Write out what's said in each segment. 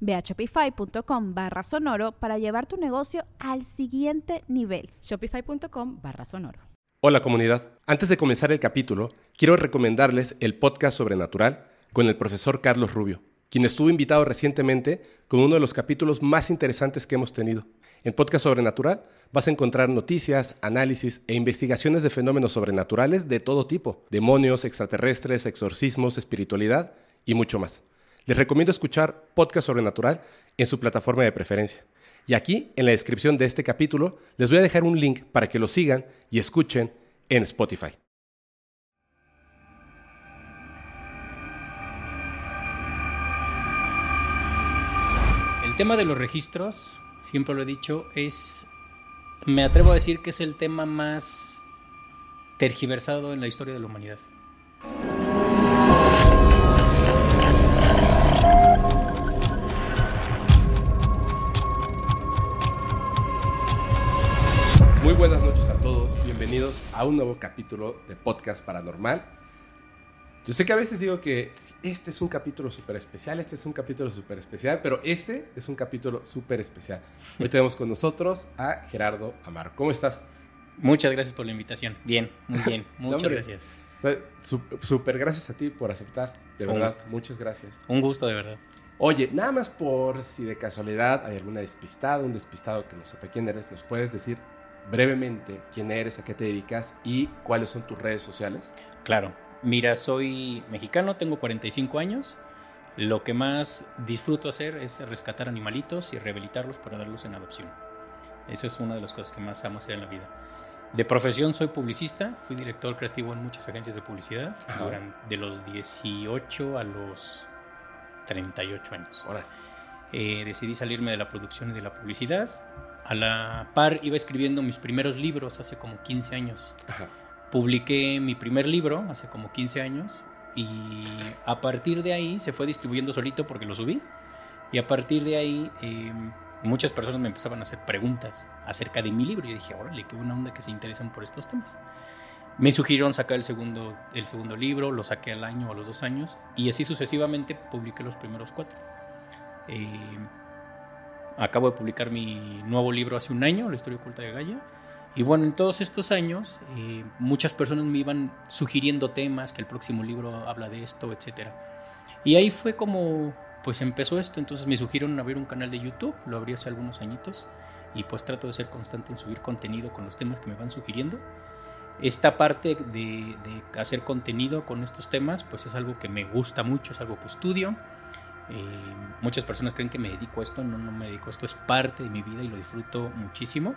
Ve a shopify.com barra sonoro para llevar tu negocio al siguiente nivel. Shopify.com barra sonoro. Hola comunidad. Antes de comenzar el capítulo, quiero recomendarles el podcast Sobrenatural con el profesor Carlos Rubio, quien estuvo invitado recientemente con uno de los capítulos más interesantes que hemos tenido. En Podcast Sobrenatural vas a encontrar noticias, análisis e investigaciones de fenómenos sobrenaturales de todo tipo, demonios, extraterrestres, exorcismos, espiritualidad y mucho más. Les recomiendo escuchar Podcast Sobrenatural en su plataforma de preferencia. Y aquí, en la descripción de este capítulo, les voy a dejar un link para que lo sigan y escuchen en Spotify. El tema de los registros, siempre lo he dicho, es, me atrevo a decir que es el tema más tergiversado en la historia de la humanidad. Muy buenas noches a todos, bienvenidos a un nuevo capítulo de Podcast Paranormal. Yo sé que a veces digo que este es un capítulo súper especial, este es un capítulo súper especial, pero este es un capítulo súper especial. Hoy tenemos con nosotros a Gerardo Amaro. ¿Cómo estás? Muchas gracias por la invitación. Bien, muy bien. Muchas hombre, gracias. Súper gracias a ti por aceptar, de Un verdad. gusto. Muchas gracias. Un gusto, de verdad. Oye, nada más por si de casualidad hay alguna despistada, un despistado que no sepa quién eres, ¿nos puedes decir brevemente quién eres, a qué te dedicas y cuáles son tus redes sociales? Claro. Mira, soy mexicano, tengo 45 años. Lo que más disfruto hacer es rescatar animalitos y rehabilitarlos para darlos en adopción. Eso es una de las cosas que más amo hacer en la vida. De profesión soy publicista, fui director creativo en muchas agencias de publicidad Ajá. durante de los 18 a los 38 años. Ahora, Eh, decidí salirme de la producción y de la publicidad. A la par iba escribiendo mis primeros libros hace como 15 años. ajá. Publiqué mi primer libro hace como 15 años y a partir de ahí se fue distribuyendo solito porque lo subí. Y a partir de ahí eh, muchas personas me empezaban a hacer preguntas acerca de mi libro y yo dije, órale, qué buena onda que se interesan por estos temas. Me sugirieron sacar el segundo, el segundo libro, lo saqué al año o a los dos años y así sucesivamente publiqué los primeros cuatro. Eh, acabo de publicar mi nuevo libro hace un año, La historia oculta de Gaia. Y bueno, en todos estos años, eh, muchas personas me iban sugiriendo temas, que el próximo libro habla de esto, etc. Y ahí fue como, pues empezó esto. Entonces me sugirieron abrir un canal de YouTube, lo abrí hace algunos añitos. Y pues trato de ser constante en subir contenido con los temas que me van sugiriendo. Esta parte de, de hacer contenido con estos temas, pues es algo que me gusta mucho, es algo que estudio. Eh, muchas personas creen que me dedico a esto, no, no me dedico a esto, es parte de mi vida y lo disfruto muchísimo.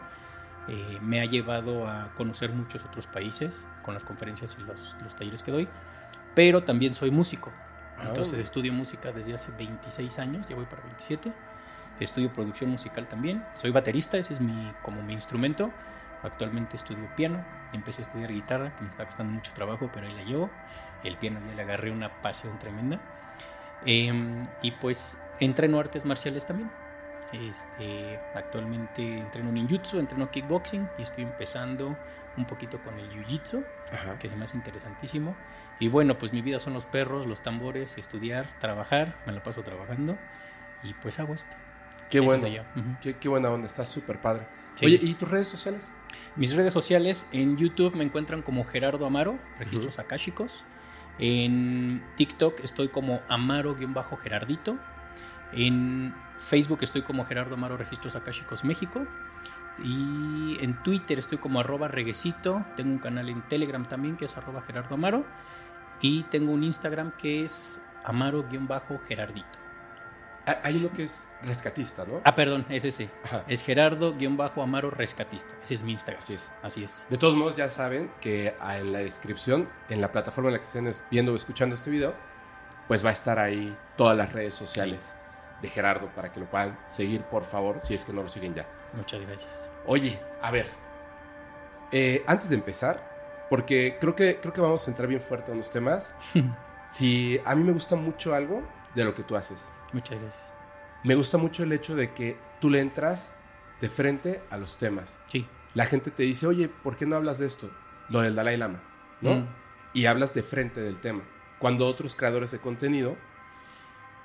Eh, me ha llevado a conocer muchos otros países con las conferencias y los, los talleres que doy, pero también soy músico. Ah, Entonces bueno. estudio música desde hace 26 años, ya voy para 27. Estudio producción musical también. Soy baterista, ese es mi, como mi instrumento. Actualmente estudio piano. Empecé a estudiar guitarra, que me está costando mucho trabajo, pero ahí la llevo. El piano ya le agarré una pasión tremenda. Em, y pues entreno artes marciales también. Este, actualmente entreno ninjutsu, entreno kickboxing y estoy empezando un poquito con el jiu-jitsu, que se me hace interesantísimo. Y bueno, pues mi vida son los perros, los tambores, estudiar, trabajar, me la paso trabajando y pues hago esto. Qué bueno. Qué, qué buena onda, está súper padre. Sí. Oye, ¿y tus redes sociales? Mis redes sociales en YouTube me encuentran como Gerardo Amaro, registros akáshicos. En TikTok estoy como Amaro-Gerardito. En Facebook estoy como Gerardo Amaro, registros akáshicos México. Y en Twitter estoy como arroba reguecito. Tengo un canal en Telegram también que es arroba Gerardo Amaro. Y tengo un Instagram que es amaro-gerardito. Ah, Hay uno que es rescatista, ¿no? Ah, perdón, es ese. Ajá. Es Gerardo-amaro rescatista. Ese es mi Instagram. Así es. Así es. De todos modos, ya saben que en la descripción, en la plataforma en la que estén es- viendo o escuchando este video, pues va a estar ahí todas las redes sociales de Gerardo para que lo puedan seguir, por favor, si es que no lo siguen ya. Muchas gracias. Oye, a ver, eh, antes de empezar, porque creo que, creo que vamos a entrar bien fuerte en los temas, si a mí me gusta mucho algo de lo que tú haces. Muchas gracias. Me gusta mucho el hecho de que tú le entras de frente a los temas. Sí. La gente te dice, oye, ¿por qué no hablas de esto? Lo del Dalai Lama, ¿no? Mm. Y hablas de frente del tema. Cuando otros creadores de contenido,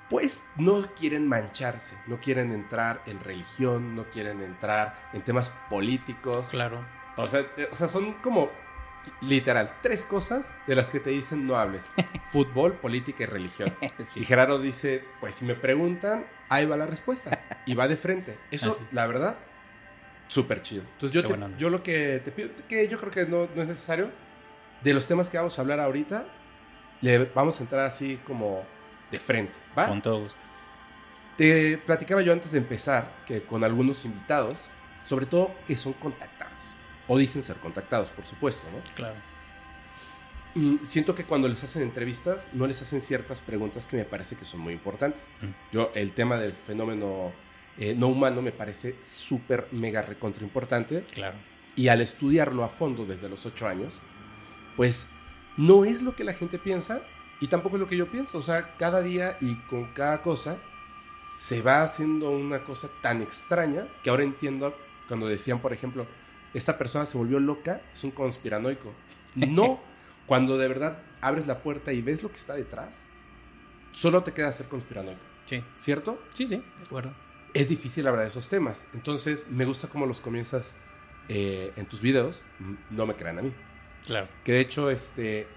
pues no quieren mancharse, no quieren entrar en religión, no quieren entrar en temas políticos. Claro. O sea, eh, o sea, son como literal tres cosas de las que te dicen no hables. Fútbol, política y religión. Sí. Y Gerardo dice, pues si me preguntan, ahí va la respuesta. Y va de frente. Eso, Así. la verdad, súper chido. Entonces yo, te- yo lo que te pido, que yo creo que no, no es necesario, de los temas que vamos a hablar ahorita, le vamos a entrar así como de frente. ¿va? Con todo gusto. Te platicaba yo antes de empezar que con algunos invitados, sobre todo que son contactados, o dicen ser contactados, por supuesto, ¿no? Claro. Mm, siento que cuando les hacen entrevistas no les hacen ciertas preguntas que me parece que son muy importantes. Mm. Yo, el tema del fenómeno eh, no humano me parece súper, mega recontra importante. Claro. Y al estudiarlo a fondo desde los ocho años, pues no es lo que la gente piensa y tampoco es lo que yo pienso. O sea, cada día y con cada cosa se va haciendo una cosa tan extraña que ahora entiendo cuando decían, por ejemplo, esta persona se volvió loca, es un conspiranoico. No, cuando de verdad abres la puerta y ves lo que está detrás, solo te queda ser conspiranoico, Sí. ¿cierto? Sí, sí, de acuerdo. es difícil hablar de esos temas. Entonces, me gusta cómo los comienzas eh, en tus videos. No me crean a mí. Claro. Que de hecho, este,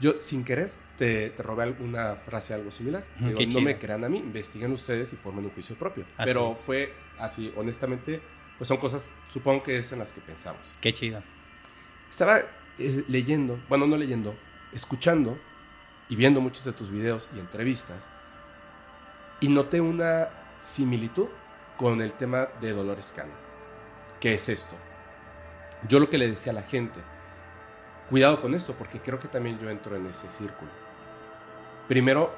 yo sin querer te, te robé una frase algo similar. Digo, no me crean a mí, investiguen ustedes y formen un juicio propio. Así Pero es. fue así, honestamente, pues son cosas, supongo que es en las que pensamos. Qué chido. Estaba eh, leyendo, bueno, no leyendo, escuchando y viendo muchos de tus videos y entrevistas y noté una similitud con el tema de Dolores Cano. ¿Qué es esto? Yo lo que le decía a la gente, cuidado con esto porque creo que también yo entro en ese círculo. Primero,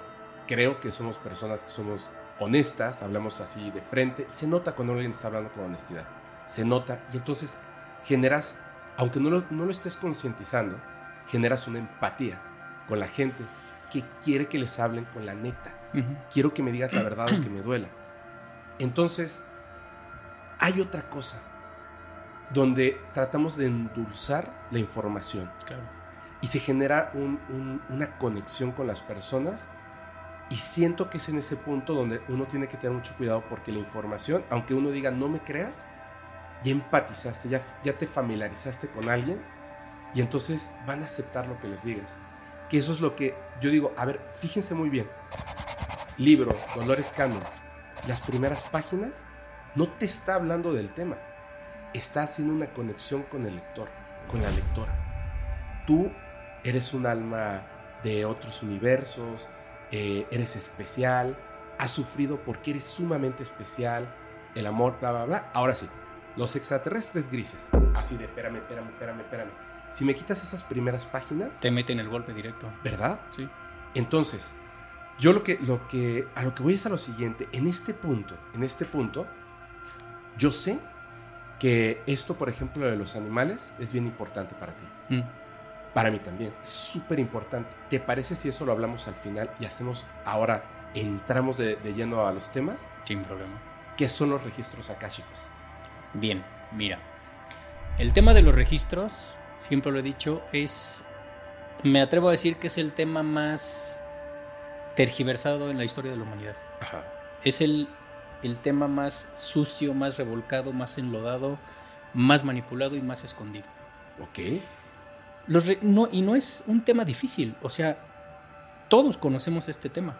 creo que somos personas que somos honestas, hablamos así de frente, se nota cuando alguien está hablando con honestidad. Se nota y entonces generas, aunque no lo, no lo estés concientizando, generas una empatía con la gente que quiere que les hablen con la neta. Quiero que me digas la verdad aunque me duela. Entonces, hay otra cosa donde tratamos de endulzar la información Claro. y se genera un- un- una conexión con las personas y siento que es en ese punto donde uno tiene que tener mucho cuidado porque la información, aunque uno diga no me creas, ya empatizaste, ya, ya te familiarizaste con alguien y entonces van a aceptar lo que les digas. Que eso es lo que yo digo, a ver, fíjense muy bien. Libro, Dolores Cano, las primeras páginas no te está hablando del tema, está haciendo una conexión con el lector, con la lectora tú eres un alma de otros universos, eh, eres especial, has sufrido porque eres sumamente especial, el amor, bla, bla, bla. Ahora sí, los extraterrestres grises, así de espérame, espérame, espérame, espérame. Si me quitas esas primeras páginas, Te meten el golpe directo. ¿verdad? Sí. Entonces, yo lo que, lo que, a lo que voy es a lo siguiente. En este punto, en este punto, yo sé que esto, por ejemplo, de los animales, es bien importante para ti. Mm. Para mí también, es súper importante. ¿Te parece si eso lo hablamos al final y hacemos ahora, entramos de, de lleno a los temas? Sin problema. ¿Qué son los registros akáshicos? Bien, mira. El tema de los registros, siempre lo he dicho, es. Me atrevo a decir que es el tema más tergiversado en la historia de la humanidad. Ajá. Es el, el tema más sucio, más revolcado, más enlodado, más manipulado y más escondido. Ok. Los re- no, y no es un tema difícil, o sea, todos conocemos este tema.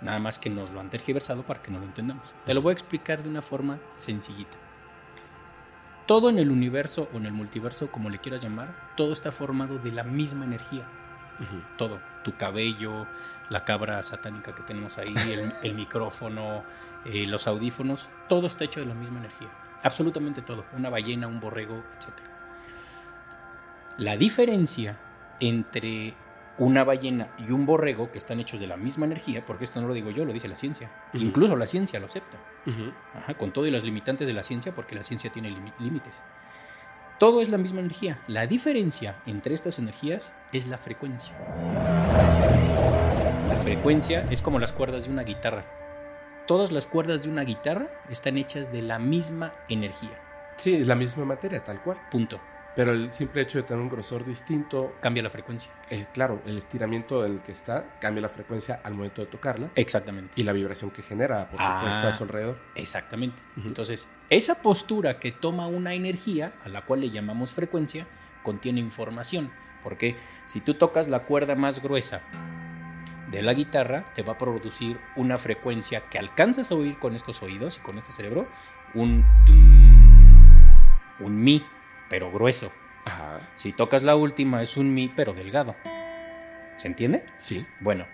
Nada más que nos lo han tergiversado para que no lo entendamos. Te lo voy a explicar de una forma sencillita. todo en el universo o en el multiverso, como le quieras llamar, todo está formado de la misma energía. Todo. Tu cabello, la cabra satánica que tenemos ahí, el, el micrófono, eh, los audífonos, todo está hecho de la misma energía. Absolutamente todo. Una ballena, un borrego, etc. La diferencia entre una ballena y un borrego que están hechos de la misma energía, porque esto no lo digo yo, lo dice la ciencia. Incluso la ciencia lo acepta. Ajá, con todo y las limitantes de la ciencia, porque la ciencia tiene límites. Todo es la misma energía. La diferencia entre estas energías es la frecuencia. La frecuencia es como las cuerdas de una guitarra. Todas las cuerdas de una guitarra están hechas de la misma energía. Sí, la misma materia, tal cual. Punto. Pero el simple hecho de tener un grosor distinto, Cambia la frecuencia. eh, claro, el estiramiento en el que está cambia la frecuencia al momento de tocarla Exactamente. y la vibración que genera, por Ah. supuesto, a su alrededor. Exactamente. Entonces, esa postura que toma una energía, a la cual le llamamos frecuencia, contiene información. Porque si tú tocas la cuerda más gruesa de la guitarra, te va a producir una frecuencia que alcanzas a oír con estos oídos y con este cerebro, un un mi, pero grueso. Ajá. Si tocas la última es un mi, pero delgado. ¿Se entiende? Sí. Bueno,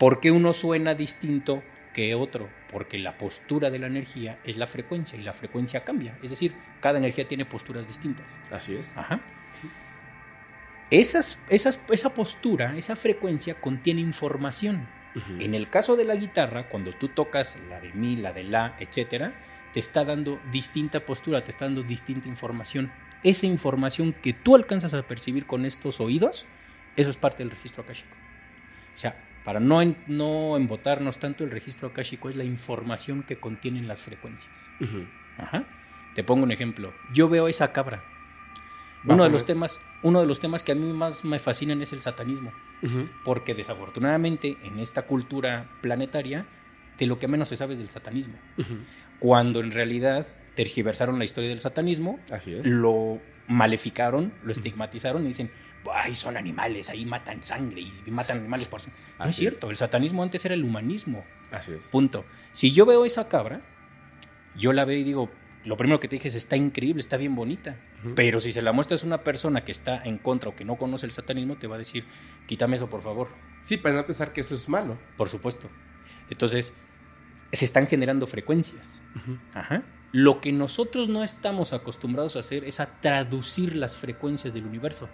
¿por qué uno suena distinto que otro? Porque la postura de la energía es la frecuencia y la frecuencia cambia. Es decir, cada energía tiene posturas distintas. Así es. Ajá. Esas, esas, esa postura, esa frecuencia contiene información. En el caso de la guitarra, cuando tú tocas la de mi, la de la, etcétera, te está dando distinta postura, te está dando distinta información. Esa información que tú alcanzas a percibir con estos oídos, eso es parte del registro akáshico. O sea, para no, no embotarnos tanto, el registro akáshico es la información que contienen las frecuencias. Ajá. Te pongo un ejemplo. Yo veo esa cabra. Uno de, los temas, uno de los temas que a mí más me fascinan es el satanismo porque desafortunadamente en esta cultura planetaria de lo que menos se sabe es del satanismo, cuando en realidad tergiversaron la historia del satanismo, Así es. lo maleficaron, lo estigmatizaron y dicen, ay, son animales, ahí matan sangre y matan animales por... No es cierto, el satanismo antes era el humanismo, Así es. punto. Si yo veo esa cabra, yo la veo y digo, lo primero que te dije es, está increíble, está bien bonita. Pero si se la muestras a una persona que está en contra o que no conoce el satanismo, te va a decir, quítame eso, por favor. Sí, para no pensar que eso es malo. Por supuesto. Entonces, se están generando frecuencias. Ajá. Lo que nosotros no estamos acostumbrados a hacer es a traducir las frecuencias del universo.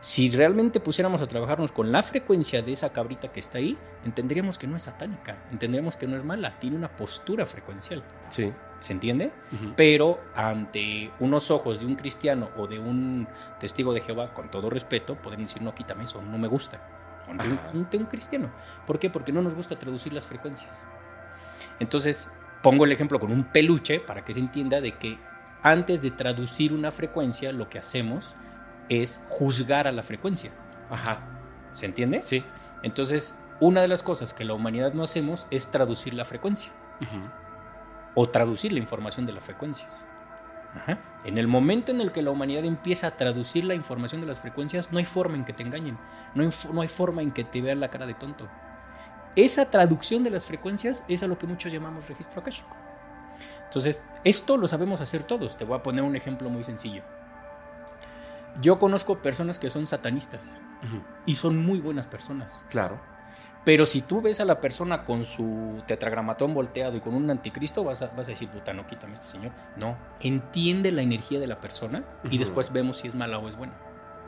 Si realmente pusiéramos a trabajarnos con la frecuencia de esa cabrita que está ahí, entenderíamos que no es satánica, entenderíamos que no es mala, tiene una postura frecuencial. Sí. ¿Se entiende? Pero ante unos ojos de un cristiano o de un testigo de Jehová, con todo respeto, podemos decir, no, quítame eso, no me gusta. Ante un, ante un cristiano. ¿Por qué? Porque no nos gusta traducir las frecuencias. Entonces, pongo el ejemplo con un peluche para que se entienda de que antes de traducir una frecuencia, lo que hacemos es juzgar a la frecuencia. Ajá. ¿Se entiende? Sí. Entonces, una de las cosas que la humanidad no hacemos es traducir la frecuencia o traducir la información de las frecuencias. Ajá. En el momento en el que la humanidad empieza a traducir la información de las frecuencias, no hay forma en que te engañen, no hay, no hay forma en que te vean la cara de tonto. Esa traducción de las frecuencias es a lo que muchos llamamos registro akáshico. Entonces, esto lo sabemos hacer todos. Te voy a poner un ejemplo muy sencillo. Yo conozco personas que son satanistas y son muy buenas personas. Claro. Pero si tú ves a la persona con su tetragramatón volteado y con un anticristo, vas a, vas a decir, puta, no, quítame este señor. No, entiende la energía de la persona y después vemos si es mala o es buena.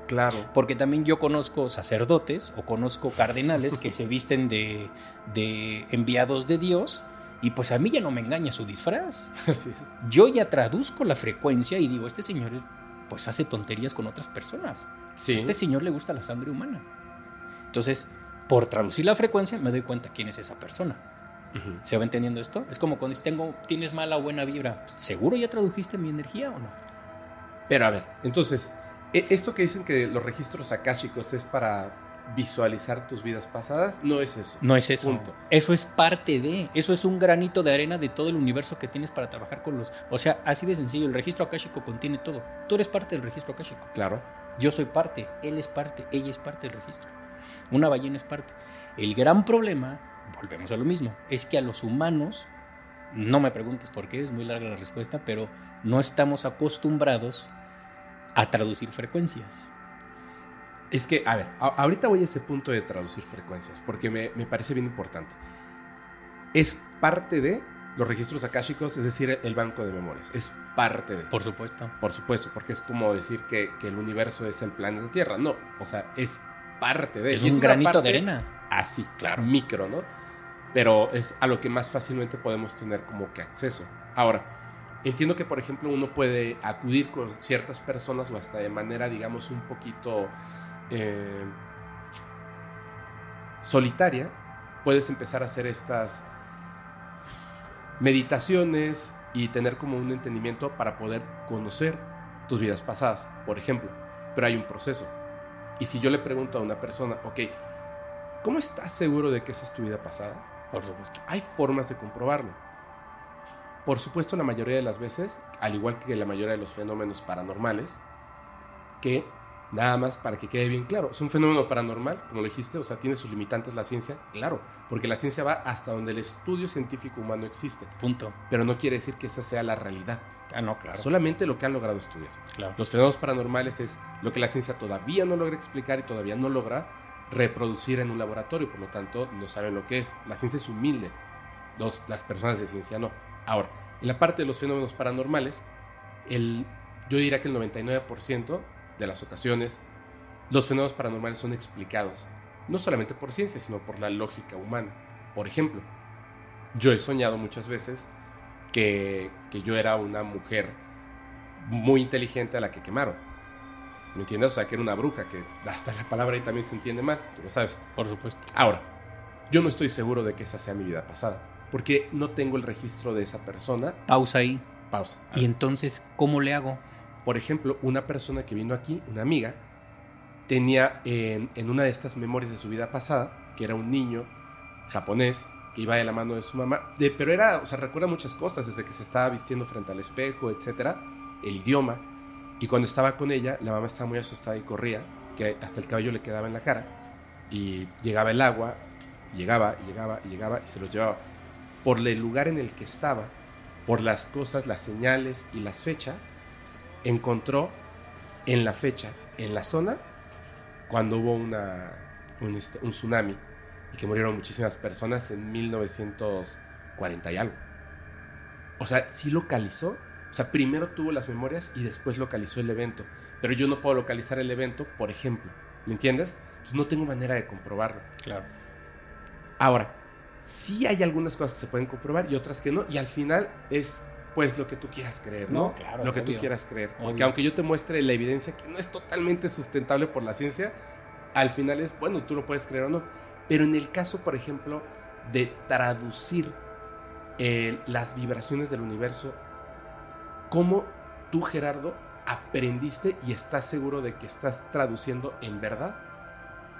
Claro. Porque también yo conozco sacerdotes o conozco cardenales que se visten de, de enviados de Dios y pues a mí ya no me engaña su disfraz. Así es. Yo ya traduzco la frecuencia y digo, este señor pues hace tonterías con otras personas. Sí. Este señor le gusta la sangre humana. Entonces, por traducir la frecuencia, me doy cuenta quién es esa persona. ¿Se va entendiendo esto? Es como cuando tengo, tienes mala o buena vibra. ¿Seguro ya tradujiste mi energía o no? Pero a ver, entonces, esto que dicen que los registros akáshicos es para visualizar tus vidas pasadas, no es eso. No es eso. Punto. Eso es parte de. Eso es un granito de arena de todo el universo que tienes para trabajar con los. O sea, así de sencillo. El registro akáshico contiene todo. Tú eres parte del registro akáshico. Claro. Yo soy parte. Él es parte. Ella es parte del registro. Una ballena es parte. El gran problema, volvemos a lo mismo, es que a los humanos, no me preguntes por qué, es muy larga la respuesta, pero no estamos acostumbrados a traducir frecuencias. Es que, a ver, a- ahorita voy a ese punto de traducir frecuencias, porque me, me parece bien importante. Es parte de los registros akáshicos, es decir, el banco de memorias. Es parte de. Por supuesto. Por supuesto, porque es como decir que, que el universo es el planeta Tierra. No, o sea, es parte de. Es un granito parte de arena. Así, Claro. micro, ¿no? Pero es a lo que más fácilmente podemos tener como que acceso. Ahora, entiendo que, por ejemplo, uno puede acudir con ciertas personas o hasta de manera, digamos, un poquito eh, solitaria. Puedes empezar a hacer estas meditaciones y tener como un entendimiento para poder conocer tus vidas pasadas, por ejemplo. Pero hay un proceso. Y si yo le pregunto a una persona, ok, ¿cómo estás seguro de que esa es tu vida pasada? Por supuesto. Hay formas de comprobarlo. Por supuesto, la mayoría de las veces, al igual que la mayoría de los fenómenos paranormales, que nada más para que quede bien claro, es un fenómeno paranormal, como lo dijiste, o sea, tiene sus limitantes la ciencia, claro, porque la ciencia va hasta donde el estudio científico humano existe, Punto. pero no quiere decir que esa sea la realidad, Ah, no, claro. solamente lo que han logrado estudiar. claro. Los fenómenos paranormales es lo que la ciencia todavía no logra explicar y todavía no logra reproducir en un laboratorio, por lo tanto no saben lo que es. La ciencia es humilde, Los- las personas de ciencia no. Ahora, en la parte de los fenómenos paranormales, el, yo diría que el 99% de las ocasiones los fenómenos paranormales son explicados, no solamente por ciencia, sino por la lógica humana. Por ejemplo, yo he soñado muchas veces que, que yo era una mujer muy inteligente a la que quemaron. ¿Me entiendes? O sea, que era una bruja, que hasta la palabra ahí también se entiende mal, tú lo sabes. Por supuesto. Ahora, yo no estoy seguro de que esa sea mi vida pasada, porque no tengo el registro de esa persona. Pausa ahí. Pausa. Y entonces, ¿cómo le hago? Por ejemplo, una persona que vino aquí, una amiga, tenía en, en una de estas memorias de su vida pasada, que era un niño japonés que iba de la mano de su mamá, de, pero era, o sea, recuerda muchas cosas, desde que se estaba vistiendo frente al espejo, etcétera, el idioma, y cuando estaba con ella, la mamá estaba muy asustada y corría, que hasta el cabello le quedaba en la cara, y llegaba el agua, llegaba, y llegaba, llegaba, y se lo llevaba. Por el lugar en el que estaba, por las cosas, las señales y las fechas, encontró en la fecha, en la zona, cuando hubo una, un, este, un tsunami y que murieron muchísimas personas en 1940 y algo. O sea, sí localizó, o sea, primero tuvo las memorias y después localizó el evento, pero yo no puedo localizar el evento, por ejemplo, ¿me entiendes? Entonces no tengo manera de comprobarlo. Claro. Ahora, sí hay algunas cosas que se pueden comprobar y otras que no, y al final es pues lo que tú quieras creer, ¿no? No, claro, lo que tú quieras creer. Porque aunque yo te muestre la evidencia que no es totalmente sustentable por la ciencia, al final es, bueno, tú lo puedes creer o no. Pero en el caso, por ejemplo, de traducir eh, las vibraciones del universo, ¿cómo tú, Gerardo, aprendiste y estás seguro de que estás traduciendo en verdad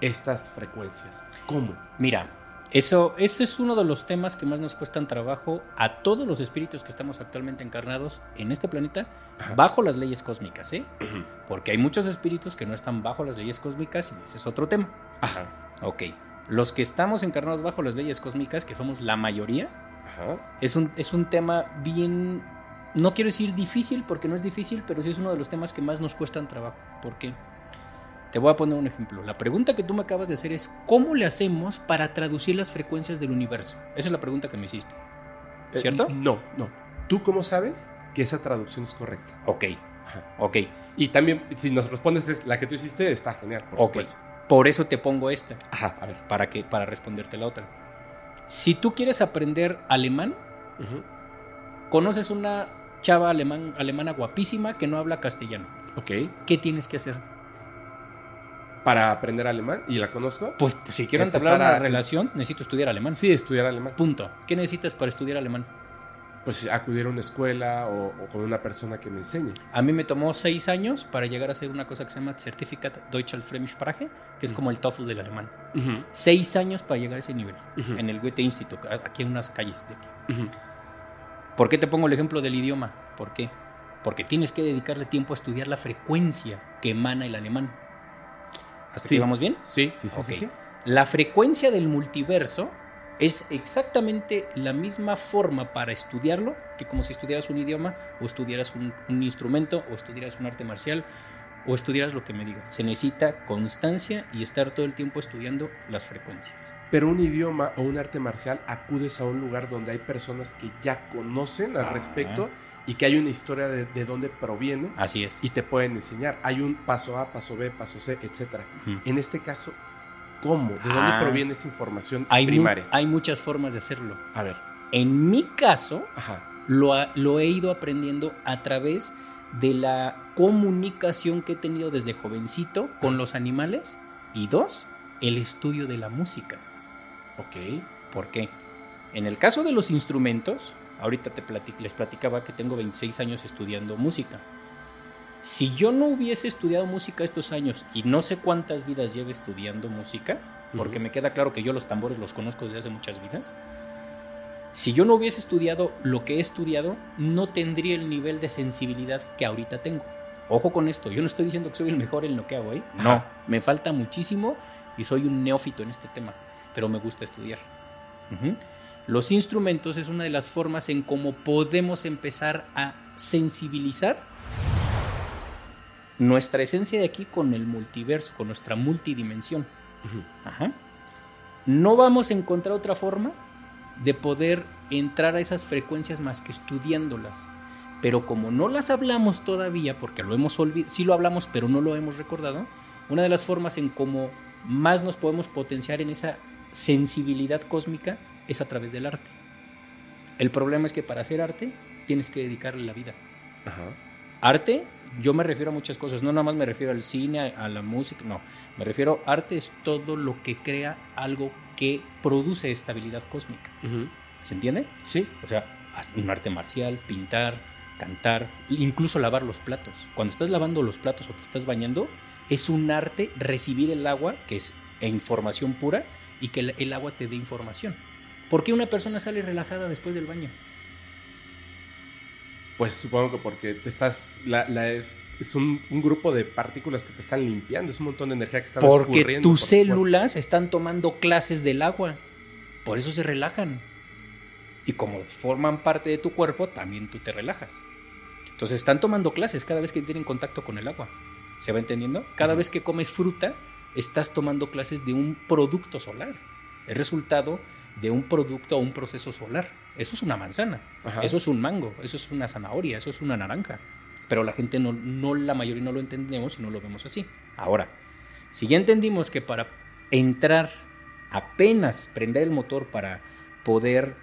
estas frecuencias? ¿Cómo? Mira, eso, ese es uno de los temas que más nos cuestan trabajo a todos los espíritus que estamos actualmente encarnados en este planeta Ajá. bajo las leyes cósmicas, ¿eh? Porque hay muchos espíritus que no están bajo las leyes cósmicas y ese es otro tema. Ajá. Ok. Los que estamos encarnados bajo las leyes cósmicas, que somos la mayoría, Ajá. es un, es un tema bien... No quiero decir difícil porque no es difícil, pero sí es uno de los temas que más nos cuestan trabajo. ¿Por qué? Te voy a poner un ejemplo. La pregunta que tú me acabas de hacer es, ¿cómo le hacemos para traducir las frecuencias del universo? Esa es la pregunta que me hiciste. Eh, ¿Cierto? no, no. ¿Tú cómo sabes que esa traducción es correcta? Ok, Ajá. ok. Y también, si nos respondes es la que tú hiciste, está genial, por supuesto. Por eso te pongo esta, Ajá, a ver. para, que, para responderte la otra. Si tú quieres aprender alemán, conoces una chava alemán, alemana guapísima que no habla castellano. Ok. ¿Qué tienes que hacer? Para aprender alemán, y la conozco. Pues, pues, si quiero entablar una a- relación, necesito estudiar alemán. Sí, estudiar alemán. Punto. ¿Qué necesitas para estudiar alemán? Pues acudir a una escuela o, o con una persona que me enseñe. A mí me tomó seis años para llegar a hacer una cosa que se llama Certificat Deutsche Fremdsprache, que es como el TOEFL del alemán. Seis años para llegar a ese nivel, en el Goethe Institut, aquí en unas calles de aquí. ¿Por qué te pongo el ejemplo del idioma? ¿Por qué? Porque tienes que dedicarle tiempo a estudiar la frecuencia que emana el alemán. ¿Hasta Sí. aquí vamos bien? Sí, sí, sí, sí, sí. La frecuencia del multiverso Es exactamente la misma forma para estudiarlo que como si estudiaras un idioma o estudiaras un, un instrumento o estudiaras un arte marcial o estudiaras lo que me digas. Se necesita constancia y estar todo el tiempo estudiando las frecuencias. Pero un idioma o un arte marcial acudes a un lugar donde hay personas que ya conocen al Ajá. respecto y que hay una historia de, de dónde proviene Así es. y te pueden enseñar. Hay un paso A, paso B, paso C, etc. En este caso, ¿cómo? ¿De dónde Ah. proviene esa información Hay, mu- primaria? hay muchas formas de hacerlo. A ver, En mi caso, ajá. lo, ha- lo he ido aprendiendo a través de la comunicación que he tenido desde jovencito con los animales y dos, el estudio de la música. Ok. ¿Por qué? En el caso de los instrumentos, ahorita te les platicaba que tengo 26 años estudiando música. Si yo no hubiese estudiado música estos años y no sé cuántas vidas llevo estudiando música, porque me queda claro que yo los tambores los conozco desde hace muchas vidas, si yo no hubiese estudiado lo que he estudiado, no tendría el nivel de sensibilidad que ahorita tengo. Ojo con esto, yo no estoy diciendo que soy el mejor en lo que hago, ¿eh? No, Ajá. me falta muchísimo y soy un neófito en este tema, pero me gusta estudiar. Ujú. Los instrumentos es una de las formas en cómo podemos empezar a sensibilizar nuestra esencia de aquí con el multiverso, con nuestra multidimensión. Ajá. No vamos a encontrar otra forma de poder entrar a esas frecuencias más que estudiándolas. Pero como no las hablamos todavía, porque lo hemos olvidado, sí lo hablamos, pero no lo hemos recordado, una de las formas en cómo más nos podemos potenciar en esa sensibilidad cósmica es a través del arte. El problema es que para hacer arte tienes que dedicarle la vida. Ajá. Arte, yo me refiero a muchas cosas, no nada más me refiero al cine, a la música, no. Me refiero, arte es todo lo que crea algo que produce estabilidad cósmica. ¿Se entiende? Sí. O sea, un arte marcial, pintar, cantar, incluso lavar los platos. Cuando estás lavando los platos o te estás bañando, es un arte recibir el agua, que es información pura, y que el- el agua te dé información. ¿Por qué una persona sale relajada después del baño? Pues supongo que porque te estás. La, la es es un, un grupo de partículas que te están limpiando. Es un montón de energía que está Porque tus por tu cuerpo. células están tomando clases del agua. Por eso se relajan. Y como forman parte de tu cuerpo, también tú te relajas. Entonces están tomando clases cada vez que tienen contacto con el agua. ¿Se va entendiendo? Cada vez que comes fruta, estás tomando clases de un producto solar. Es resultado de un producto o un proceso solar. Eso es una manzana. Ajá. Eso es un mango, eso es una zanahoria, eso es una naranja. Pero la gente no, no, la mayoría no lo entendemos y no lo vemos así. Ahora, si ya entendimos que para entrar, apenas prender el motor para poder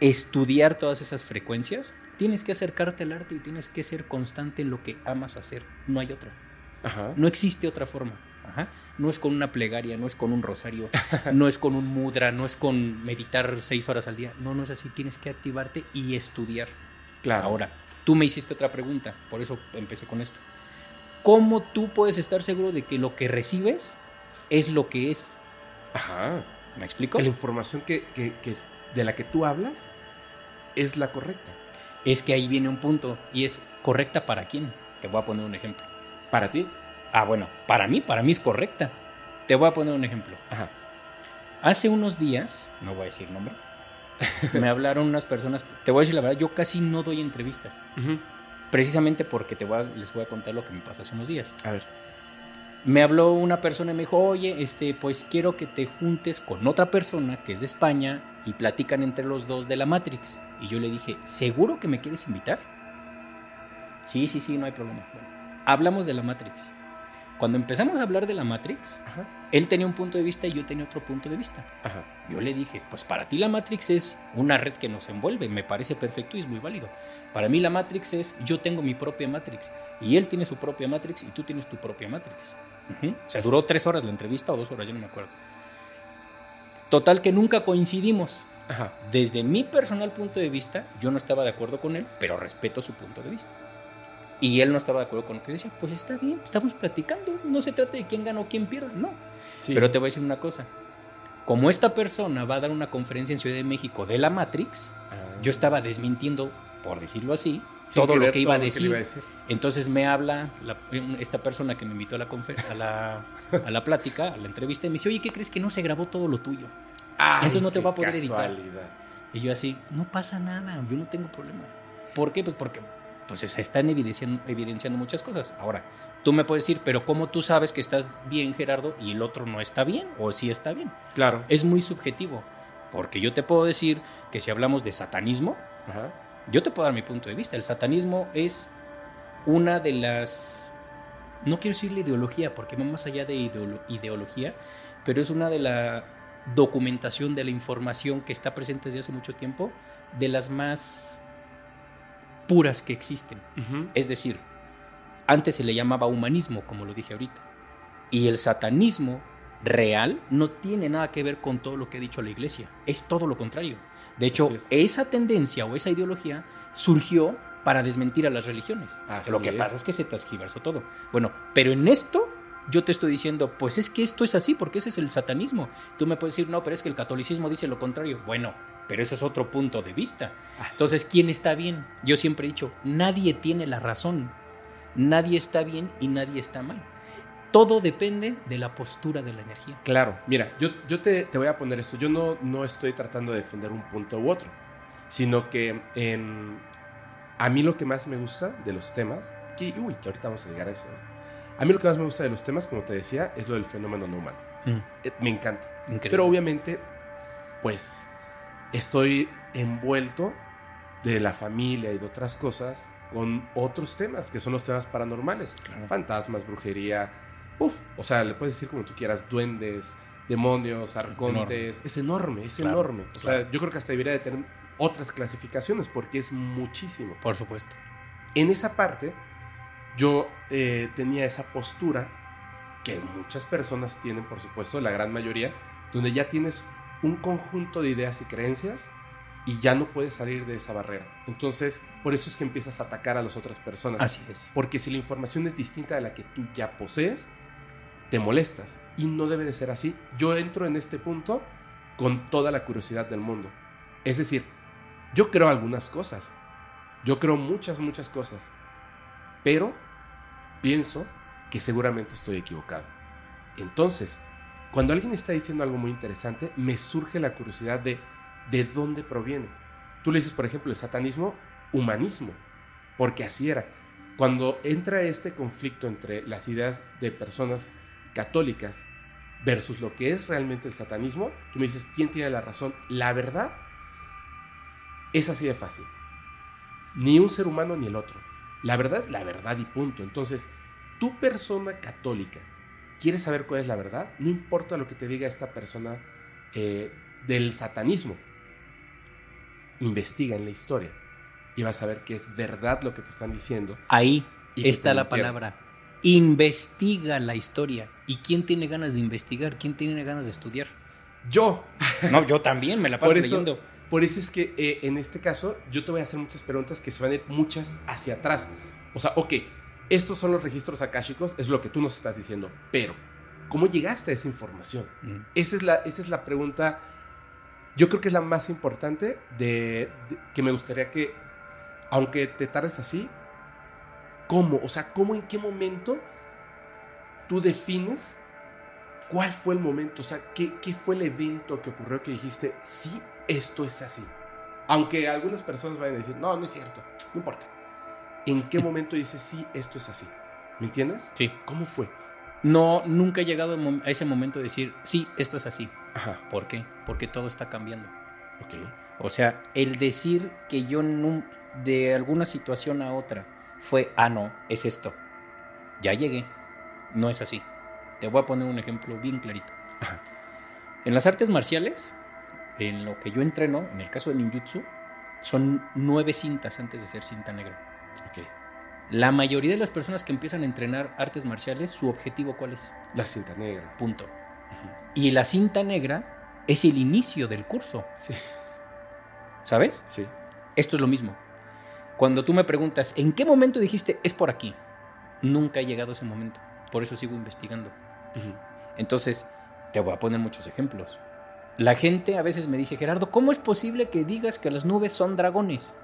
estudiar todas esas frecuencias, tienes que acercarte al arte y tienes que ser constante en lo que amas hacer. No hay otra. Ajá. No existe otra forma. Ajá. No es con una plegaria, no es con un rosario, no es con un mudra, no es con meditar seis horas al día. No, no es así. Tienes que activarte y estudiar. Claro. Ahora, tú me hiciste otra pregunta, por eso empecé con esto. ¿Cómo tú puedes estar seguro de que lo que recibes es lo que es? Ajá. ¿Me explico? La información que, que- que- de la que tú hablas es la correcta. Es que ahí viene un punto y es correcta para quién. Te voy a poner un ejemplo. Para ti. Ah, bueno, para mí, para mí es correcta. Te voy a poner un ejemplo. Ajá. Hace unos días, no voy a decir nombres, me hablaron unas personas, te voy a decir la verdad, yo casi no doy entrevistas, precisamente porque te voy a- les voy a contar lo que me pasó hace unos días. A ver. Me habló una persona y me dijo, oye, este, pues quiero que te juntes con otra persona que es de España y platican entre los dos de la Matrix. Y yo le dije, ¿seguro que me quieres invitar? Sí, sí, sí, no hay problema. Bueno, hablamos de la Matrix. Cuando empezamos a hablar de la Matrix, Ajá. él tenía un punto de vista y yo tenía otro punto de vista. Ajá. Yo le dije, pues para ti la Matrix es una red que nos envuelve, me parece perfecto y es muy válido. Para mí la Matrix es, yo tengo mi propia Matrix y él tiene su propia Matrix y tú tienes tu propia Matrix. Ujú. O sea, duró tres horas la entrevista o dos horas, ya no me acuerdo. Total que nunca coincidimos. Ajá. Desde mi personal punto de vista, yo no estaba de acuerdo con él, pero respeto su punto de vista. Y él no estaba de acuerdo con lo que decía, pues está bien, estamos platicando, no se trata de quién gana o quién pierde, no. Sí. Pero te voy a decir una cosa. Como esta persona va a dar una conferencia en Ciudad de México de la Matrix, Ah. yo estaba desmintiendo, por decirlo así, Sin todo lo que iba a todo decir. iba a decir. Entonces me habla la- esta persona que me invitó a la, a, la, a la plática, a la entrevista, y me dice, oye, ¿qué crees que no se grabó todo lo tuyo? Ay, Entonces no te va a poder editar. casualidad. Y yo así, no pasa nada, yo no tengo problema. ¿Por qué? Pues porque pues se están evidenciando, evidenciando muchas cosas. Ahora, tú me puedes decir, pero ¿cómo tú sabes que estás bien, Gerardo, y el otro no está bien? ¿O sí está bien? Claro. Es muy subjetivo. Porque yo te puedo decir que si hablamos de satanismo, Ajá. yo te puedo dar mi punto de vista. El satanismo es una de las... No quiero decirle ideología, porque va más allá de ideolo- ideología, pero es una de la documentación de la información que está presente desde hace mucho tiempo, de las más puras que existen. Es decir, antes se le llamaba humanismo, como lo dije ahorita. Y el satanismo real no tiene nada que ver con todo lo que ha dicho la iglesia. Es todo lo contrario. De hecho, es. esa tendencia o esa ideología surgió para desmentir a las religiones. Así lo que es. pasa es que se transgiversó todo. Bueno, pero en esto yo te estoy diciendo, pues es que esto es así, porque ese es el satanismo. Tú me puedes decir, no, pero es que el catolicismo dice lo contrario. Bueno, pero eso es otro punto de vista. Así. Entonces, ¿quién está bien? Yo siempre he dicho, nadie tiene la razón. Nadie está bien y nadie está mal. Todo depende de la postura de la energía. Claro, mira, yo, yo te, te voy a poner esto. Yo no, no estoy tratando de defender un punto u otro, sino que em, a mí lo que más me gusta de los temas, que, uy, que ahorita vamos a llegar a eso. ¿eh? A mí lo que más me gusta de los temas, como te decía, es lo del fenómeno no humano. Eh, me encanta. Increíble. Pero obviamente, pues estoy envuelto de la familia y de otras cosas con otros temas, que son los temas paranormales. Claro. Fantasmas, brujería, uf, o sea, le puedes decir como tú quieras, duendes, demonios, arcontes. Es enorme, es Claro, enorme. O sea, yo creo que hasta debería de tener otras clasificaciones porque es muchísimo. Por supuesto. En esa parte, yo eh, tenía esa postura que muchas personas tienen, por supuesto, la gran mayoría, donde ya tienes un conjunto de ideas y creencias y ya no puedes salir de esa barrera. Entonces, por eso es que empiezas a atacar a las otras personas. Así es. Porque si la información es distinta de la que tú ya posees, te molestas. Y no debe de ser así. Yo entro en este punto con toda la curiosidad del mundo. Es decir, yo creo algunas cosas. Yo creo muchas, muchas cosas. Pero pienso que seguramente estoy equivocado. Entonces, cuando alguien está diciendo algo muy interesante, me surge la curiosidad de de dónde proviene. Tú le dices, por ejemplo, el satanismo, humanismo, porque así era. Cuando entra este conflicto entre las ideas de personas católicas versus lo que es realmente el satanismo, tú me dices, ¿quién tiene la razón? La verdad es así de fácil. Ni un ser humano ni el otro. La verdad es la verdad y punto. Entonces, tu persona católica, ¿quieres saber cuál es la verdad? No importa lo que te diga esta persona eh, del satanismo. Investiga en la historia y vas a ver que es verdad lo que te están diciendo. Ahí está la mintieron. palabra. Investiga la historia. ¿Y quién tiene ganas de investigar? ¿Quién tiene ganas de estudiar? Yo. No, yo también me la paso Por eso, leyendo. por eso es que eh, en este caso yo te voy a hacer muchas preguntas que se van a ir muchas hacia atrás. O sea, ok, estos son los registros akáshicos, es lo que tú nos estás diciendo, pero ¿cómo llegaste a esa información? Mm. Esa es la, esa es la pregunta, yo creo que es la más importante de, de- que me gustaría que, aunque te tardes así, ¿cómo? O sea, ¿cómo en qué momento tú defines cuál fue el momento? O sea, ¿qué, qué fue el evento que ocurrió que dijiste, sí, esto es así? Aunque algunas personas vayan a decir, no, no es cierto, no importa. ¿En qué momento dices, sí, esto es así? ¿Me entiendes? Sí. ¿Cómo fue? No, nunca he llegado a ese momento de decir, sí, esto es así. Ajá, ¿Por qué? Porque todo está cambiando. ok. O sea, el decir que yo nun- de alguna situación a otra fue, ah, no, es esto. Ya llegué. No es así. Te voy a poner un ejemplo bien clarito. Ajá. En las artes marciales, en lo que yo entreno, en el caso del ninjutsu, son nueve cintas antes de ser cinta negra. Ok. La mayoría de las personas que empiezan a entrenar artes marciales, su objetivo cuál es? La cinta negra. Punto. Y la cinta negra es el inicio del curso, Sí, ¿sabes? sí. Esto es lo mismo. Cuando tú me preguntas, ¿en qué momento dijiste es por aquí? Nunca he llegado a ese momento. Por eso sigo investigando. Entonces, te voy a poner muchos ejemplos. La gente a veces me dice, Gerardo, ¿cómo es posible que digas que las nubes son dragones?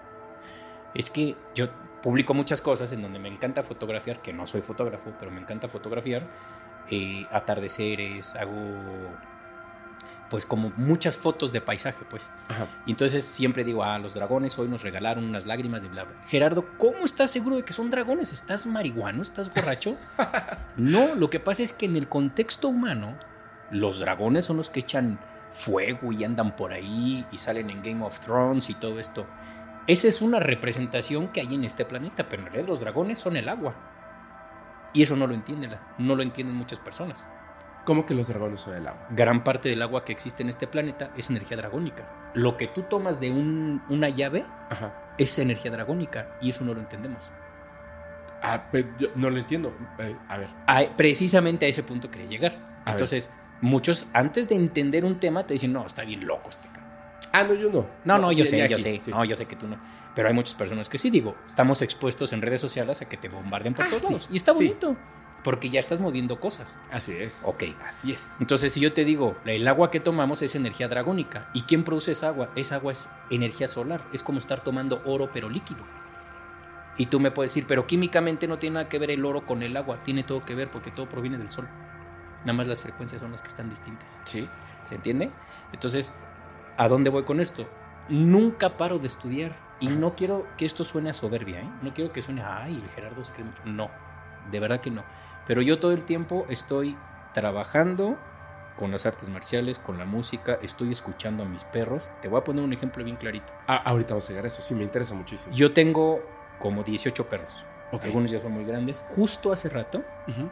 Es que yo publico muchas cosas en donde me encanta fotografiar, que no soy fotógrafo, pero me encanta fotografiar eh, atardeceres, hago pues como muchas fotos de paisaje, pues. Ajá. Y entonces siempre digo, ah, los dragones hoy nos regalaron unas lágrimas de bla, bla. Gerardo, ¿cómo estás seguro de que son dragones? ¿Estás marihuano? ¿Estás borracho? no, lo que pasa es que en el contexto humano, los dragones son los que echan fuego y andan por ahí y salen en Game of Thrones y todo esto. Esa es una representación que hay en este planeta, pero en realidad los dragones son el agua. Y eso no lo entienden, no lo entienden muchas personas. ¿Cómo que los dragones son el agua? Gran parte del agua que existe en este planeta es energía dragónica. Lo que tú tomas de un- una llave Ajá. es energía dragónica y eso no lo entendemos. Ah, pero yo no lo entiendo. Eh, a ver. Precisamente a ese punto quería llegar. A Entonces, muchos antes de entender un tema te dicen, no, está bien loco este. Ah, no, yo no. No, no, yo ni- sé, ni yo aquí, sé. sí. No, yo sé que tú no. Pero hay muchas personas que sí, digo, estamos expuestos en redes sociales a que te bombarden por Ah, todos sí, lados. Y está sí. bonito, porque ya estás moviendo cosas. Así es. Ok. Así es. Entonces, si yo te digo, el agua que tomamos es energía dragónica. ¿Y quién produce esa agua? Esa agua es energía solar. Es como estar tomando oro, pero líquido. Y tú me puedes decir, pero químicamente no tiene nada que ver el oro con el agua. Tiene todo que ver porque todo proviene del sol. Nada más las frecuencias son las que están distintas. Sí. ¿Se entiende? Entonces, ¿a dónde voy con esto? Nunca paro de estudiar. Y no quiero que esto suene a soberbia, ¿eh? No quiero que suene, ay, el Gerardo se cree mucho. No, de verdad que no. Pero yo todo el tiempo estoy trabajando con las artes marciales, con la música, estoy escuchando a mis perros. Te voy a poner un ejemplo bien clarito. Ah, ahorita vamos a llegar a eso. Sí, me interesa muchísimo. Yo tengo como 18 perros. Ok. Algunos ya son muy grandes. Justo hace rato, Ujú.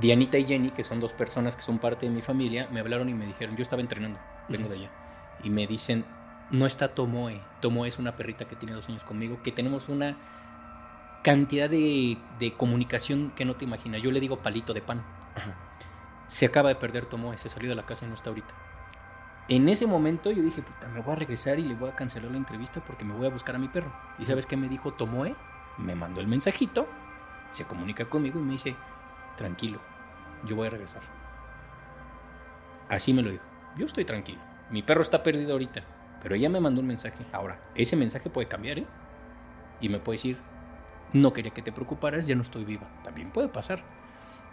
Dianita y Jenny, que son dos personas que son parte de mi familia, me hablaron y me dijeron, yo estaba entrenando, vengo de allá, y me dicen, no está Tomoe, Tomoe es una perrita que tiene dos años conmigo, que tenemos una cantidad de, de comunicación que no te imaginas. Yo le digo palito de pan. Se acaba de perder Tomoe, se salió de la casa y no está ahorita. En ese momento yo dije, puta, me voy a regresar y le voy a cancelar la entrevista porque me voy a buscar a mi perro. ¿Y sabes qué me dijo Tomoe? Me mandó el mensajito, se comunica conmigo y me dice, tranquilo, yo voy a regresar. Así me lo dijo. Yo estoy tranquilo. Mi perro está perdido ahorita, pero ella me mandó un mensaje. Ahora, ese mensaje puede cambiar, ¿eh? Y me puede decir, no quería que te preocuparas, ya no estoy viva. También puede pasar.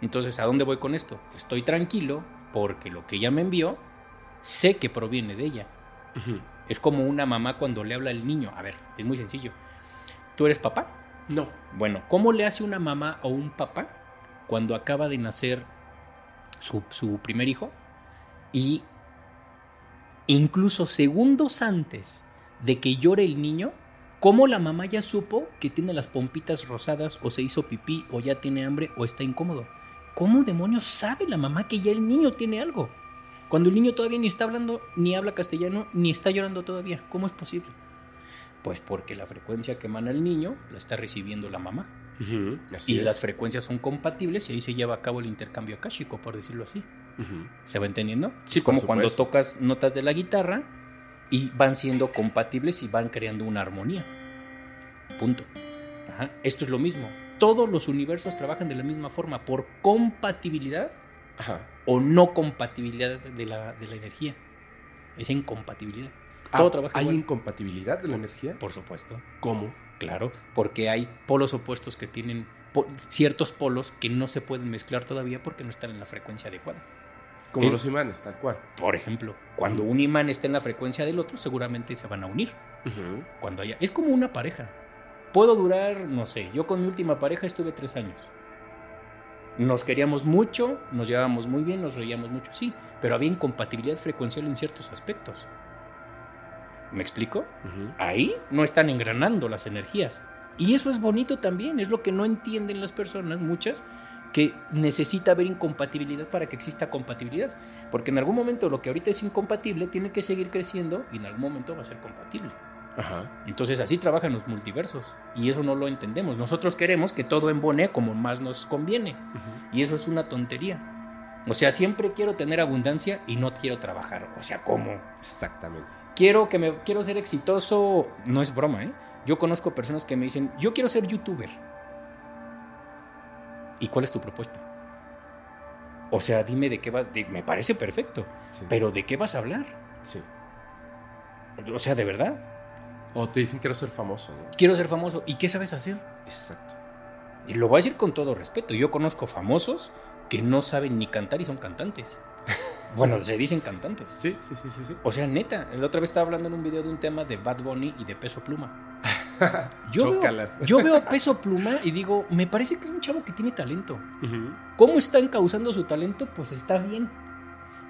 Entonces, ¿a dónde voy con esto? Estoy tranquilo porque lo que ella me envió, sé que proviene de ella. Es como una mamá cuando le habla al niño. A ver, es muy sencillo. ¿Tú eres papá? No. Bueno, ¿cómo le hace una mamá o un papá cuando acaba de nacer su, su primer hijo? Y incluso segundos antes de que llore el niño, ¿cómo la mamá ya supo que tiene las pompitas rosadas o se hizo pipí o ya tiene hambre o está incómodo? ¿Cómo demonios sabe la mamá que ya el niño tiene algo? Cuando el niño todavía ni está hablando, ni habla castellano, ni está llorando todavía. ¿Cómo es posible? Pues porque la frecuencia que emana el niño la está recibiendo la mamá. Y es. las frecuencias son compatibles y ahí se lleva a cabo el intercambio akáshico, por decirlo así. ¿Se va entendiendo? Sí, es como cuando tocas notas de la guitarra y van siendo compatibles y van creando una armonía. Punto. Ajá. Esto es lo mismo. Todos los universos trabajan de la misma forma por compatibilidad Ajá. o no compatibilidad de la, de la energía. Es incompatibilidad. Ah, Todo trabaja ¿Hay igual. incompatibilidad de la energía? Por supuesto. ¿Cómo? Claro, porque hay polos opuestos que tienen po- ciertos polos que no se pueden mezclar todavía porque no están en la frecuencia adecuada. Como Es- los imanes, tal cual. Por ejemplo, cuando un imán está en la frecuencia del otro, seguramente se van a unir. Cuando haya, es como una pareja. Puedo durar, no sé, yo con mi última pareja estuve tres años. Nos queríamos mucho, nos llevábamos muy bien, nos reíamos mucho, sí, pero había incompatibilidad frecuencial en ciertos aspectos. ¿Me explico? Ahí no están engranando las energías. Y eso es bonito también, es lo que no entienden las personas, muchas, que necesita haber incompatibilidad para que exista compatibilidad. Porque en algún momento lo que ahorita es incompatible tiene que seguir creciendo y en algún momento va a ser compatible. Ajá. Entonces así trabajan los multiversos y eso no lo entendemos. Nosotros queremos que todo embone como más nos conviene y eso es una tontería. O sea, siempre quiero tener abundancia y no quiero trabajar. O sea, ¿cómo? Exactamente. Quiero que me quiero ser exitoso, no es broma, ¿eh? Yo conozco personas que me dicen, "Yo quiero ser youtuber." ¿Y cuál es tu propuesta? O sea, dime de qué vas, de- me parece perfecto, Sí. pero ¿de qué vas a hablar? Sí. O sea, de verdad, O te dicen quiero ser famoso, ¿no? quiero ser famoso, ¿y qué sabes hacer? Exacto. Y lo voy a decir con todo respeto, yo conozco famosos que no saben ni cantar y son cantantes. Bueno, se dicen cantantes. Sí, sí, sí, sí. sí. O sea, neta, la otra vez estaba hablando en un video de un tema de Bad Bunny y de Peso Pluma. Yo veo, Chócalas. yo veo a Peso Pluma y digo, me parece que es un chavo que tiene talento. ¿Cómo está encauzando su talento? Pues está bien.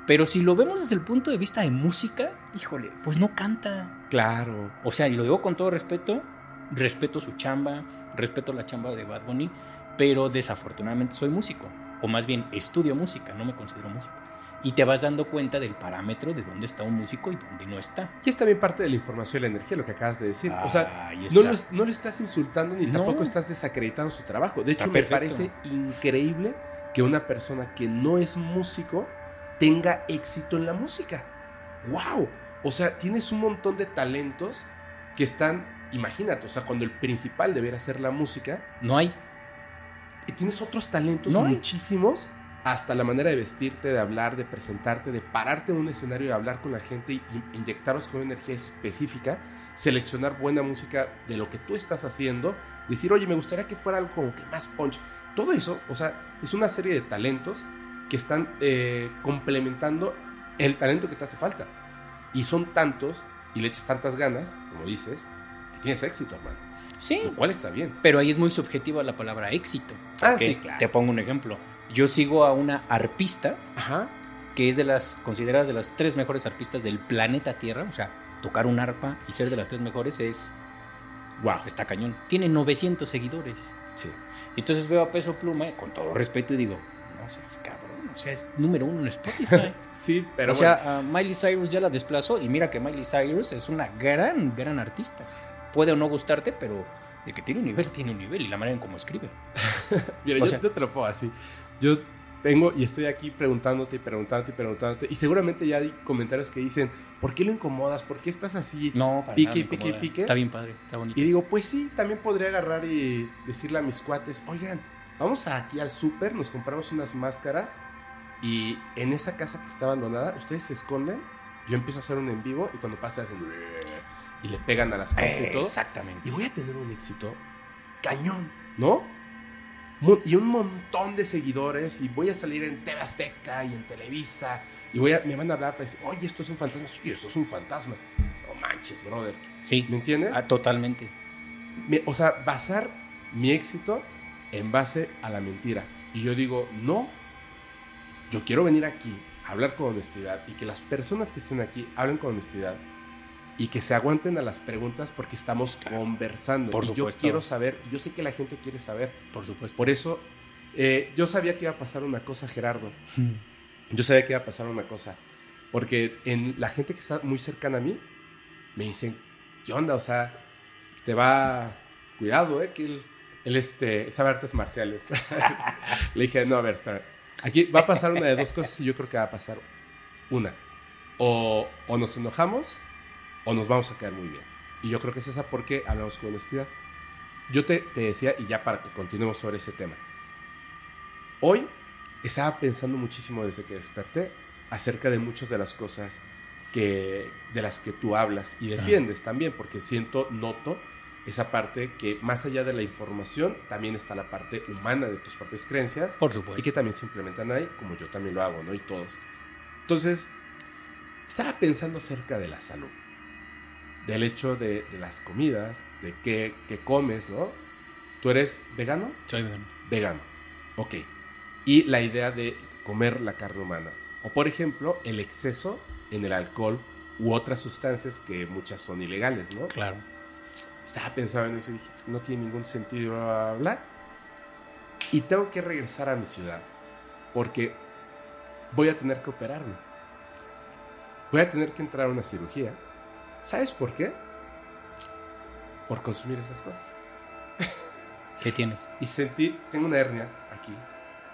Pero si lo vemos desde el punto de vista de música, híjole, pues no canta. Claro. O sea, y lo digo con todo respeto, respeto su chamba, respeto la chamba de Bad Bunny, pero desafortunadamente soy músico, o más bien estudio música, no me considero músico. Y te vas dando cuenta del parámetro de dónde está un músico y dónde no está. Y es también parte de la información y la energía, lo que acabas de decir. o sea, no, le estás insultando ni No. tampoco estás desacreditando su trabajo. De hecho, me parece increíble que una persona que no es músico tenga éxito en la música. ¡Wow! O sea, tienes un montón de talentos que están, imagínate, o sea, cuando el principal debería ser la música, No hay. y tienes otros talentos No hay. Hasta la manera de vestirte, de hablar, de presentarte, de pararte en un escenario y hablar con la gente y y inyectaros con una energía específica, seleccionar buena música de lo que tú estás haciendo, decir, oye, me gustaría que fuera algo como que más punch. Todo eso, o sea, es una serie de talentos que están eh, complementando el talento que te hace falta. Y son tantos, y le echas tantas ganas, como dices, que tienes éxito, hermano. Sí. Lo cual está bien. Pero ahí es muy subjetiva la palabra éxito. Ah, sí, claro. Te pongo un ejemplo. Yo sigo a una arpista Ajá. que es de las consideradas de las tres mejores arpistas del planeta Tierra. O sea, tocar un arpa y ser de las tres mejores es. Wow. Está cañón. Tiene 900 seguidores. Sí. Entonces veo a Peso Pluma, con todo respeto, y digo, no seas cabrón. O sea, es número uno en Spotify. Sí, pero o bueno. sea, Miley Cyrus ya la desplazó. Y mira que Miley Cyrus es una gran, gran artista. Puede o no gustarte, pero de que tiene un nivel, tiene un nivel. Y la manera en cómo escribe. Mira, O yo, sea- te lo así. Yo vengo y estoy aquí preguntándote y preguntándote y preguntándote. Y seguramente ya hay comentarios que dicen, ¿por qué lo incomodas? ¿Por qué estás así? No, para Pique nada pique pique. Está bien padre, está bonito. Y digo, pues sí, también podría agarrar y decirle a mis cuates, oigan, vamos aquí al súper, nos compramos unas máscaras y en esa casa que está abandonada, ustedes se esconden, yo empiezo a hacer un en vivo y cuando pasa hacen y le pegan a las cosas y todo. Exactamente. y voy a tener un éxito cañón, ¿no? Y un montón de seguidores y voy a salir en TV Azteca y en Televisa y voy a, me van a hablar para decir, oye, esto es un fantasma, sí, eso es un fantasma. No manches, brother. Sí, ¿Me entiendes? ah, totalmente. Me- o sea, basar mi éxito en base a la mentira. Y yo digo, no, yo quiero venir aquí a hablar con honestidad y que las personas que estén aquí hablen con honestidad y que se aguanten a las preguntas porque estamos conversando. Por y yo supuesto. quiero saber, yo sé que la gente quiere saber. Por supuesto. Por eso, eh, yo sabía que iba a pasar una cosa, Gerardo. Yo sabía que iba a pasar una cosa. Porque en la gente que está muy cercana a mí me dicen, ¿qué onda? O sea, te va. Cuidado, ¿eh? Que él, él, este, sabe artes marciales. Le dije, no, a ver, espera. Aquí va a pasar una de dos cosas y yo creo que va a pasar una. O, o nos enojamos o nos vamos a quedar muy bien. Y yo creo que es esa porque hablamos con honestidad. Yo te, te decía, y ya para que continuemos sobre ese tema. Hoy estaba pensando muchísimo desde que desperté acerca de muchas de las cosas que, de las que tú hablas y defiendes también, porque siento, noto esa parte que más allá de la información, también está la parte humana de tus propias creencias Por y supuesto. que también se implementan ahí, como yo también lo hago, ¿no? Y todos. Entonces, estaba pensando acerca de la salud, del hecho de, de las comidas, de qué, qué comes, ¿no? ¿Tú eres vegano? Soy vegano. Vegano. Ok. Y la idea de comer la carne humana. O por ejemplo, el exceso en el alcohol u otras sustancias que muchas son ilegales, ¿no? Claro. Estaba pensando en eso y dije, "Es que no tiene ningún sentido hablar. Y tengo que regresar a mi ciudad. Porque voy a tener que operarme. Voy a tener que entrar a una cirugía. ¿Sabes por qué? Por consumir esas cosas. ¿Qué tienes? Y sentí, tengo una hernia aquí,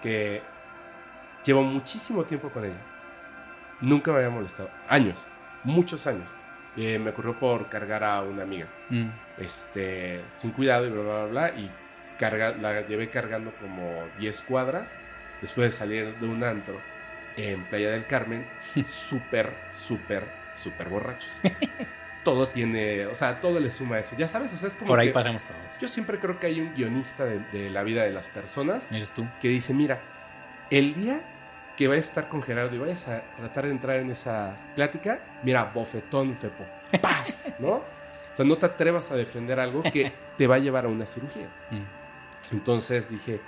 que llevo muchísimo tiempo con ella. Nunca me había molestado. Años, muchos años. Eh, me ocurrió por cargar a una amiga, Mm. este, sin cuidado y bla, bla, bla, bla. Y carga, la llevé cargando como 10 cuadras después de salir de un antro en Playa del Carmen, súper, súper, súper borrachos. todo tiene, o sea, todo le suma eso. Ya sabes, o sea, es como Por ahí que- pasamos todos. yo siempre creo que hay un guionista de, de la vida de las personas Eres tú. que dice, mira, el día que vayas a estar con Gerardo y vayas a tratar de entrar en esa plática, mira, bofetón, Fepo. Paz, ¿no? O sea, no te atrevas a defender algo que te va a llevar a una cirugía. Mm. Entonces dije,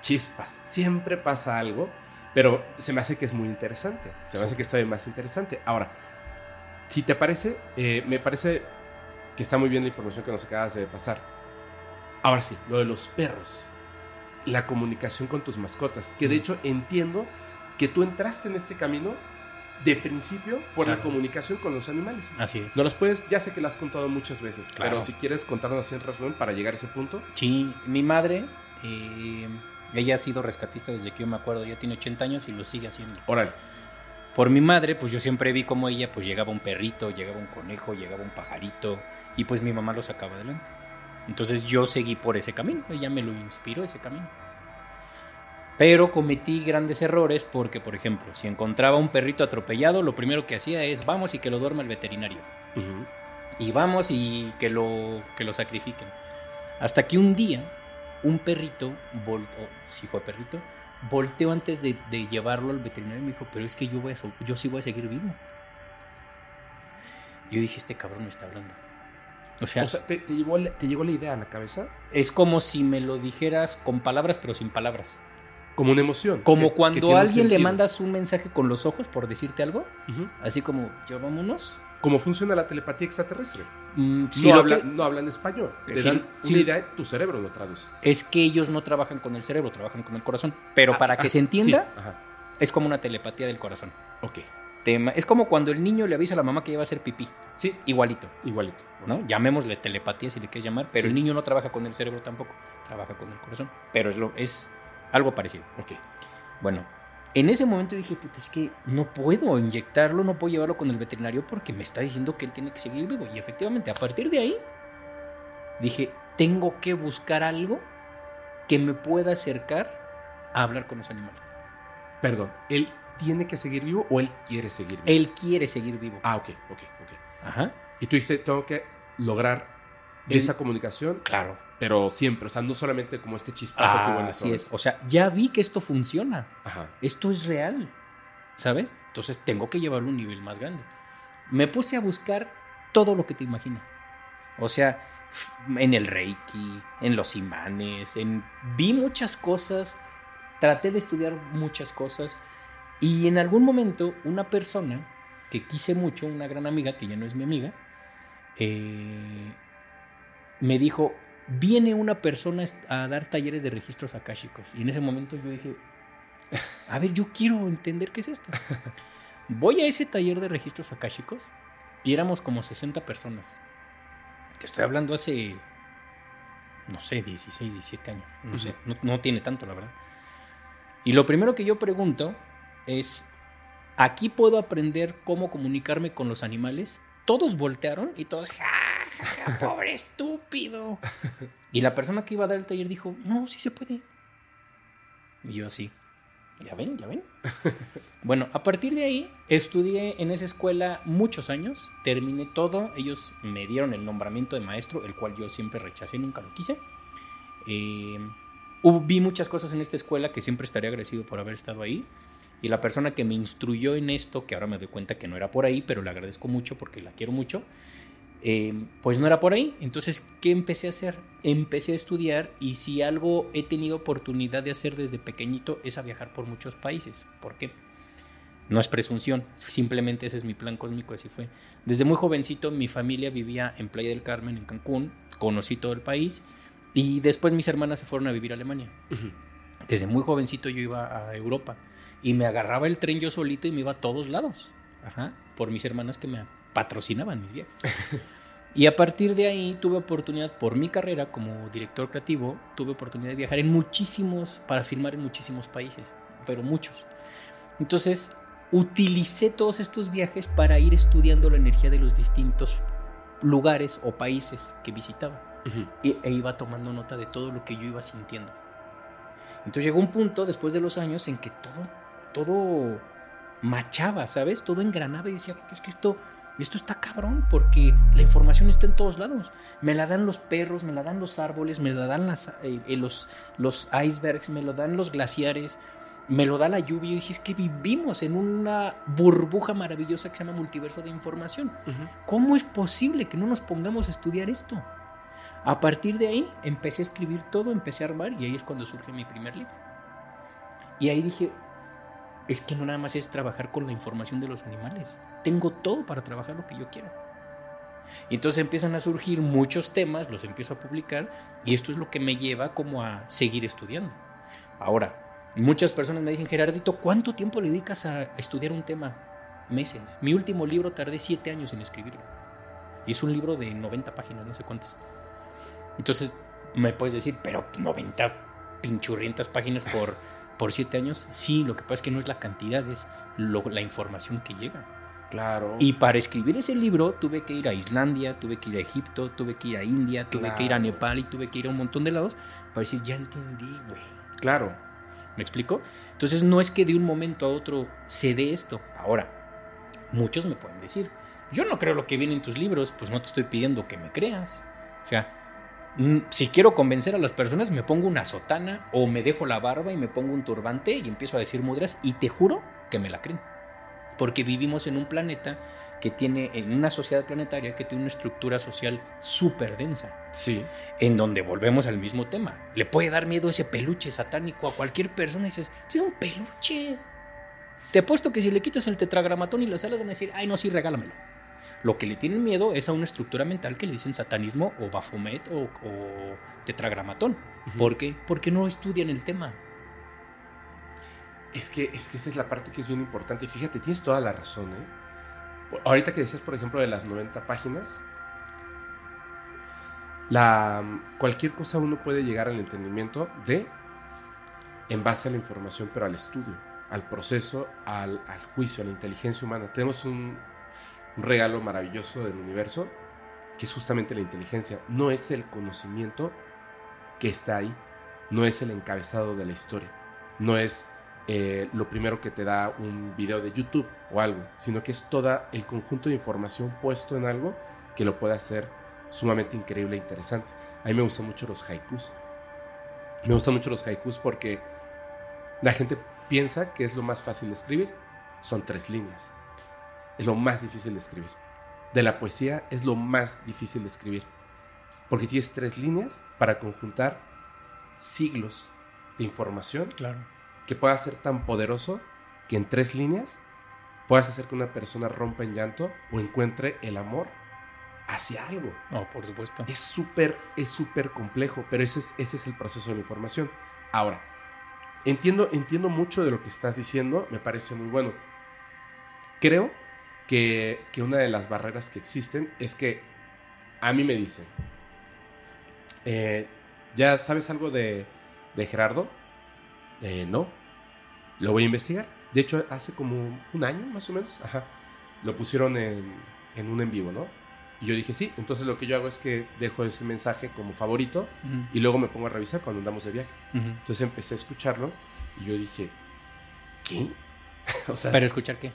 chispas, siempre pasa algo, pero se me hace que es muy interesante. Se me hace que esto es más interesante. Ahora, si te parece, eh, me parece que está muy bien la información que nos acabas de pasar. Ahora sí, lo de los perros. La comunicación con tus mascotas. Que de hecho entiendo que tú entraste en este camino de principio por la Claro. comunicación con los animales. Así es. No los puedes, ya sé que lo has contado muchas veces, Claro. pero si quieres contarnos así en resumen para llegar a ese punto. Sí, mi madre, eh, ella ha sido rescatista desde que yo me acuerdo, ya tiene 80 años y lo sigue haciendo. Órale. Por mi madre, pues yo siempre vi como ella, pues llegaba un perrito, llegaba un conejo, llegaba un pajarito, y pues mi mamá lo sacaba adelante. Entonces yo seguí por ese camino, ella me lo inspiró ese camino. Pero cometí grandes errores porque, por ejemplo, si encontraba un perrito atropellado, lo primero que hacía es vamos y que lo duerma el veterinario. Y vamos y que lo, que lo sacrifiquen. Hasta que un día, un perrito, volteó, si fue perrito, volteó antes de, de llevarlo al veterinario y me dijo, pero es que yo, voy a, yo sí voy a seguir vivo. Yo dije, este cabrón me está hablando. O sea, O sea, ¿te, te llegó, la- ¿te llegó la idea a la cabeza? es como si me lo dijeras con palabras, pero sin palabras. Como una emoción. Como que- que cuando tiene a alguien le sentido. mandas un mensaje con los ojos por decirte algo, Ujú. así como, ya vámonos. ¿Cómo funciona la telepatía extraterrestre? Mm, sí, no, habla, que- no hablan español. Te Sí, dan sí. una idea, tu cerebro lo traduce. es que ellos no trabajan con el cerebro, trabajan con el corazón. Pero Ah, para ah, que se entienda, es como una telepatía del corazón. Ok. Tema- es como cuando el niño le avisa a la mamá que va a hacer pipí. Sí, Igualito, igualito. ¿no? Llamémosle telepatía si le quieres llamar, pero el niño no trabaja con el cerebro tampoco, trabaja con el corazón. Pero es, lo, es algo parecido. Ok. Bueno, en ese momento dije, puta, es que no puedo inyectarlo, no puedo llevarlo con el veterinario porque me está diciendo que él tiene que seguir vivo. Y efectivamente, a partir de ahí, dije, tengo que buscar algo que me pueda acercar a hablar con los animales. Perdón, ¿él tiene que seguir vivo o él quiere seguir vivo? Él quiere seguir vivo. Ah, ok, ok, ok. Ajá, Y tú dijiste, tengo que lograr El- esa comunicación, claro. pero siempre, o sea, no solamente como este chispazo que hubo en este Así es. O sea, ya vi que esto funciona. Ajá. Esto es real. ¿Sabes? Entonces tengo que llevarlo a un nivel más grande. Me puse a buscar todo lo que te imaginas. O sea, en el Reiki, en los imanes, en vi muchas cosas, traté de estudiar muchas cosas y en algún momento una persona que quise mucho, una gran amiga que ya no es mi amiga, eh, me dijo, viene una persona a dar talleres de registros akáshicos. Y en ese momento yo dije, a ver, yo quiero entender qué es esto. Voy a ese taller de registros akáshicos y éramos como 60 personas. Te estoy hablando hace, no sé, 16, 17 años. No sé, no, no tiene tanto, la verdad. Y lo primero que yo pregunto es, ¿aquí puedo aprender cómo comunicarme con los animales? Todos voltearon y todos, ja, pobre estúpido. Y la persona que iba a dar el taller dijo, no, sí se puede. Y yo sí. Ya ven, ya ven. bueno, a partir de ahí estudié en esa escuela muchos años, terminé todo, ellos me dieron el nombramiento de maestro, el cual yo siempre rechacé, nunca lo quise. Eh, vi muchas cosas en esta escuela que siempre estaré agradecido por haber estado ahí. Y la persona que me instruyó en esto, que ahora me doy cuenta que no era por ahí, pero le agradezco mucho porque la quiero mucho, eh, pues no era por ahí. Entonces, ¿qué empecé a hacer? Empecé a estudiar y si algo he tenido oportunidad de hacer desde pequeñito es a viajar por muchos países. ¿Por qué? No es presunción, simplemente ese es mi plan cósmico, así fue. Desde muy jovencito mi familia vivía en Playa del Carmen, en Cancún, conocí todo el país y después mis hermanas se fueron a vivir a Alemania. Desde muy jovencito yo iba a Europa y me agarraba el tren yo solito y me iba a todos lados. Ajá, por mis hermanas que me patrocinaban mis viajes. Y a partir de ahí tuve oportunidad, por mi carrera como director creativo, tuve oportunidad de viajar en muchísimos, para filmar en muchísimos países, pero muchos. Entonces, utilicé todos estos viajes para ir estudiando la energía de los distintos lugares o países que visitaba Ujú. y- e iba tomando nota de todo lo que yo iba sintiendo. Entonces llegó un punto después de los años en que todo, todo machaba, ¿sabes? Todo engranaba y decía, es que esto, esto está cabrón porque la información está en todos lados. Me la dan los perros, me la dan los árboles, me la dan las, eh, eh, los, los icebergs, me lo dan los glaciares. me lo da la lluvia y dije, es que vivimos en una burbuja maravillosa que se llama multiverso de información. ¿Cómo es posible que no nos pongamos a estudiar esto? A partir de ahí empecé a escribir todo, empecé a armar y ahí es cuando surge mi primer libro. Y ahí dije, es que no nada más es trabajar con la información de los animales. Tengo todo para trabajar lo que yo quiero. Y entonces empiezan a surgir muchos temas, los empiezo a publicar y esto es lo que me lleva como a seguir estudiando. Ahora, muchas personas me dicen, Gerardito, ¿cuánto tiempo le dedicas a estudiar un tema? Meses. Mi último libro tardé siete años en escribirlo. Y es un libro de 90 páginas, no sé cuántas. Entonces me puedes decir, pero 90 pinchurrientas páginas por, por siete años. Sí, lo que pasa es que no es la cantidad, es la información que llega. Claro. Y para escribir ese libro tuve que ir a Islandia, tuve que ir a Egipto, tuve que ir a India, tuve que ir a Nepal y tuve que ir a un montón de lados para decir, ya entendí, güey. Claro. ¿Me explico? Entonces no es que de un momento a otro se dé esto. Ahora, muchos me pueden decir, yo no creo lo que viene en tus libros, pues no te estoy pidiendo que me creas. O sea, mm, si quiero convencer a las personas, me pongo una sotana o me dejo la barba y me pongo un turbante y empiezo a decir mudras y te juro que me la creen porque vivimos en un planeta que tiene, en una sociedad planetaria que tiene una estructura social súper densa. Sí. En donde volvemos al mismo tema. Le puede dar miedo ese peluche satánico a cualquier persona y dices, es un peluche. Te apuesto que si le quitas el tetragramatón y las alas van a decir, ay no, sí, regálamelo. Lo que le tienen miedo es a una estructura mental que le dicen satanismo o bafomet o, tetragramatón. ¿Por qué? Porque no estudian el tema. Es que, es que esta es la parte que es bien importante. Fíjate, tienes toda la razón, ¿eh? Ahorita que decías, por ejemplo, de las 90 páginas, la, cualquier cosa uno puede llegar al entendimiento de en base a la información, pero al estudio, al proceso, al, juicio, a la inteligencia humana. Tenemos un, un, regalo maravilloso del universo, que es justamente la inteligencia. No es el conocimiento que está ahí, no es el encabezado de la historia, no es eh, lo primero que te da un video de YouTube o algo, sino que es todo el conjunto de información puesto en algo que lo puede hacer sumamente increíble e interesante. A mí me gustan mucho los haikus. Me gustan mucho los haikus porque la gente piensa que es lo más fácil de escribir. Son tres líneas. Es lo más difícil de escribir. De la poesía es lo más difícil de escribir. Porque tienes tres líneas para conjuntar siglos de información claro que pueda ser tan poderoso que en tres líneas puedas hacer que una persona rompa en llanto o encuentre el amor hacia algo. No, por supuesto. Es súper, es súper complejo, pero ese es, ese es el proceso de la información. Ahora, entiendo, entiendo mucho de lo que estás diciendo, me parece muy bueno. Creo que, una de las barreras que existen es que a mí me dicen, eh, ¿ya sabes algo de, de Gerardo? Eh, no, lo voy a investigar. De hecho, hace como un año más o menos, ajá, lo pusieron en, un en vivo, ¿no? Y yo dije, sí, entonces lo que yo hago es que dejo ese mensaje como favorito y luego me pongo a revisar cuando andamos de viaje. Entonces empecé a escucharlo y yo dije, ¿qué? o sea, ¿Pero escuchar qué?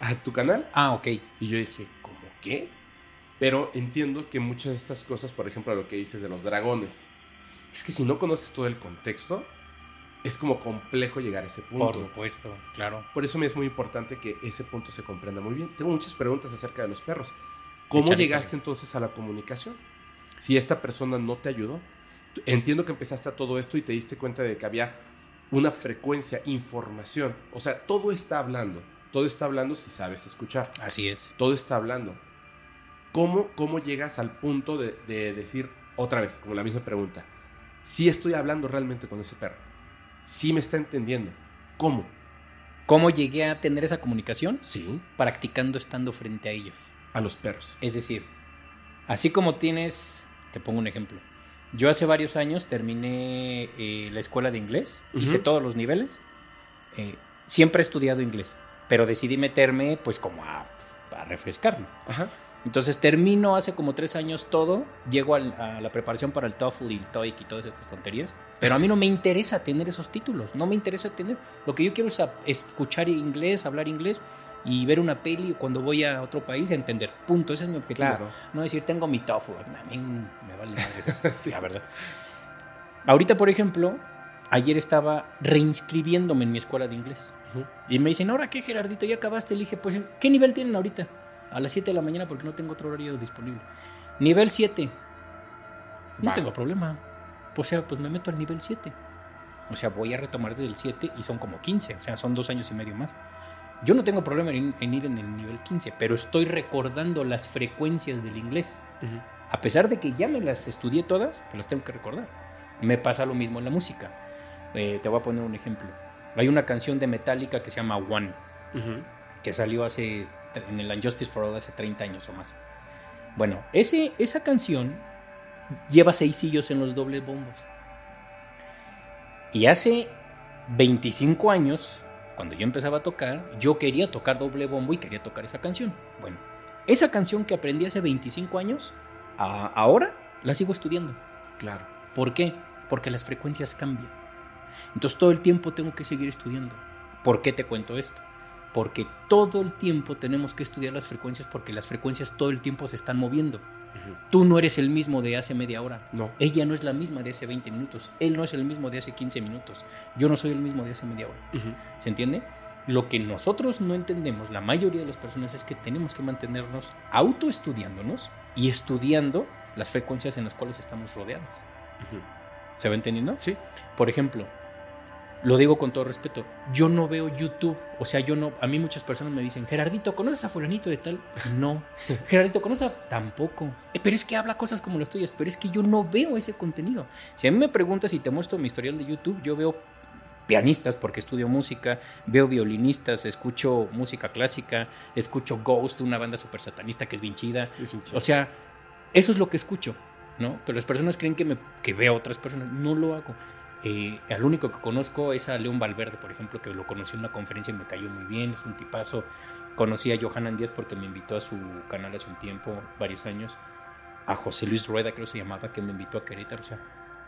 ¿A tu canal? Ah, ok. Y yo dije, ¿cómo qué? Pero entiendo que muchas de estas cosas, por ejemplo, lo que dices de los dragones, es que si no conoces todo el contexto, es como complejo llegar a ese punto. Por supuesto, claro. Por eso me es muy importante que ese punto se comprenda muy bien. Tengo muchas preguntas acerca de los perros. ¿Cómo llegaste entonces a la comunicación? Si esta persona no te ayudó, entiendo que empezaste a todo esto y te diste cuenta de que había una frecuencia, información. O sea, todo está hablando. Todo está hablando si sabes escuchar. Así es. Todo está hablando. ¿Cómo, cómo llegas al punto de, de decir, otra vez, como la misma pregunta, si estoy hablando realmente con ese perro? Sí me está entendiendo. ¿Cómo? ¿Cómo llegué a tener esa comunicación? Sí. Practicando estando frente a ellos. A los perros. Es decir, así como tienes, te pongo un ejemplo. Yo hace varios años terminé eh, la escuela de inglés, hice todos los niveles. Eh, siempre he estudiado inglés, pero decidí meterme pues como a, a refrescarme. Ajá. Entonces termino hace como tres años todo, llego a la preparación para el TOEFL y el TOEIC y todas estas tonterías, pero a mí no me interesa tener esos títulos, no me interesa tener, lo que yo quiero es escuchar inglés, hablar inglés y ver una peli cuando voy a otro país entender, punto, ese es mi objetivo. Claro. No decir tengo mi TOEFL, a mí me vale madre eso, sí. la verdad. Ahorita, por ejemplo, ayer estaba reinscribiéndome en mi escuela de inglés. Y me dicen, ¿ahora qué, Gerardito? ¿Ya acabaste? Le dije, pues, ¿qué nivel tienen ahorita? A las 7 de la mañana porque no tengo otro horario disponible. Nivel 7. No Va. tengo problema. O sea, pues me meto al nivel 7. O sea, voy a retomar desde el 7 y son como 15. O sea, son dos años y medio más. Yo no tengo problema en, en ir en el nivel 15, pero estoy recordando las frecuencias del inglés. A pesar de que ya me las estudié todas, me las tengo que recordar. Me pasa lo mismo en la música. Eh, te voy a poner un ejemplo. Hay una canción de Metallica que se llama One, que salió hace en el Unjustice for All hace 30 años o más. Bueno, ese, esa canción lleva seis sillos en los dobles bombos. Y hace 25 años, cuando yo empezaba a tocar, yo quería tocar doble bombo y quería tocar esa canción. Bueno, esa canción que aprendí hace 25 años, a- ahora la sigo estudiando. Claro. ¿Por qué? Porque las frecuencias cambian. Entonces todo el tiempo tengo que seguir estudiando. ¿Por qué te cuento esto? Porque todo el tiempo tenemos que estudiar las frecuencias porque las frecuencias todo el tiempo se están moviendo. Tú no eres el mismo de hace media hora. No. Ella no es la misma de hace 20 minutos. Él no es el mismo de hace 15 minutos. Yo no soy el mismo de hace media hora. ¿Se entiende? Lo que nosotros no entendemos, la mayoría de las personas, es que tenemos que mantenernos autoestudiándonos y estudiando las frecuencias en las cuales estamos rodeadas. Ujú. ¿Se va entendiendo? Sí. Por ejemplo, lo digo con todo respeto, yo no veo YouTube, o sea, yo no, a mí muchas personas me dicen, Gerardito, ¿conoces a fulanito de tal? No. Gerardito, ¿conoces a...? Tampoco. "Eh, pero es que habla cosas como las tuyas, pero es que yo no veo ese contenido. Si a mí me preguntas y te muestro mi historial de YouTube, yo veo pianistas porque estudio música, veo violinistas, escucho música clásica, escucho Ghost, una banda super satanista que es bien chida. Es un chido. O sea, eso es lo que escucho, ¿no? Pero las personas creen que, me, que veo a otras personas. No lo hago. Eh, al único que conozco es a León Valverde, por ejemplo, que lo conocí en una conferencia y me cayó muy bien, es un tipazo. Conocí a Johanan Díaz porque me invitó a su canal hace un tiempo, varios años. A José Luis Rueda, creo que se llamaba, que me invitó a Querétaro. O sea,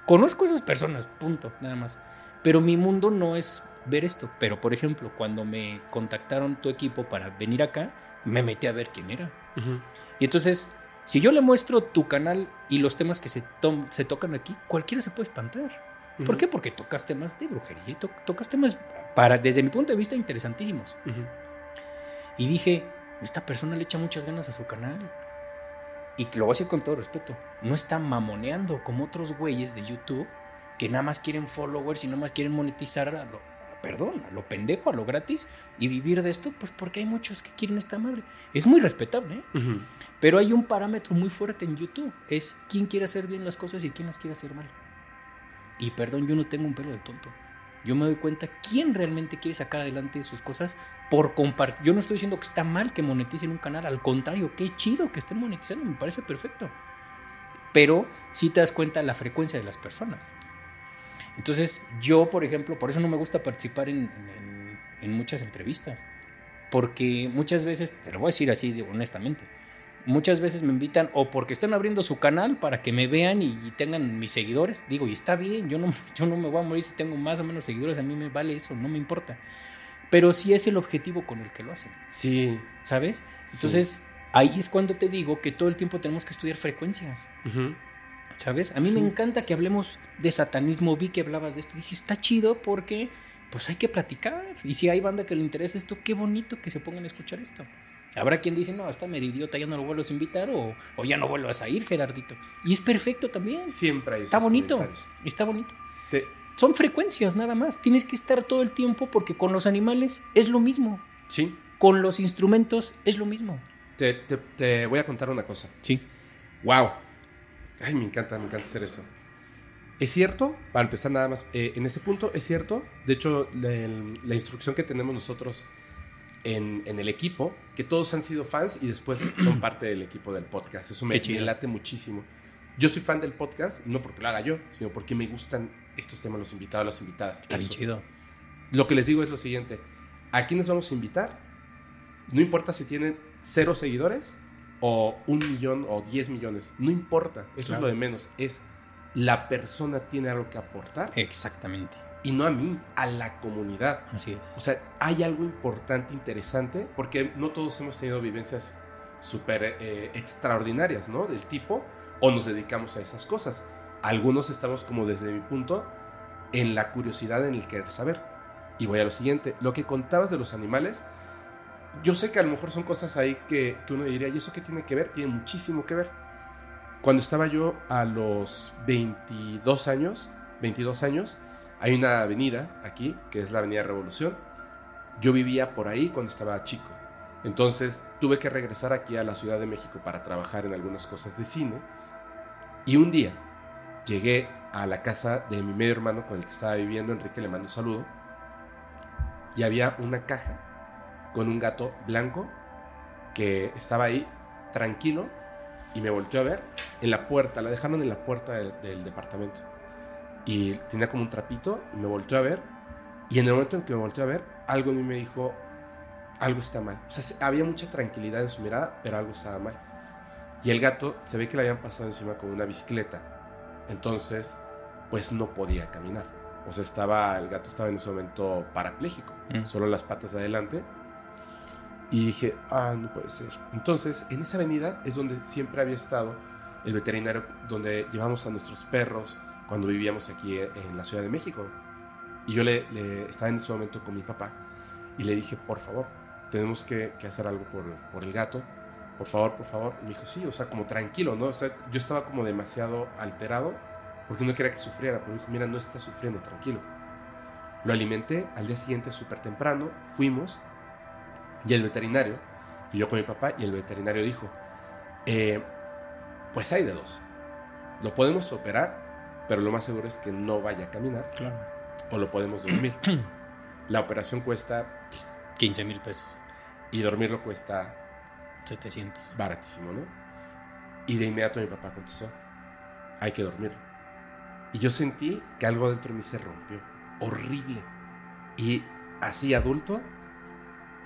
conozco a esas personas, punto, nada más. Pero mi mundo no es ver esto. Pero, por ejemplo, cuando me contactaron tu equipo para venir acá, me metí a ver quién era. Ujú. Y entonces, si yo le muestro tu canal y los temas que se, tom- se tocan aquí, cualquiera se puede espantar. ¿Por qué? Porque tocas temas de brujería y to- tocas temas, para, desde mi punto de vista, interesantísimos. Ujú. Y dije, esta persona le echa muchas ganas a su canal. Y lo voy a decir con todo respeto. No está mamoneando como otros güeyes de YouTube que nada más quieren followers y nada más quieren monetizar a lo, perdón, a lo pendejo, a lo gratis y vivir de esto, pues porque hay muchos que quieren esta madre. Es muy respetable, ¿eh? Ujú. Pero hay un parámetro muy fuerte en YouTube. Es quién quiere hacer bien las cosas y quién las quiere hacer mal. Y perdón, yo no tengo un pelo de tonto. Yo me doy cuenta quién realmente quiere sacar adelante sus cosas por compartir. Yo no estoy diciendo que está mal que moneticen un canal. Al contrario, qué chido que estén monetizando. Me parece perfecto. Pero sí te das cuenta la frecuencia de las personas. Entonces, yo, por ejemplo, por eso no me gusta participar en, en- en muchas entrevistas. Porque muchas veces, te lo voy a decir así honestamente, muchas veces me invitan o porque están abriendo su canal para que me vean y, y tengan mis seguidores. Digo, y está bien, yo no, yo no me voy a morir si tengo más o menos seguidores, a mí me vale eso, no me importa. Pero sí es el objetivo con el que lo hacen, Sí. ¿sabes? Sí. Entonces, ahí es cuando te digo que todo el tiempo tenemos que estudiar frecuencias. ¿Sabes? A mí me encanta que hablemos de satanismo. Vi que hablabas de esto. Dije, está chido porque pues hay que platicar. Y si hay banda que le interesa esto, qué bonito que se pongan a escuchar esto. Habrá quien dice, no, está medio idiota, ya no lo vuelvas a invitar o, o ya no vuelvas a ir, Gerardito. Y es perfecto también. Siempre hay está bonito. Está bonito. Te- Son frecuencias nada más. Tienes que estar todo el tiempo porque con los animales es lo mismo. sí. Con los instrumentos es lo mismo. Te, te- te voy a contar una cosa. Sí. Wow. Ay, me encanta, me encanta hacer eso. Es cierto, para empezar nada más, eh, en ese punto es cierto. De hecho, la instrucción que tenemos nosotros en, en el equipo, que todos han sido fans y después son parte del equipo del podcast. Eso me, me late muchísimo. Yo soy fan del podcast, no porque lo haga yo, sino porque me gustan estos temas, los invitados, las invitadas. Está bien chido. Lo que les digo es lo siguiente. ¿A quiénes vamos a invitar? No importa si tienen cero seguidores o un millón o diez millones. No importa. Eso Claro. es lo de menos. Es la persona tiene algo que aportar. Exactamente. Y no a mí, a la comunidad. Así es. O sea, hay algo importante, interesante, porque no todos hemos tenido vivencias súper eh, extraordinarias, ¿no? Del tipo, o nos dedicamos a esas cosas. Algunos estamos como desde mi punto, en la curiosidad, en el querer saber. Y voy a lo siguiente, lo que contabas de los animales, yo sé que a lo mejor son cosas ahí que, que uno diría, ¿y eso qué tiene que ver? Tiene muchísimo que ver. Cuando estaba yo a los 22 años, 22 años, hay una avenida aquí, que es la Avenida Revolución. Yo vivía por ahí cuando estaba chico. Entonces tuve que regresar aquí a la Ciudad de México para trabajar en algunas cosas de cine. Y un día llegué a la casa de mi medio hermano con el que estaba viviendo, Enrique, le mando un saludo. Y había una caja con un gato blanco que estaba ahí tranquilo y me volteó a ver en la puerta, la dejaron en la puerta del, del departamento. Y tenía como un trapito y me volteó a ver. Y en el momento en que me volteó a ver, algo en mí me dijo, algo está mal. O sea, se- había mucha tranquilidad en su mirada, pero algo estaba mal. Y el gato se ve que le habían pasado encima con una bicicleta. Entonces, pues no podía caminar. O sea, estaba, el gato estaba en ese momento parapléjico, Mm. solo las patas de adelante. Y dije, ah, no puede ser. Entonces, en esa avenida es donde siempre había estado el veterinario, donde llevamos a nuestros perros cuando vivíamos aquí en la Ciudad de México. Y yo le, le- estaba en ese momento con mi papá y le dije, por favor, tenemos que, que hacer algo por, por el gato. Por favor, por favor. Y me dijo, sí, o sea, como tranquilo, ¿no? O sea, yo estaba como demasiado alterado porque no quería que sufriera. Pero me dijo, mira, no está sufriendo, tranquilo. Lo alimenté al día siguiente súper temprano, fuimos y el veterinario, fui yo con mi papá y el veterinario dijo, eh, pues hay de dos. Lo podemos operar, pero lo más seguro es que no vaya a caminar Claro. o lo podemos dormir. La operación cuesta 15 mil pesos. y dormirlo cuesta 700. baratísimo, ¿no? Y de inmediato mi papá contestó, hay que dormirlo. Y yo sentí que algo dentro de mí se rompió, horrible. Y así adulto,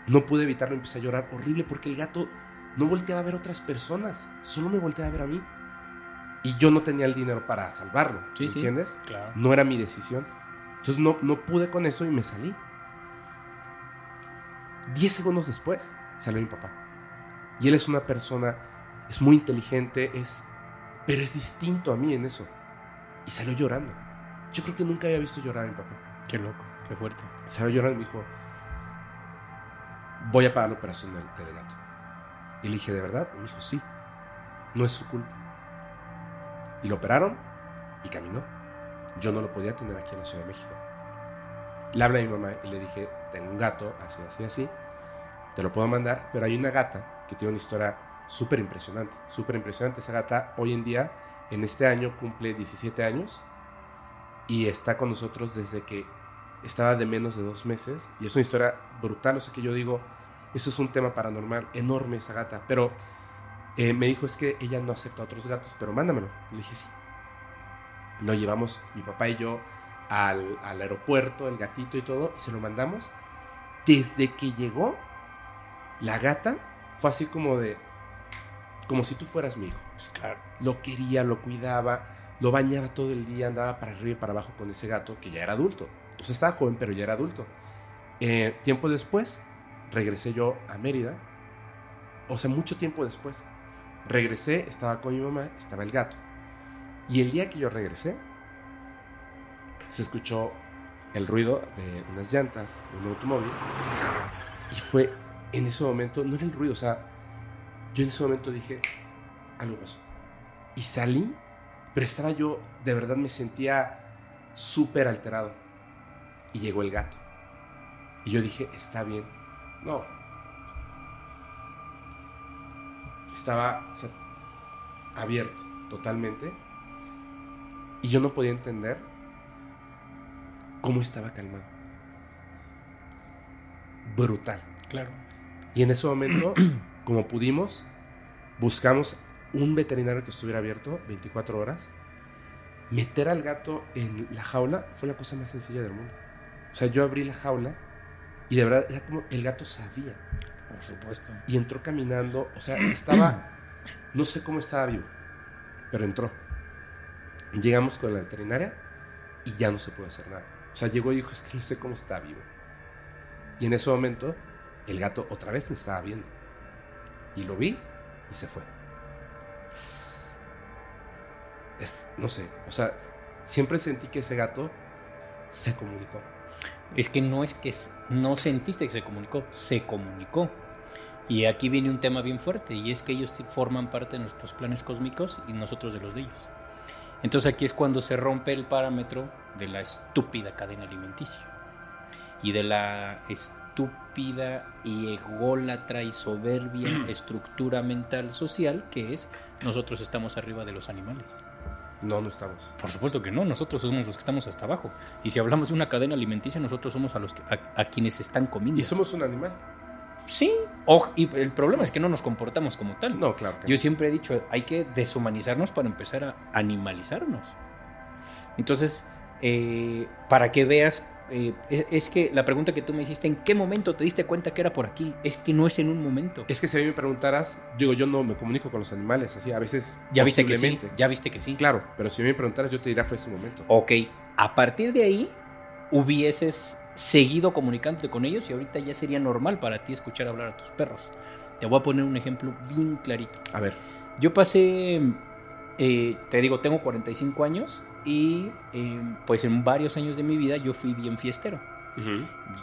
no pude evitarlo, empecé a llorar horrible porque el gato no volteaba a ver otras personas, solo me volteaba a ver a mí. Y yo no tenía el dinero para salvarlo, Sí, ¿me sí. ¿entiendes? Claro. No era mi decisión. Entonces no, no pude con eso y me salí. Diez segundos después salió mi papá. Y él es una persona, es muy inteligente, es, pero es distinto a mí en eso. Y salió llorando. Yo creo que nunca había visto llorar a mi papá. Qué loco, qué fuerte. Salió llorando y me dijo, voy a pagar la operación del, gato. Y le dije, ¿de verdad? Y me dijo, sí, no es su culpa. Y lo operaron y caminó. Yo no lo podía tener aquí en la Ciudad de México. Le hablé a mi mamá y le dije, tengo un gato, así, así, así. Te lo puedo mandar, pero hay una gata que tiene una historia súper impresionante. Súper impresionante. Esa gata hoy en día, en este año, cumple 17 años y está con nosotros desde que estaba de menos de dos meses. Y es una historia brutal. O sea que yo digo, eso es un tema paranormal enorme esa gata. Pero eh, me dijo, es que ella no acepta a otros gatos, pero mándamelo. Le dije, sí. Nos llevamos, mi papá y yo, al, al aeropuerto, el gatito y todo, se lo mandamos. Desde que llegó, la gata fue así como de, como si tú fueras mi hijo. Pues claro. Lo quería, lo cuidaba, lo bañaba todo el día, andaba para arriba y para abajo con ese gato que ya era adulto. O sea, estaba joven, pero ya era adulto. Eh, tiempo después, regresé yo a Mérida. O sea, mucho tiempo después. Regresé, estaba con mi mamá, estaba el gato. Y el día que yo regresé, se escuchó el ruido de unas llantas de un automóvil. Y fue en ese momento, no era el ruido, o sea, yo en ese momento dije, algo pasó. Y salí, pero estaba yo, de verdad me sentía súper alterado. Y llegó el gato. Y yo dije, está bien. No. Estaba o sea, abierto totalmente. Y yo no podía entender cómo estaba calmado. Brutal. Claro. Y en ese momento, como pudimos, buscamos un veterinario que estuviera abierto 24 horas. Meter al gato en la jaula fue la cosa más sencilla del mundo. O sea, yo abrí la jaula y de verdad era como el gato sabía. Por supuesto. Y entró caminando, o sea, estaba, no sé cómo estaba vivo, pero entró. Llegamos con la veterinaria y ya no se pudo hacer nada. O sea, llegó y dijo, es que no sé cómo está vivo. Y en ese momento, el gato otra vez me estaba viendo. Y lo vi y se fue. Es, no sé, o sea, siempre sentí que ese gato se comunicó. Es que no es que no sentiste que se comunicó, se comunicó. Y aquí viene un tema bien fuerte, y es que ellos forman parte de nuestros planes cósmicos y nosotros de los de ellos. Entonces aquí es cuando se rompe el parámetro de la estúpida cadena alimenticia y de la estúpida y ególatra y soberbia estructura mental social que es nosotros estamos arriba de los animales. No, no estamos. Por supuesto que no, nosotros somos los que estamos hasta abajo. Y si hablamos de una cadena alimenticia, nosotros somos a los que, a, quienes están comiendo. Y somos un animal. Sí, oh, y el problema es que no nos comportamos como tal. No, claro. Yo siempre he dicho, hay que deshumanizarnos para empezar a animalizarnos. Entonces, eh, para que veas eh, es que la pregunta que tú me hiciste, ¿en qué momento te diste cuenta que era por aquí? Es que no es en un momento. Es que si a mí me preguntaras, digo, yo no me comunico con los animales, así a veces. Ya viste que sí. Ya viste que sí. Claro, pero si a mí me preguntaras, yo te diría fue ese momento. Ok, a partir de ahí, hubieses seguido comunicándote con ellos y ahorita ya sería normal para ti escuchar hablar a tus perros. Te voy a poner un ejemplo bien clarito. A ver. Yo pasé, eh, te digo, tengo 45 años y eh, pues en varios años de mi vida yo fui bien fiestero.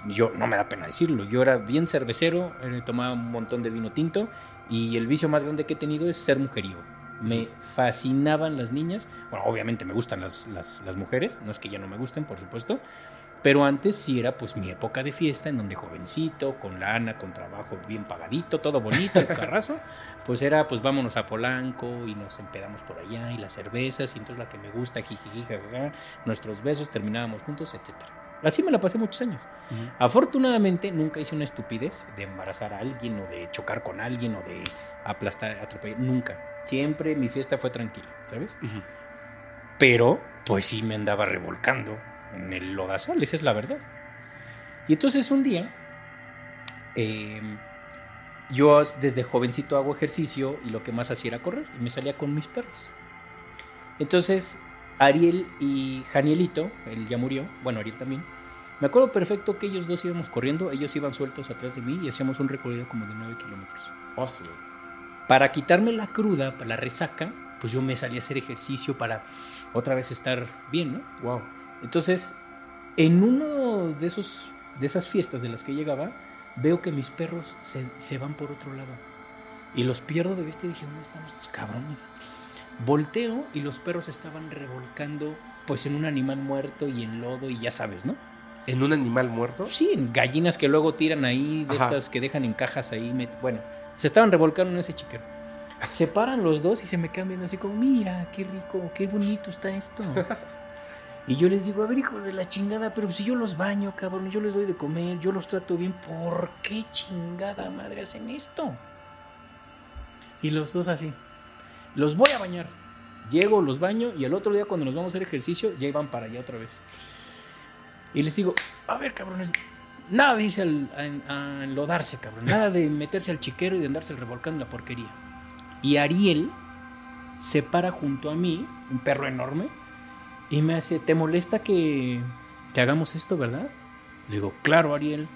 Yo no me da pena decirlo, yo era bien cervecero, eh, tomaba un montón de vino tinto y el vicio más grande que he tenido es ser mujeriego. Me fascinaban las niñas, bueno, obviamente me gustan las, las, las mujeres, no es que ya no me gusten, por supuesto, pero antes sí era pues mi época de fiesta en donde jovencito, con lana, con trabajo bien pagadito, todo bonito, el carrazo, pues era pues vámonos a Polanco y nos empedamos por allá y las cervezas y entonces la que me gusta, jiji, nuestros besos, terminábamos juntos, etcétera. Así me la pasé muchos años. Afortunadamente nunca hice una estupidez de embarazar a alguien o de chocar con alguien o de aplastar, atropellar, nunca. Siempre mi fiesta fue tranquila, ¿sabes? Pero pues sí me andaba revolcando en el lodazal, esa es la verdad. Y entonces un día, em, yo desde jovencito hago ejercicio y lo que más hacía era correr y me salía con mis perros. Entonces, Ariel y Janielito, él ya murió, bueno, Ariel también, me acuerdo perfecto que ellos dos íbamos corriendo, ellos iban sueltos atrás de mí y hacíamos un recorrido como de 9 kilómetros. Para quitarme la cruda, para la resaca, pues yo me salí a hacer ejercicio para otra vez estar bien, ¿no? Wow. Entonces, en uno de esos de esas fiestas de las que llegaba, veo que mis perros se, van por otro lado. Y los pierdo de vista y dije, ¿dónde están estos cabrones? Volteo y los perros estaban revolcando pues en un animal muerto y en lodo y ya sabes, ¿no? ¿En un animal muerto? Sí, en gallinas que luego tiran ahí, de estas que dejan en cajas ahí. Bueno, se estaban revolcando en ese chiquero. Se paran los dos y se me viendo así como, mira, qué rico, qué bonito está esto. Y yo les digo, a ver, hijos de la chingada, pero si yo los baño, cabrón, yo les doy de comer, yo los trato bien, ¿por qué chingada madre hacen esto? Y los dos así, los voy a bañar. Llego, los baño y el otro día cuando nos vamos a hacer ejercicio, ya iban para allá otra vez. Y les digo, a ver, cabrones, nada de irse a, enlodarse, cabrón, nada de meterse al chiquero y de andarse revolcando la porquería. Y Ariel se para junto a mí, un perro enorme, y me hace, ¿te molesta que, que hagamos esto, verdad? Le digo, claro, Ariel.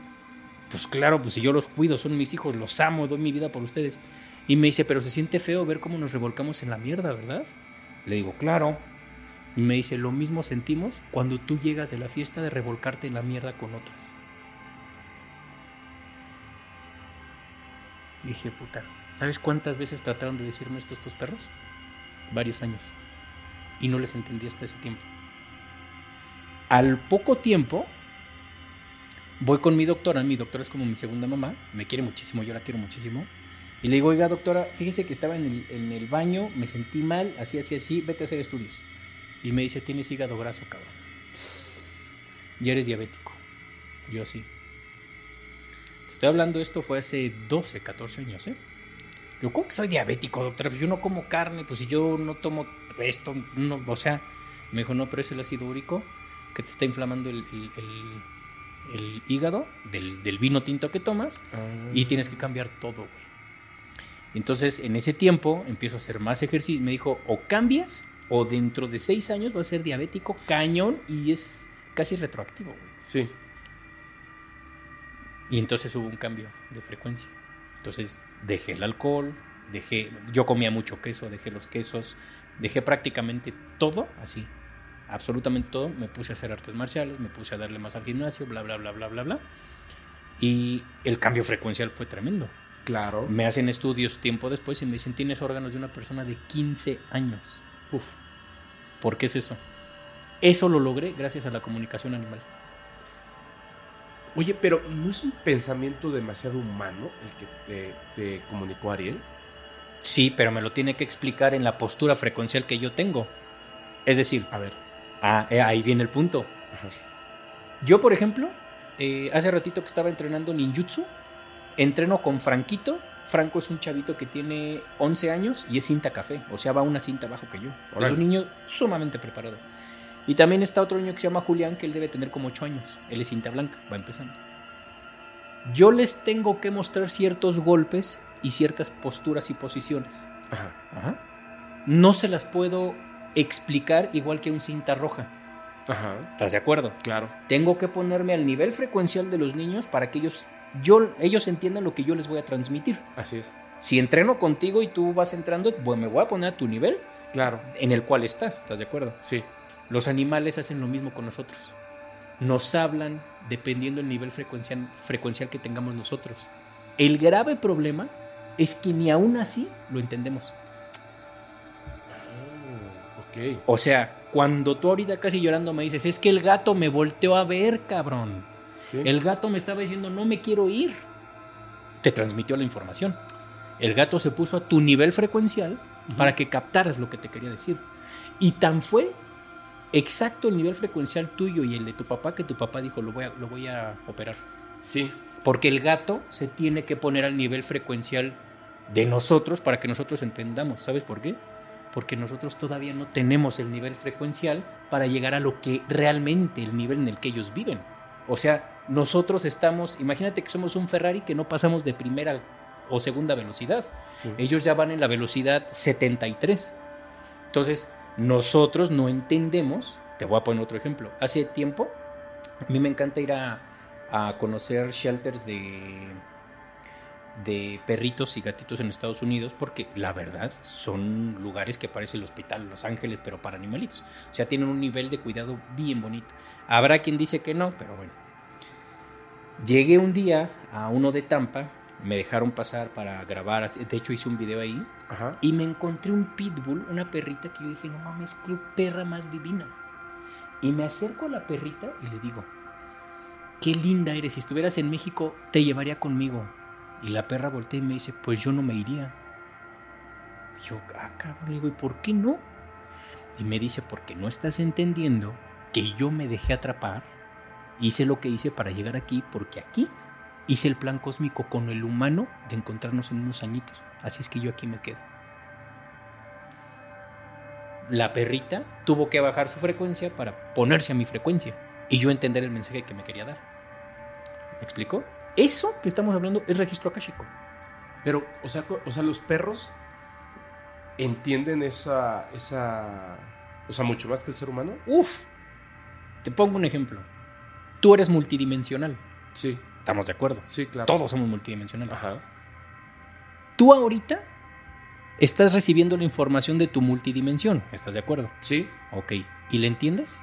Pues claro, pues si yo los cuido, son mis hijos, los amo, doy mi vida por ustedes. Y me dice, pero se siente feo ver cómo nos revolcamos en la mierda, ¿verdad? Le digo, claro. Y me dice, lo mismo sentimos cuando tú llegas de la fiesta de revolcarte en la mierda con otras. dije, puta, ¿sabes cuántas veces trataron de decirme esto estos perros? Varios años y no les entendí hasta ese tiempo. Al poco tiempo, voy con mi doctora, mi doctora es como mi segunda mamá, me quiere muchísimo, yo la quiero muchísimo. Y le digo, oiga doctora, fíjese que estaba en el, baño, me sentí mal, así, así, así, vete a hacer estudios. Y me dice, tienes hígado graso, cabrón. Y eres diabético. Yo sí. estoy hablando, esto fue hace 12, 14 años, ¿eh? Yo, ¿cómo que soy diabético, doctora? Pues yo no como carne, pues si yo no tomo esto, no, o sea, me dijo, no, pero es el ácido úrico que te está inflamando el, hígado del, vino tinto que tomas y ah. tienes que cambiar todo, güey. Entonces, en ese tiempo empiezo a hacer más ejercicio. Me dijo, o cambias o dentro de seis años vas a ser diabético cañón y es casi retroactivo, güey. Sí. Y entonces hubo un cambio de frecuencia. Entonces dejé el alcohol, dejé, yo comía mucho queso, dejé los quesos, Dejé prácticamente todo así. absolutamente todo. Me puse a hacer artes marciales, me puse a darle más al gimnasio, bla, bla, bla, bla, bla, bla. Y el cambio frecuencial fue tremendo. Claro. Me hacen estudios tiempo después y me dicen, tienes órganos de una persona de 15 años. Uf. ¿Por qué es eso? Eso lo logré gracias a la comunicación animal. Oye, pero ¿no es un pensamiento demasiado humano el que te, te comunicó Ariel? Sí, pero me lo tiene que explicar en la postura frecuencial que yo tengo. Es decir, A ver. ah, eh, ahí viene el punto. Ajá. Yo, por ejemplo, eh, hace ratito que estaba entrenando ninjutsu, entreno con Franquito. Franco es un chavito que tiene 11 años y es cinta café, o sea, va una cinta abajo que yo. Es un niño sumamente preparado. Y también está otro niño que se llama Julián, que él debe tener como 8 años. Él es cinta blanca, va empezando. Yo les tengo que mostrar ciertos golpes y ciertas posturas y posiciones. Ajá. Ajá. No se las puedo explicar igual que un cinta roja. Ajá. ¿Estás de acuerdo? Claro. Tengo que ponerme al nivel frecuencial de los niños para que ellos, yo, ellos entiendan lo que yo les voy a transmitir. Así es. Si entreno contigo y tú vas entrando, pues me voy a poner a tu nivel Claro. en el cual estás. ¿Estás de acuerdo? Sí. Los animales hacen lo mismo con nosotros. Nos hablan dependiendo del nivel frecuencial, frecuencial que tengamos nosotros. El grave problema es que ni aún así lo entendemos. Ah, ok. O sea, cuando tú ahorita casi llorando me dices, es que el gato me volteó a ver, cabrón. Sí. El gato me estaba diciendo, no me quiero ir. Te transmitió la información. El gato se puso a tu nivel frecuencial para que captaras lo que te quería decir. Y tan fue exacto el nivel frecuencial tuyo y el de tu papá que tu papá dijo, lo voy a, lo voy a operar. Sí. Porque el gato se tiene que poner al nivel frecuencial de nosotros para que nosotros entendamos. ¿Sabes por qué? Porque nosotros todavía no tenemos el nivel frecuencial para llegar a lo que realmente el nivel en el que ellos viven. O sea, nosotros estamos, imagínate que somos un Ferrari que no pasamos de primera o segunda velocidad. Sí. Ellos ya van en la velocidad 73. Entonces, nosotros no entendemos. Te voy a poner otro ejemplo. Hace tiempo, a mí me encanta ir a, a conocer shelters de, de perritos y gatitos en Estados Unidos porque la verdad son lugares que parece el hospital Los Ángeles, pero para animalitos. O sea, tienen un nivel de cuidado bien bonito. Habrá quien dice que no, pero bueno. Llegué un día a uno de Tampa, me dejaron pasar para grabar, así- de hecho hice un video ahí, Ajá. y me encontré un pitbull, una perrita que yo dije, no mames, qué perra más divina. Y me acerco a la perrita y le digo, qué linda eres, si estuvieras en México te llevaría conmigo. Y la perra voltea y me dice, pues yo no me iría. Yo, ah, cabrón, le digo, ¿y por qué no? Y me dice, porque no estás entendiendo que yo me dejé atrapar, hice lo que hice para llegar aquí, porque aquí hice el plan cósmico con el humano de encontrarnos en unos añitos. Así es que yo aquí me quedo. La perrita tuvo que bajar su frecuencia para ponerse a mi frecuencia y yo entender el mensaje que me quería dar. ¿Me explicó? Eso que estamos hablando es registro akáshico. Pero, o sea, o sea, los perros entienden esa, esa, o sea, mucho más que el ser humano. Uf. Te pongo un ejemplo. Tú eres multidimensional. Sí, Estamos de acuerdo. sí, claro. Todos somos multidimensionales. Ajá. Tú ahorita estás recibiendo la información de tu multidimensión. ¿Estás de acuerdo? Sí, Ok. ¿Y le entiendes?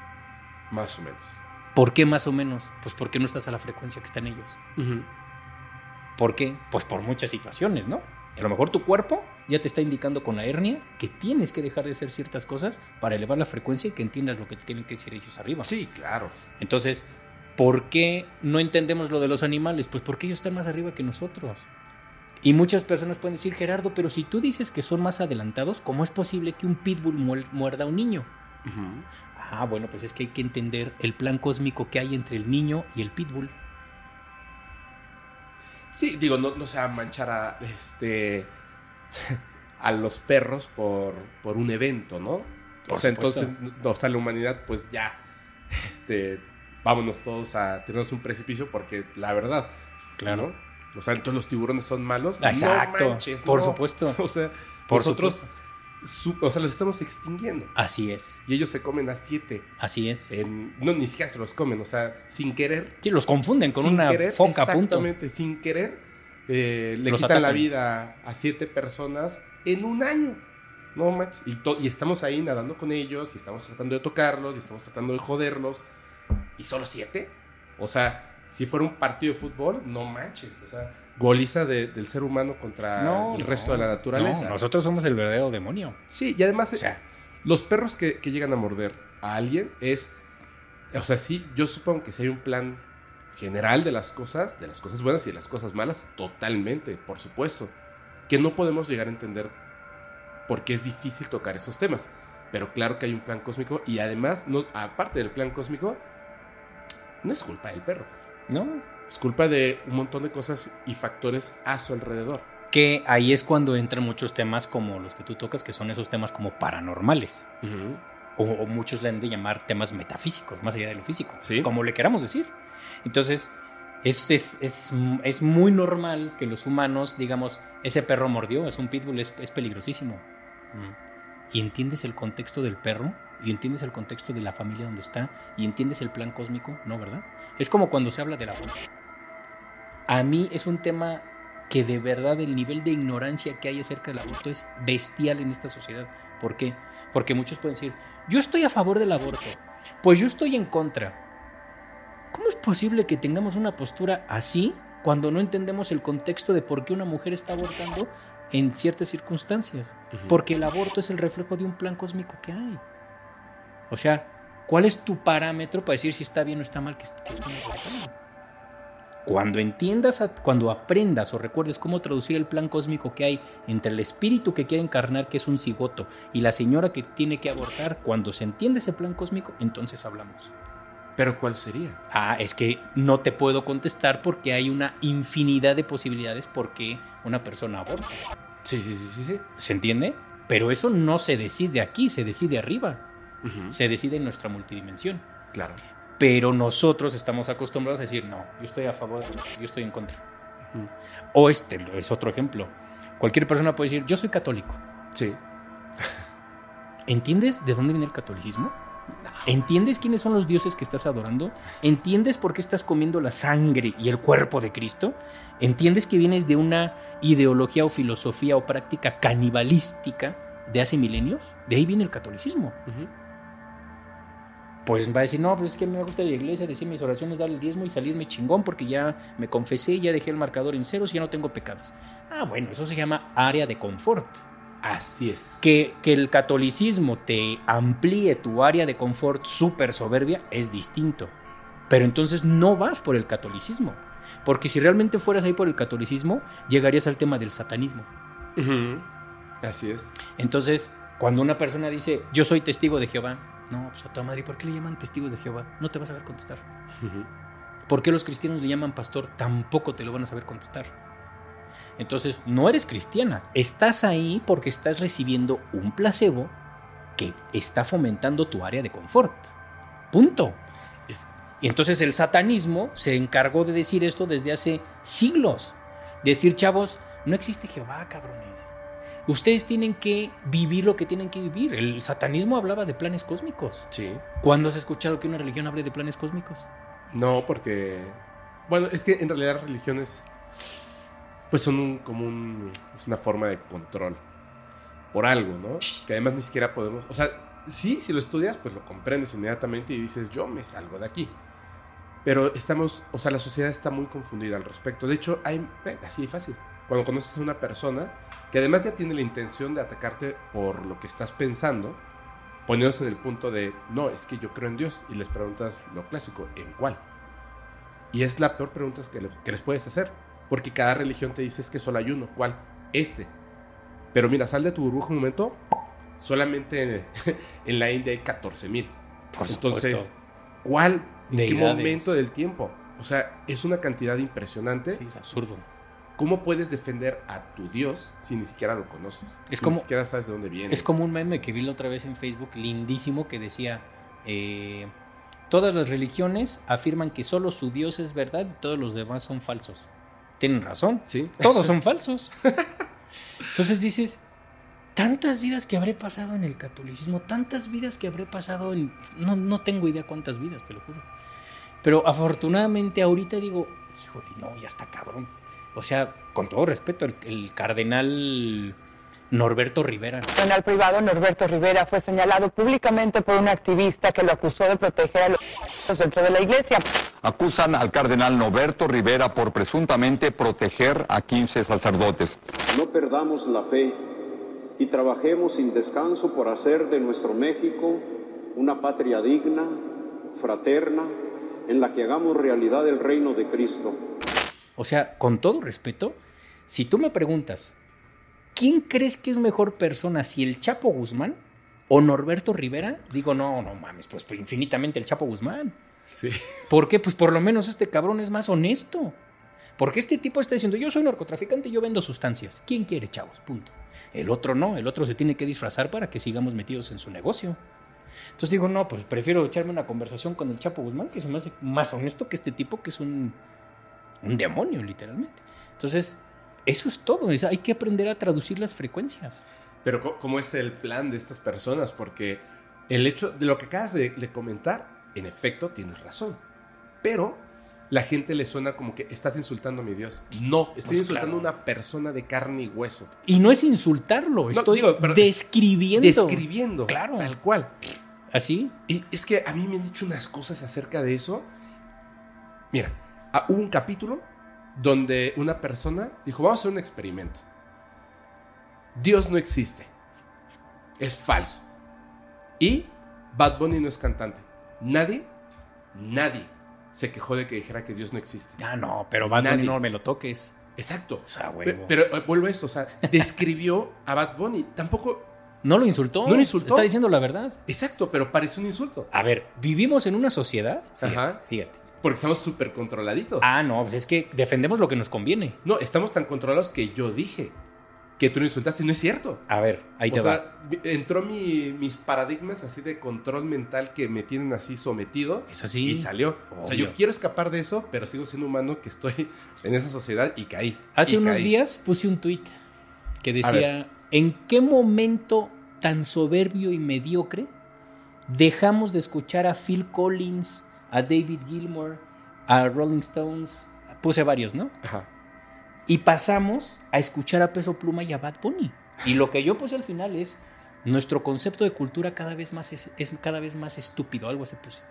más o menos. ¿Por qué más o menos? Pues porque no estás a la frecuencia que están ellos. Ujú. ¿Por qué? Pues por muchas situaciones, ¿no? A lo mejor tu cuerpo ya te está indicando con la hernia que tienes que dejar de hacer ciertas cosas para elevar la frecuencia y que entiendas lo que te tienen que decir ellos arriba. Sí, claro. Entonces, ¿por qué no entendemos lo de los animales? Pues porque ellos están más arriba que nosotros. Y muchas personas pueden decir, Gerardo, pero si tú dices que son más adelantados, ¿cómo es posible que un pitbull muer- muerda a un niño? Ujú. Ah, bueno, pues es que hay que entender el plan cósmico que hay entre el niño y el pitbull. Sí, digo, no, no se va a manchar a, este, a los perros por, por un evento, ¿no? Por o sea, supuesto. entonces, no, o sea, la humanidad, pues ya, este, vámonos todos a tirarnos un precipicio porque la verdad, Claro. ¿no? O sea, entonces los tiburones son malos. Exacto. No manches, por no. supuesto. O sea, Por nosotros, supuesto. Su- o sea, los estamos extinguiendo. Así es. Y ellos se comen a siete. Así es. En, no, ni siquiera se los comen, o sea, sin querer. Sí, los confunden con una querer, foca a punto. Exactamente, sin querer. eh, le Los quitan la vida a siete personas en un año. No manches. Y, y estamos ahí nadando con ellos, y estamos tratando de tocarlos, y estamos tratando de joderlos. ¿Y solo siete? O sea, si fuera un partido de fútbol, no manches. O sea, goliza de- del ser humano contra el resto de la naturaleza. No, nosotros somos el verdadero demonio. Sí, y además, O sea, los perros que, que llegan a morder a alguien es. O sea, sí, yo supongo que si hay un plan general de las cosas, de las cosas buenas y de las cosas malas, totalmente, por supuesto. Que no podemos llegar a entender por qué es difícil tocar esos temas. Pero claro que hay un plan cósmico y además, no, aparte del plan cósmico, no es culpa del perro. no. Es culpa de un montón de cosas y factores a su alrededor. Que ahí es cuando entran muchos temas como los que tú tocas, que son esos temas como paranormales. O, o muchos le han de llamar temas metafísicos, más allá de lo físico. Sí. Como le queramos decir. Entonces, es, es, es, es muy normal que los humanos, digamos, ese perro mordió, es un pitbull, es, es peligrosísimo. Mm. Y entiendes el contexto del perro, y entiendes el contexto de la familia donde está, y entiendes el plan cósmico, ¿no, verdad? Es como cuando se habla del aborto. A mí es un tema que de verdad el nivel de ignorancia que hay acerca del aborto es bestial en esta sociedad. ¿Por qué? Porque muchos pueden decir, yo estoy a favor del aborto, pues yo estoy en contra. ¿Cómo es posible que tengamos una postura así cuando no entendemos el contexto de por qué una mujer está abortando en ciertas circunstancias? Porque el aborto es el reflejo de un plan cósmico que hay. O sea, ¿cuál es tu parámetro para decir si está bien o está mal que, que estén abortando? Cuando entiendas, a- cuando aprendas o recuerdes cómo traducir el plan cósmico que hay entre el espíritu que quiere encarnar, que es un cigoto, y la señora que tiene que abortar, cuando se entiende ese plan cósmico, entonces hablamos. Pero ¿cuál sería? Ah, es que no te puedo contestar porque hay una infinidad de posibilidades por qué una persona aborta. Sí, sí, sí, sí, sí. ¿Se entiende? Pero eso no se decide aquí, se decide arriba, Se decide en nuestra multidimensión. Claro. Pero nosotros estamos acostumbrados a decir, no, yo estoy a favor, yo estoy en contra. O este es otro ejemplo. Cualquier persona puede decir, yo soy católico. Sí. ¿Entiendes de dónde viene el catolicismo? ¿Entiendes quiénes son los dioses que estás adorando? ¿Entiendes por qué estás comiendo la sangre y el cuerpo de Cristo? ¿Entiendes que vienes de una ideología o filosofía o práctica canibalística de hace milenios? De ahí viene el catolicismo. Pues va a decir, no, pues es que me gusta la iglesia, decir mis oraciones, dar el diezmo y salirme chingón porque ya me confesé, ya dejé el marcador en ceros y ya no tengo pecados. Ah, bueno, eso se llama área de confort. Así es. Que, que el catolicismo te amplíe tu área de confort súper soberbia es distinto. Pero entonces no vas por el catolicismo. Porque si realmente fueras ahí por el catolicismo, llegarías al tema del satanismo. Ujú. Así es. Entonces, cuando una persona dice, yo soy testigo de Jehová, no, pues a tu madre, ¿por qué le llaman testigos de Jehová? No te vas a saber contestar. ¿Por qué los cristianos le llaman pastor? Tampoco te lo van a saber contestar. Entonces, no eres cristiana. Estás ahí porque estás recibiendo un placebo que está fomentando tu área de confort. Punto. Y entonces el satanismo se encargó de decir esto desde hace siglos. Decir, chavos, no existe Jehová, cabrones. Ustedes tienen que vivir lo que tienen que vivir. El satanismo hablaba de planes cósmicos. Sí. ¿Cuándo has escuchado que una religión hable de planes cósmicos? No, porque. Bueno, es que en realidad las religiones. Pues son un, como un. Es una forma de control. Por algo, ¿no? Que además ni siquiera podemos. O sea, sí, si lo estudias, pues lo comprendes inmediatamente y dices, yo me salgo de aquí. Pero estamos. O sea, la sociedad está muy confundida al respecto. De hecho, hay. Así de fácil. Cuando conoces a una persona que además ya tiene la intención de atacarte por lo que estás pensando, poniéndose en el punto de, no, es que yo creo en Dios, y les preguntas lo clásico, ¿en cuál? Y es la peor pregunta que, le- que les puedes hacer, porque cada religión te dice es que solo hay uno, ¿cuál? Este. Pero mira, sal de tu burbuja un momento, solamente en, en la India hay 14 mil. Entonces, supuesto. ¿cuál? ¿En qué momento del tiempo? O sea, es una cantidad impresionante. Sí, es absurdo. ¿Cómo puedes defender a tu Dios si ni siquiera lo conoces? Es si como- ni siquiera sabes de dónde viene. Es como un meme que vi la otra vez en Facebook, lindísimo, que decía, eh, todas las religiones afirman que solo su Dios es verdad y todos los demás son falsos. Tienen razón, Sí. todos son falsos. Entonces dices, tantas vidas que habré pasado en el catolicismo, tantas vidas que habré pasado en... No, no tengo idea cuántas vidas, te lo juro. Pero afortunadamente ahorita digo, híjole, no, ya está cabrón. O sea, con todo respeto, el, el cardenal Norberto Rivera. El privado, Norberto Rivera fue señalado públicamente por un activista que lo acusó de proteger a los dentro de la iglesia. Acusan al cardenal Norberto Rivera por presuntamente proteger a 15 sacerdotes. No perdamos la fe y trabajemos sin descanso por hacer de nuestro México una patria digna, fraterna, en la que hagamos realidad el reino de Cristo. O sea, con todo respeto, si tú me preguntas, ¿quién crees que es mejor persona, si el Chapo Guzmán o Norberto Rivera? Digo, no, no mames, pues, pues infinitamente el Chapo Guzmán. Sí. ¿Por qué? Pues por lo menos este cabrón es más honesto. Porque este tipo está diciendo, yo soy narcotraficante, yo vendo sustancias. ¿Quién quiere, chavos? Punto. El otro no, el otro se tiene que disfrazar para que sigamos metidos en su negocio. Entonces digo, no, pues prefiero echarme una conversación con el Chapo Guzmán, que se me hace más honesto que este tipo, que es un, un demonio, literalmente. Entonces, eso es todo. es- hay que aprender a traducir las frecuencias. Pero ¿cómo es el plan de estas personas? Porque el hecho de lo que acabas de, de comentar, en efecto, tienes razón. Pero la gente le suena como que estás insultando a mi Dios. No, estoy Pues, insultando claro. a una persona de carne y hueso. Y no es insultarlo, estoy digo, describiendo. Describiendo. Claro. Tal cual. Así. Y es que a mí me han dicho unas cosas acerca de eso. Mira, ah, hubo un capítulo donde una persona dijo, vamos a hacer un experimento. Dios no existe. Es falso. Y Bad Bunny no es cantante. Nadie, nadie se quejó de que dijera que Dios no existe. Ah, no, pero Bad Bunny no me lo toques. Exacto. O sea, huevo. Pero, eh, vuelvo a esto, o sea, describió a Bad Bunny. Tampoco, no lo insultó. No lo insultó. Está diciendo la verdad. exacto, pero parece un insulto. A ver, vivimos en una sociedad. Fíjate, Ajá. fíjate. Porque estamos súper controladitos. Ah, no, pues es que defendemos lo que nos conviene. No, estamos tan controlados que yo dije que tú lo insultaste. No es cierto. A ver, ahí o te va. sea, entró mi- mis paradigmas así de control mental que me tienen así sometido Es así. y salió. O sea, yo quiero escapar de eso, pero sigo siendo humano que estoy en esa sociedad y caí. Hace Y unos caí. días puse un tweet que decía: ¿En qué momento tan soberbio y mediocre dejamos de escuchar a Phil Collins, a David Gilmour, a Rolling Stones? Puse varios, ¿no? Ajá. Y pasamos a escuchar a Peso Pluma y a Bad Bunny. Y lo que yo puse al final es: nuestro concepto de cultura cada vez más es, es cada vez más estúpido. Algo se puse.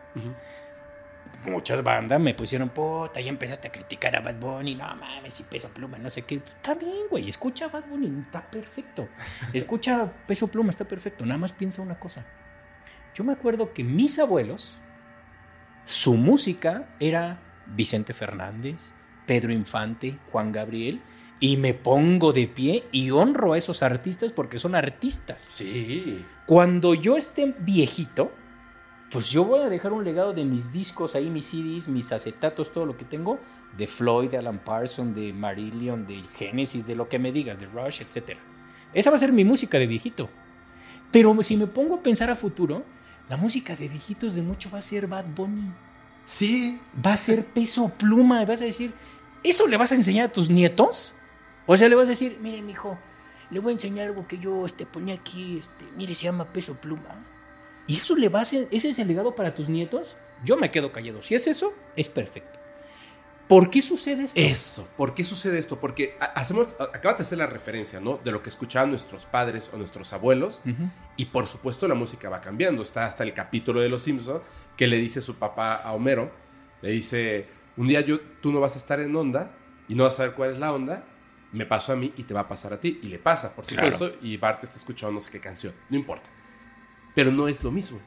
Muchas bandas me pusieron, puta, ya empezaste a criticar a Bad Bunny, no mames, y Peso Pluma, no sé qué. Está bien, güey, escucha a Bad Bunny, está perfecto. Escucha a Peso Pluma, está perfecto. Nada más piensa una cosa. Yo me acuerdo que mis abuelos, su música era Vicente Fernández, Pedro Infante, Juan Gabriel, y me pongo de pie y honro a esos artistas porque son artistas. Sí. Cuando yo esté viejito, pues yo voy a dejar un legado de mis discos ahí, mis CDs, mis acetatos, todo lo que tengo, de Floyd, de Alan Parsons, de Marillion, de Genesis, de lo que me digas, de Rush, etc. Esa va a ser mi música de viejito. Pero si me pongo a pensar a futuro, la música de viejitos de mucho va a ser Bad Bunny, Sí. va a ser peso pluma, y vas a decir, ¿eso le vas a enseñar a tus nietos? O sea, le vas a decir, mire, mijo, le voy a enseñar algo que yo este, ponía aquí, este, mire, se llama peso pluma. ¿Y eso le va a hacer, ese es el legado para tus nietos? Yo me quedo callado. Si es eso, es perfecto. ¿Por qué sucede esto? Eso. ¿Por qué sucede esto? Porque ha- hacemos, acabas de hacer la referencia, ¿no? De lo que escuchaban nuestros padres o nuestros abuelos. Y por supuesto la música va cambiando. Está hasta el capítulo de Los Simpsons que le dice su papá a Homero, le dice, un día yo, tú no vas a estar en onda y no vas a saber cuál es la onda, me pasó a mí y te va a pasar a ti. Y le pasa, por Claro. supuesto, y Bart está escuchando no sé qué canción, no importa. Pero no es lo mismo.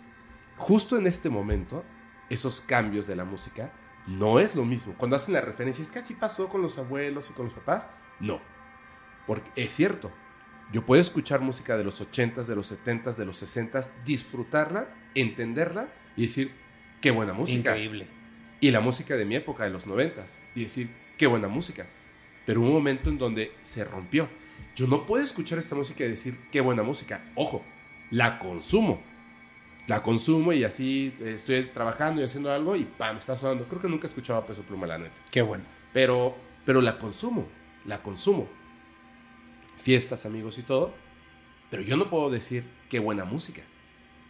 Justo en este momento, esos cambios de la música no es lo mismo. Cuando hacen la referencia, es que así pasó con los abuelos y con los papás. No. Porque es cierto, yo puedo escuchar música de los 80s, de los 70s, de los 60s, disfrutarla, entenderla y decir, qué buena música. Increíble. Y la música de mi época, de los 90s, y decir, qué buena música. Pero hubo un momento en donde se rompió. Yo no puedo escuchar esta música y decir, qué buena música. Ojo, la consumo. La consumo y así eh, estoy trabajando y haciendo algo y ¡pam! está sonando. Creo que nunca he escuchado a Peso Pluma, la neta. Qué bueno. Pero, pero la consumo, la consumo. Fiestas, amigos y todo. Pero yo no puedo decir qué buena música.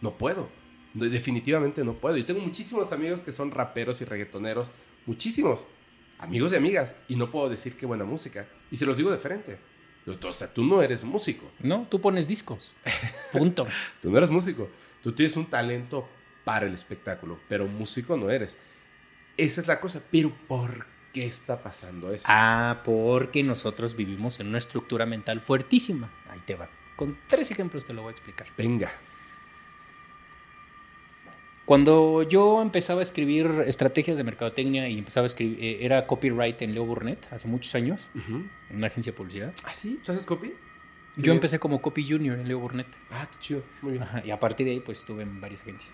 No puedo. Definitivamente no puedo. Y tengo muchísimos amigos que son raperos y reggaetoneros. Muchísimos. Amigos y amigas. Y no puedo decir qué buena música. Y se los digo de frente. O sea, tú no eres músico. No, tú pones discos. Punto. Tú no eres músico. Tú tienes un talento para el espectáculo, pero músico no eres. Esa es la cosa. Pero ¿por qué está pasando eso? Ah, porque nosotros vivimos en una estructura mental fuertísima. Ahí te va. Con tres ejemplos te lo voy a explicar. Venga. Cuando yo empezaba a escribir estrategias de mercadotecnia y empezaba a escribir, eh, era copyright en Leo Burnett hace muchos años, en una agencia de publicidad. ¿Ah, sí? ¿Tú haces copy? Yo bien. empecé como copy junior en Leo Burnett. Ah, qué chido. Muy bien. Ajá, y a partir de ahí, pues estuve en varias agencias.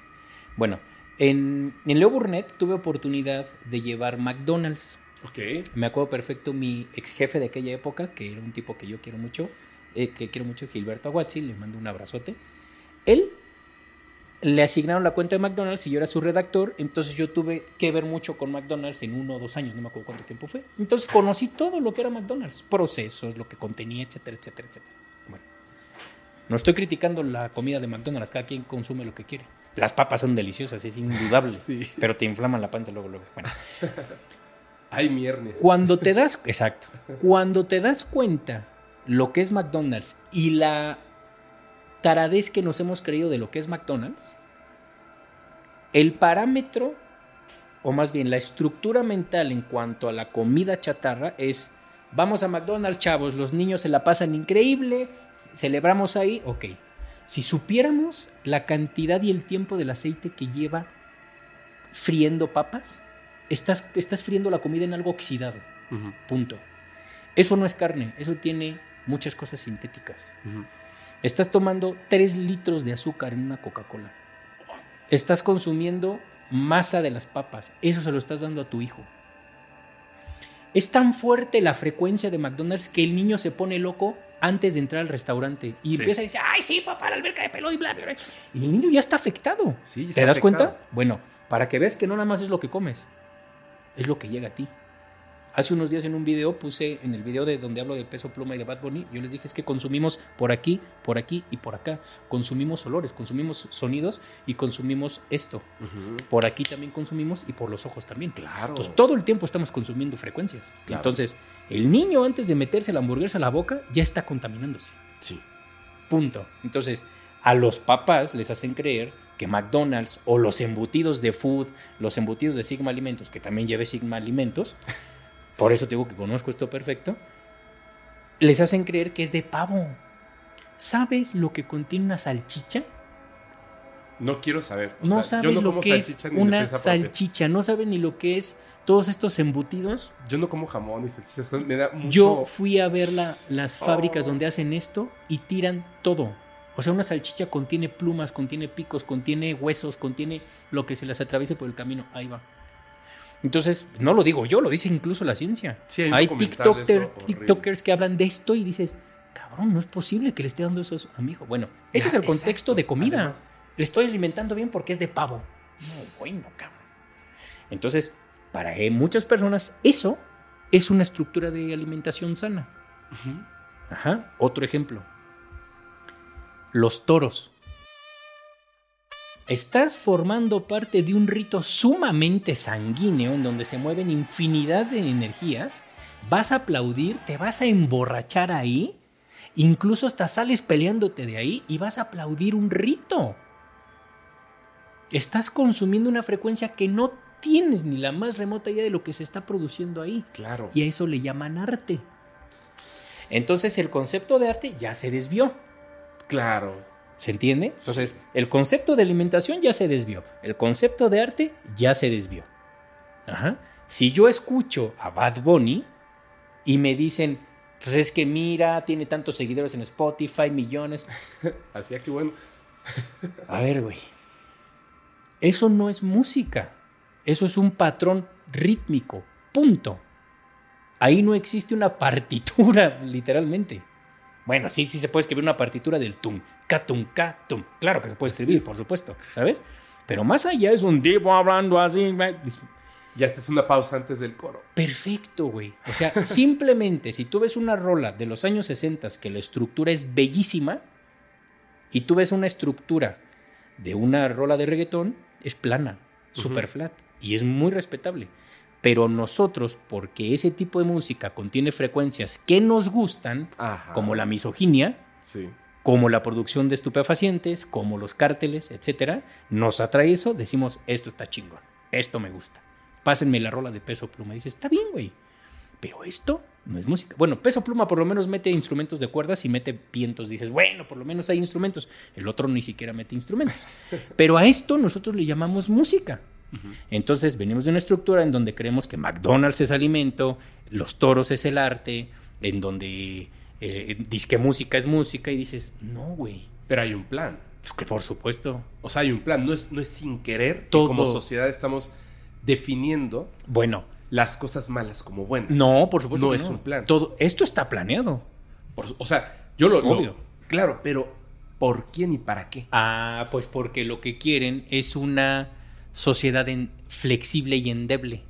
Bueno, en, en Leo Burnett tuve oportunidad de llevar McDonald's. Ok. Me acuerdo perfecto mi ex jefe de aquella época, que era un tipo que yo quiero mucho, eh, que quiero mucho, Gilberto Aguazzi, le mando un abrazote. Él le asignaron la cuenta de McDonald's y yo era su redactor, entonces yo tuve que ver mucho con McDonald's en uno o dos años, no me acuerdo cuánto tiempo fue. Entonces conocí todo lo que era McDonald's, procesos, lo que contenía, etcétera, etcétera, etcétera. No estoy criticando la comida de McDonald's, cada quien consume lo que quiere. Las papas son deliciosas, es indudable, Sí. pero te inflaman la panza luego, luego. Bueno, Ay, mi hernia. cuando te das, exacto, cuando te das cuenta lo que es McDonald's y la taradez que nos hemos creído de lo que es McDonald's, el parámetro, o más bien la estructura mental en cuanto a la comida chatarra es, vamos a McDonald's, chavos, los niños se la pasan increíble, celebramos ahí, ok. Si supiéramos la cantidad y el tiempo del aceite que lleva friendo papas, estás, estás friendo la comida en algo oxidado. Punto. Eso no es carne, eso tiene muchas cosas sintéticas. Estás tomando 3 litros de azúcar en una Coca-Cola. Estás consumiendo masa de las papas. Eso se lo estás dando a tu hijo. Es tan fuerte la frecuencia de McDonald's que el niño se pone loco antes de entrar al restaurante y Sí. empieza a decir, ay, sí, papá, la alberca de pelo y bla, bla, bla. Y el niño ya está afectado. Sí, ¿Te está das afectado. cuenta? Bueno, para que veas que no nada más es lo que comes, es lo que llega a ti. Hace unos días en un video puse, en el video de donde hablo de peso pluma y de Bad Bunny, yo les dije es que consumimos por aquí, por aquí y por acá. Consumimos olores, consumimos sonidos y consumimos esto. Por aquí también consumimos y por los ojos también. Claro. Entonces todo el tiempo estamos consumiendo frecuencias. Claro. Entonces, el niño antes de meterse la hamburguesa a la boca ya está contaminándose. Sí. Punto. Entonces, a los papás les hacen creer que McDonald's o los embutidos de food, los embutidos de Sigma Alimentos, que también lleve Sigma Alimentos, por eso te digo que conozco esto perfecto, les hacen creer que es de pavo. ¿Sabes lo que contiene una salchicha? No quiero saber. O no sea, sabes yo no lo como que es una salchicha, no sabes ni lo que es todos estos embutidos. Yo no como jamón ni salchichas. Me da mucho... Yo fui a ver la- las fábricas Oh. donde hacen esto y tiran todo. O sea, una salchicha contiene plumas, contiene picos, contiene huesos, contiene lo que se les atraviese por el camino. Ahí va. Entonces, no lo digo yo, lo dice incluso la ciencia. Sí, hay TikToker-. TikTokers que hablan de esto y dices, cabrón, no es posible que le esté dando eso a mi hijo. Bueno, ese Ya, es el contexto de comida. Además, Le estoy alimentando bien porque es de pavo. No, bueno, cabrón. Entonces, para eh, muchas personas, eso es una estructura de alimentación sana. Ajá. Otro ejemplo. Los toros. Estás formando parte de un rito sumamente sanguíneo en donde se mueven infinidad de energías. Vas a aplaudir, te vas a emborrachar ahí, incluso hasta sales peleándote de ahí y vas a aplaudir un rito. Estás consumiendo una frecuencia que no tienes ni la más remota idea de lo que se está produciendo ahí. Claro. Y a eso le llaman arte. Entonces el concepto de arte ya se desvió. Claro. ¿Se entiende? Entonces el concepto de alimentación ya se desvió. El concepto de arte ya se desvió. Ajá. Si yo escucho a Bad Bunny y me dicen, pues es que mira, tiene tantos seguidores en Spotify, millones. Así que bueno. A ver, güey. Eso no es música. Eso es un patrón rítmico. Punto. Ahí no existe una partitura, literalmente. Bueno, sí, sí se puede escribir una partitura del tum, ca, tum, ca, tum. Claro que se puede escribir, por supuesto, ¿sabes? Pero más allá es un tipo hablando así. Ya esta es una pausa antes del coro. Perfecto, güey. O sea, simplemente si tú ves una rola de los años 60 que la estructura es bellísima y tú ves una estructura de una rola de reggaetón, es plana, super flat y es muy respetable. Pero nosotros, porque ese tipo de música contiene frecuencias que nos gustan, Ajá. como la misoginia, Sí. como la producción de estupefacientes, como los cárteles, etcétera, nos atrae eso, decimos, esto está chingón, esto me gusta. Pásenme la rola de peso pluma. Dices, está bien, güey. Pero esto no es música. Bueno, peso pluma por lo menos mete instrumentos de cuerdas y mete vientos. Dices, bueno, por lo menos hay instrumentos. El otro ni siquiera mete instrumentos. Pero a esto nosotros le llamamos música. Entonces venimos de una estructura en donde creemos que McDonald's es alimento, los toros es el arte, en donde eh, disque música es música y dices, no, güey. Pero hay un plan. Pues que por supuesto. O sea, hay un plan. No es, no es sin querer que Todo. como sociedad estamos definiendo Bueno, las cosas malas como buenas. no, por supuesto. No que es un plan. Todo, esto está planeado. Por o sea, yo lo, lo- Obvio. Claro, pero ¿por quién y para qué? Ah, pues porque lo que quieren es una sociedad en- flexible y endeble.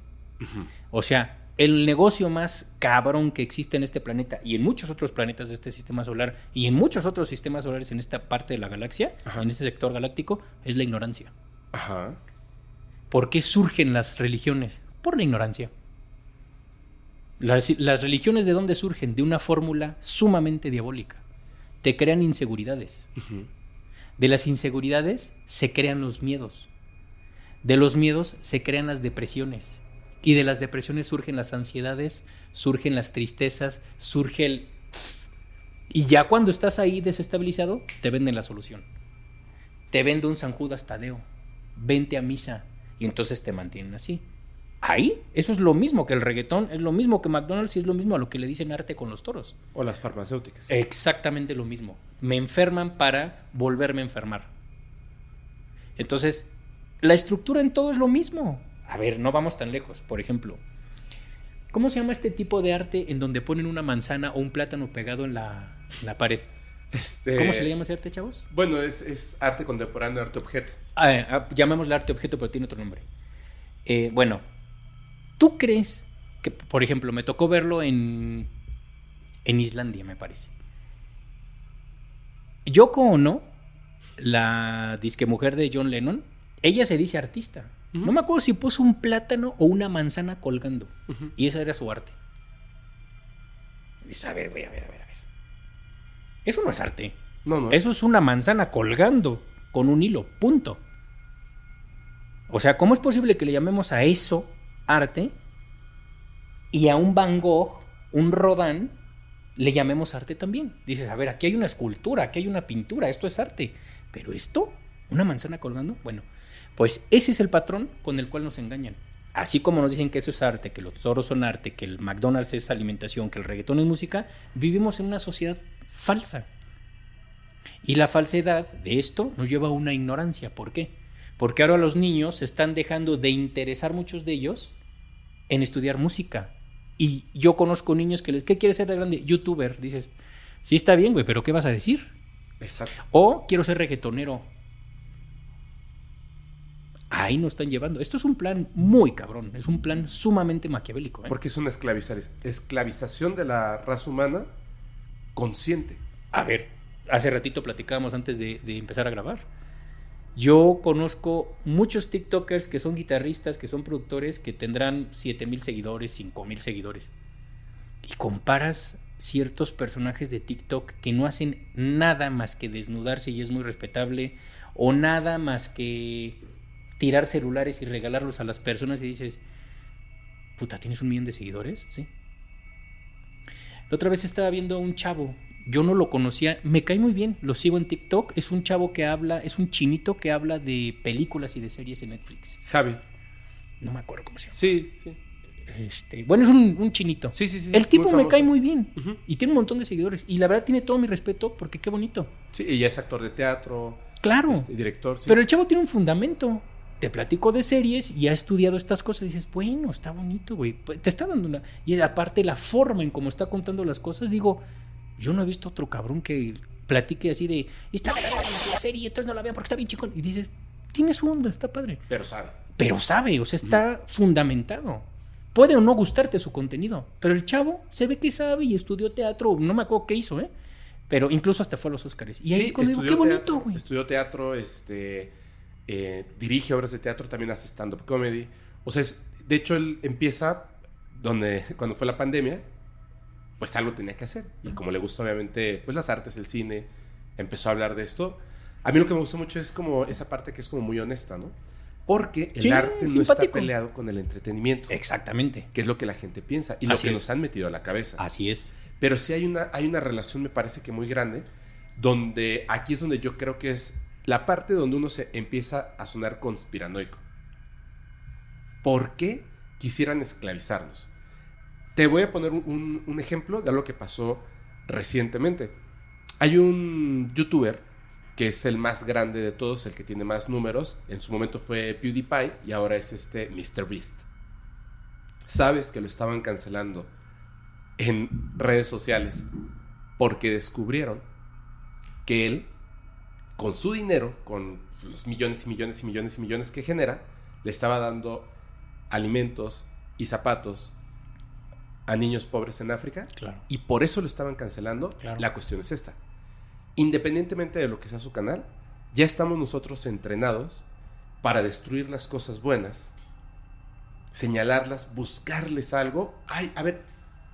O sea, el negocio más cabrón que existe en este planeta y en muchos otros planetas de este sistema solar y en muchos otros sistemas solares en esta parte de la galaxia, Ajá. en este sector galáctico, es la ignorancia. Ajá. ¿Por qué surgen las religiones? Por la ignorancia. Las, las religiones de dónde surgen? De una fórmula sumamente diabólica. Te crean inseguridades. De las inseguridades se crean los miedos. De los miedos se crean las depresiones. Y de las depresiones surgen las ansiedades, surgen las tristezas, surge el... Y ya cuando estás ahí desestabilizado, te venden la solución. Te vende un San Judas Tadeo. Vente a misa. Y entonces te mantienen así. Ahí, eso es lo mismo que el reggaetón, es lo mismo que McDonald's y es lo mismo a lo que le dicen arte con los toros. O las farmacéuticas. Exactamente lo mismo. Me enferman para volverme a enfermar. Entonces, la estructura en todo es lo mismo. A ver, no vamos tan lejos. Por ejemplo, ¿cómo se llama este tipo de arte en donde ponen una manzana o un plátano pegado en la, en la pared? Este, ¿Cómo se le llama ese arte, chavos? Bueno, es, es arte contemporáneo, arte objeto. Ah, ah, llamémosle arte objeto, pero tiene otro nombre. Eh, bueno, ¿tú crees que, por ejemplo, me tocó verlo en, en Islandia, me parece? Yoko Ono, la disque mujer de John Lennon, ella se dice artista. No me acuerdo si puso un plátano o una manzana colgando. Y esa era su arte. Dice, a ver, güey, a ver, a ver, a ver. Eso no es arte. No, no. Eso es una manzana colgando con un hilo, punto. O sea, ¿cómo es posible que le llamemos a eso arte y a un Van Gogh, un Rodin, le llamemos arte también? Dices, a ver, aquí hay una escultura, aquí hay una pintura, esto es arte. Pero esto, una manzana colgando, bueno, pues ese es el patrón con el cual nos engañan. Así como nos dicen que eso es arte, que los toros son arte, que el McDonald's es alimentación, que el reggaetón es música, vivimos en una sociedad falsa. Y la falsedad de esto nos lleva a una ignorancia. ¿Por qué? Porque ahora los niños se están dejando de interesar muchos de ellos en estudiar música. Y yo conozco niños que les, ¿qué quieres ser de grande? Youtuber. Dices, sí está bien, güey, pero ¿qué vas a decir? Exacto. O quiero ser reggaetonero. Ahí nos están llevando. Esto es un plan muy cabrón. Es un plan sumamente maquiavélico. ¿eh? Porque es una esclavizar- esclavización de la raza humana consciente. A ver, hace ratito platicábamos antes de, de empezar a grabar. Yo conozco muchos TikTokers que son guitarristas, que son productores, que tendrán 7 mil seguidores, 5 mil seguidores. Y comparas ciertos personajes de TikTok que no hacen nada más que desnudarse y es muy respetable, o nada más que tirar celulares y regalarlos a las personas y dices, puta, ¿tienes un millón de seguidores? Sí. La otra vez estaba viendo a un chavo, yo no lo conocía, me cae muy bien, lo sigo en TikTok, es un chavo que habla, es un chinito que habla de películas y de series en Netflix. Javi. No me acuerdo cómo se llama. Sí, sí. Este, bueno, es un, un chinito. Sí, sí, sí. El tipo me cae muy bien y tiene un montón de seguidores y la verdad tiene todo mi respeto porque qué bonito. Sí, y ya es actor de teatro, Claro. este, director. sí. Pero el chavo tiene un fundamento. Te platico de series y ha estudiado estas cosas y dices, bueno, está bonito, güey. Pues, Te está dando una... Y aparte la forma en cómo está contando las cosas, digo, yo no he visto otro cabrón que platique así de, está la serie, entonces no la vean porque está bien chico. Y dices, tiene su onda, está padre. Pero sabe. Pero sabe, o sea, está fundamentado. Puede o no gustarte su contenido, pero el chavo se ve que sabe y estudió teatro, no me acuerdo qué hizo, ¿eh? Pero incluso hasta fue a los Oscars. Y ahí Sí, es cuando digo, qué bonito, güey. Estudió teatro, este, eh, dirige obras de teatro, también hace stand-up comedy. O sea, es- De hecho, él empieza donde, cuando fue la pandemia, pues algo tenía que hacer. Y como le gusta obviamente pues las artes, el cine, empezó a hablar de esto. A mí lo que me gusta mucho es como esa parte que es como muy honesta, ¿no? Porque el Sí, arte no está peleado con el entretenimiento, Exactamente. que es lo que la gente piensa y lo que es. nos han metido a la cabeza. Así es. Pero sí hay una, hay una relación, me parece que muy grande, donde aquí es donde yo creo que es la parte donde uno se empieza a sonar conspiranoico. ¿Por qué quisieran esclavizarnos? Te voy a poner un, un- ejemplo de algo que pasó recientemente. Hay un youtuber que es el más grande de todos, el que tiene más números. En su momento fue PewDiePie y ahora es este MrBeast. Sabes que lo estaban cancelando en redes sociales porque descubrieron que él, con su dinero, con los millones y millones y millones y millones que genera, le estaba dando alimentos y zapatos a niños pobres en África Claro. y por eso lo estaban cancelando. Claro. La cuestión es esta. Independientemente de lo que sea su canal, ya estamos nosotros entrenados para destruir las cosas buenas, señalarlas, buscarles algo. Ay, a ver,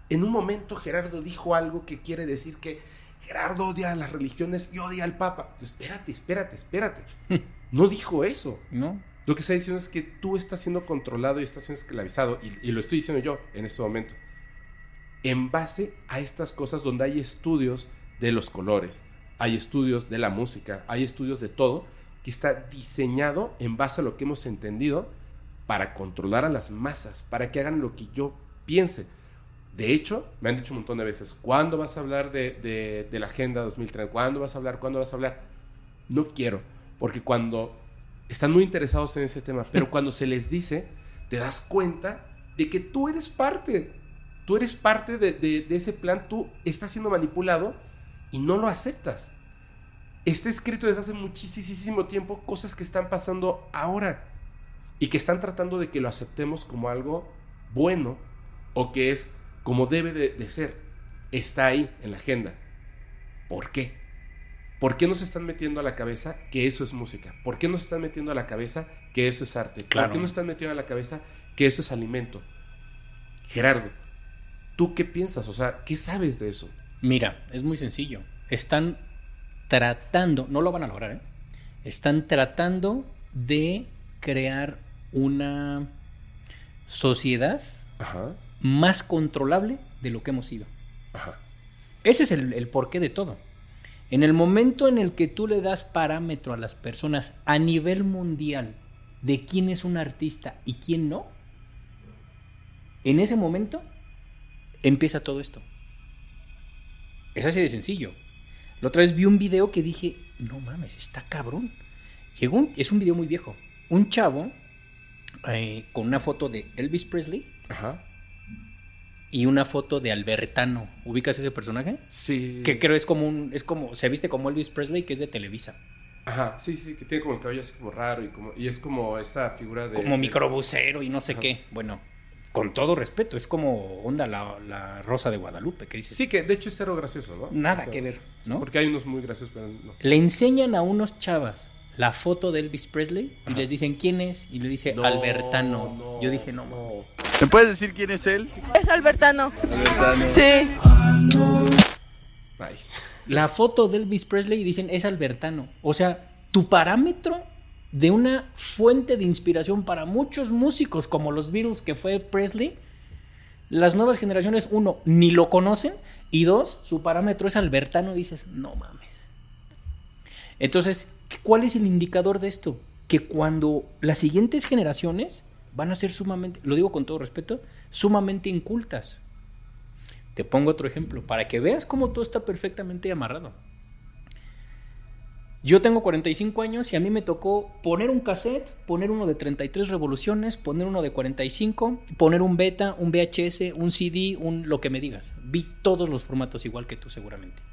en un momento Gerardo dijo algo que quiere decir que Gerardo odia a las religiones y odia al Papa. Espérate, espérate, espérate. No dijo eso. ¿No? Lo que está diciendo es que tú estás siendo controlado y estás siendo esclavizado, y, y lo estoy diciendo yo en este momento, en base a estas cosas donde hay estudios de los colores, hay estudios de la música, hay estudios de todo, que está diseñado en base a lo que hemos entendido para controlar a las masas, para que hagan lo que yo piense. De hecho, me han dicho un montón de veces, ¿cuándo vas a hablar de, de- de la Agenda 2030? ¿Cuándo vas a hablar? ¿Cuándo vas a hablar? No quiero, porque cuando están muy interesados en ese tema, pero cuando se les dice, te das cuenta de que tú eres parte, tú eres parte de, de- de ese plan, tú estás siendo manipulado y no lo aceptas. Está escrito desde hace muchísimo tiempo cosas que están pasando ahora y que están tratando de que lo aceptemos como algo bueno o que es como debe de, de ser. Está ahí en la agenda. ¿Por qué? ¿Por qué nos están metiendo a la cabeza que eso es música? ¿Por qué nos están metiendo a la cabeza que eso es arte? Claro. ¿Por qué nos están metiendo a la cabeza que eso es alimento? Gerardo, ¿tú qué piensas? O sea, ¿qué sabes de eso? Mira, es muy sencillo. Están tratando, no lo van a lograr, ¿eh? Están tratando de crear una sociedad Ajá, más controlable de lo que hemos sido. ajá. Ese es el, el porqué de todo. En el momento en el que tú le das parámetro a las personas a nivel mundial de quién es un artista y quién no, en ese momento empieza todo esto. Es así de sencillo. La otra vez vi un video que dije, no mames, está cabrón. Llegó un- es un video muy viejo. Un chavo eh, con una foto de Elvis Presley Ajá. Y una foto de Albertano. ¿Ubicas ese personaje? Sí. Que creo es como un, es como, se viste como Elvis Presley, que es de Televisa. Ajá, sí, sí, que tiene como el cabello así como raro y como y es como esta figura de Como de- microbusero y no sé Ajá. qué. Bueno, con todo respeto, es como onda la, la Rosa de Guadalupe, que dice. Sí, que de hecho es cero gracioso, ¿no? Nada O sea, que ver, ¿no? Porque hay unos muy graciosos, pero no. Le enseñan a unos chavas la foto de Elvis Presley y Ajá. les dicen quién es y le dice No, Albertano. no, Yo dije, no, mames. ¿Me puedes decir quién es él? Es Albertano. Albertano. Sí. Ay. La foto de Elvis Presley y dicen es Albertano. O sea, tu parámetro de una fuente de inspiración para muchos músicos como los Beatles que fue Presley, las nuevas generaciones, uno, ni lo conocen y dos, su parámetro es Albertano, dices, no mames. Entonces, ¿cuál es el indicador de esto? Que cuando las siguientes generaciones van a ser sumamente, lo digo con todo respeto, sumamente incultas. Te pongo otro ejemplo, para que veas cómo todo está perfectamente amarrado. Yo tengo 45 años y a mí me tocó poner un cassette, poner uno de 33 revoluciones, poner uno de 45, poner un beta, un VHS, un CD, un lo que me digas. Vi todos los formatos igual que tú seguramente.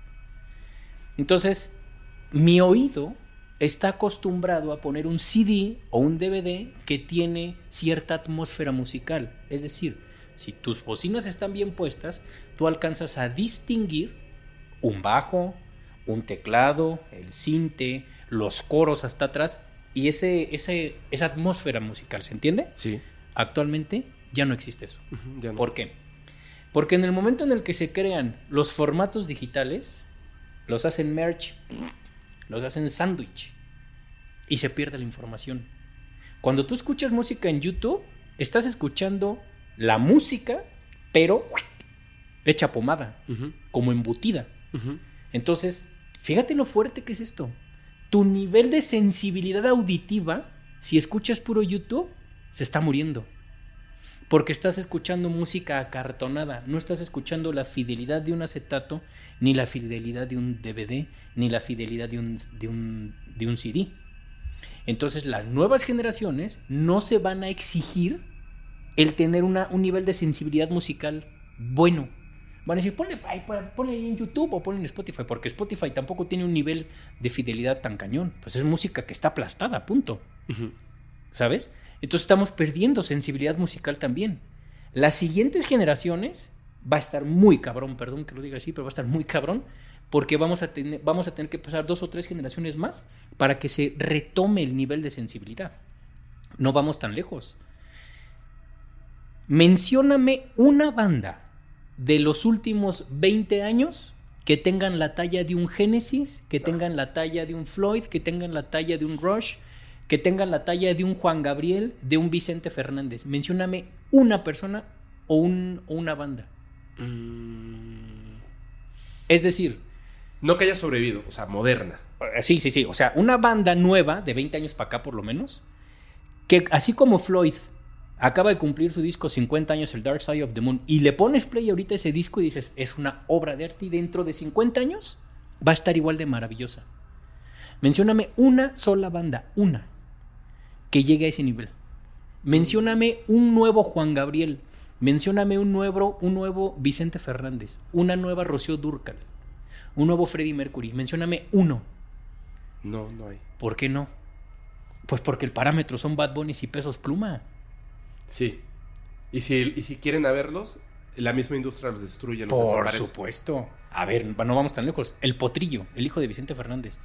Entonces, mi oído está acostumbrado a poner un CD o un DVD que tiene cierta atmósfera musical. Es decir, si tus bocinas están bien puestas, tú alcanzas a distinguir un bajo, un teclado, el cinte, los coros hasta atrás y ese, ese, esa atmósfera musical, ¿se entiende? Sí. actualmente ya no existe eso. Ujú, ya no. ¿Por qué? Porque en el momento en el que se crean los formatos digitales, los hacen merch, los hacen sándwich y se pierde la información. Cuando tú escuchas música en YouTube, estás escuchando la música, pero hecha pomada, como embutida. Entonces, fíjate lo fuerte que es esto. Tu nivel de sensibilidad auditiva, si escuchas puro YouTube, se está muriendo. Porque estás escuchando música acartonada, no estás escuchando la fidelidad de un acetato, ni la fidelidad de un DVD, ni la fidelidad de un, de un, de un CD. Entonces las nuevas generaciones no se van a exigir el tener una- un nivel de sensibilidad musical bueno. Van a decir, ponle, ponle en YouTube o ponle en Spotify, porque Spotify tampoco tiene un nivel de fidelidad tan cañón. Pues es música que está aplastada, punto. Ujú. ¿Sabes? Entonces estamos perdiendo sensibilidad musical también. Las siguientes generaciones va a estar muy cabrón, perdón que lo diga así, pero va a estar muy cabrón, porque vamos a tener, vamos a tener que pasar dos o tres generaciones más para que se retome el nivel de sensibilidad. No vamos tan lejos. Mencióname una banda de los últimos 20 años que tengan la talla de un Genesis, que tengan la talla de un Floyd, que tengan la talla de un Rush, que tengan la talla de un Juan Gabriel, de un Vicente Fernández. Mencióname una persona o, un- o una banda. Mm, Es decir, No que haya sobrevivido, o sea, moderna. Eh, Sí, sí, sí. O sea, una banda nueva, de 20 años para acá por lo menos, que así como Floyd acaba de cumplir su disco 50 años, el Dark Side of the Moon, y le pones play ahorita ese disco y dices, es una obra de arte y dentro de 50 años va a estar igual de maravillosa. Mencióname una sola banda, una, que llegue a ese nivel. Mencióname un nuevo Juan Gabriel. Mencióname un nuevo, un nuevo Vicente Fernández. Una nueva Rocío Durcal. Un nuevo Freddie Mercury. Mencióname uno. No, no hay. ¿Por qué no? Pues porque el parámetro son Bad Bunny y pesos pluma. Sí. Y si, y si quieren a verlos, la misma industria los destruye, los Por desaparece. supuesto. A ver, no vamos tan lejos. El Potrillo, el hijo de Vicente Fernández.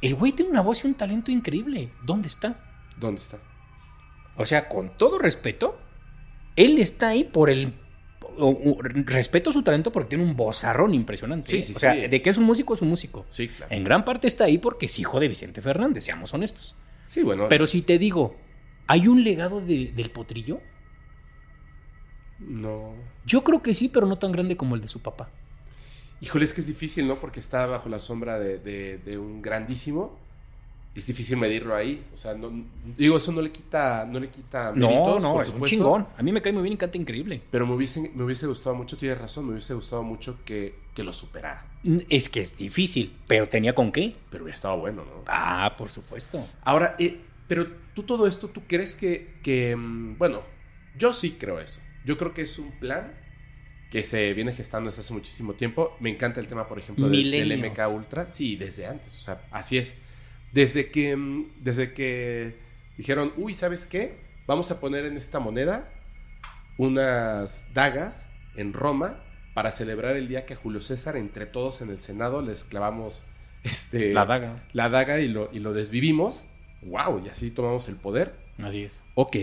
El güey tiene una voz y un talento increíble. ¿Dónde está? ¿Dónde está? O sea, con todo respeto, él está ahí por el. o- o- respeto su talento porque tiene un vozarrón impresionante. Sí, ¿eh? sí, o sea, sí. de que es un músico, es un músico. Sí, claro. En gran parte está ahí porque es hijo de Vicente Fernández, seamos honestos. Sí, bueno. Pero si te digo, ¿hay un legado de- del potrillo? No. Yo creo que sí, pero no tan grande como el de su papá. Híjole, es que es difícil, ¿no? Porque está bajo la sombra de, de- de un grandísimo. Es difícil medirlo ahí. O sea, no, digo, eso no le quita, no le quita No, méritos, no, por es un supuesto, chingón. A mí me cae muy bien y canta increíble. Pero me hubiese, me hubiese gustado mucho, tienes razón, me hubiese gustado mucho que, que lo superara. Es que es difícil, pero tenía con qué. Pero hubiera estado bueno, ¿no? Ah, por supuesto. Ahora, eh, pero tú todo esto, ¿tú crees que, que, mm, bueno, yo sí creo eso. Yo creo que es un plan que se viene gestando desde hace muchísimo tiempo. Me encanta el tema, por ejemplo, del. MK Ultra. Sí, desde antes, o sea, así es. Desde que, mm, desde que dijeron, uy, ¿sabes qué? Vamos a poner en esta moneda unas dagas en Roma para celebrar el día que a Julio César, entre todos en el Senado, les clavamos este, La daga. la daga y lo, y lo desvivimos. ¡Wow! Y así tomamos el poder. Así es. Ok.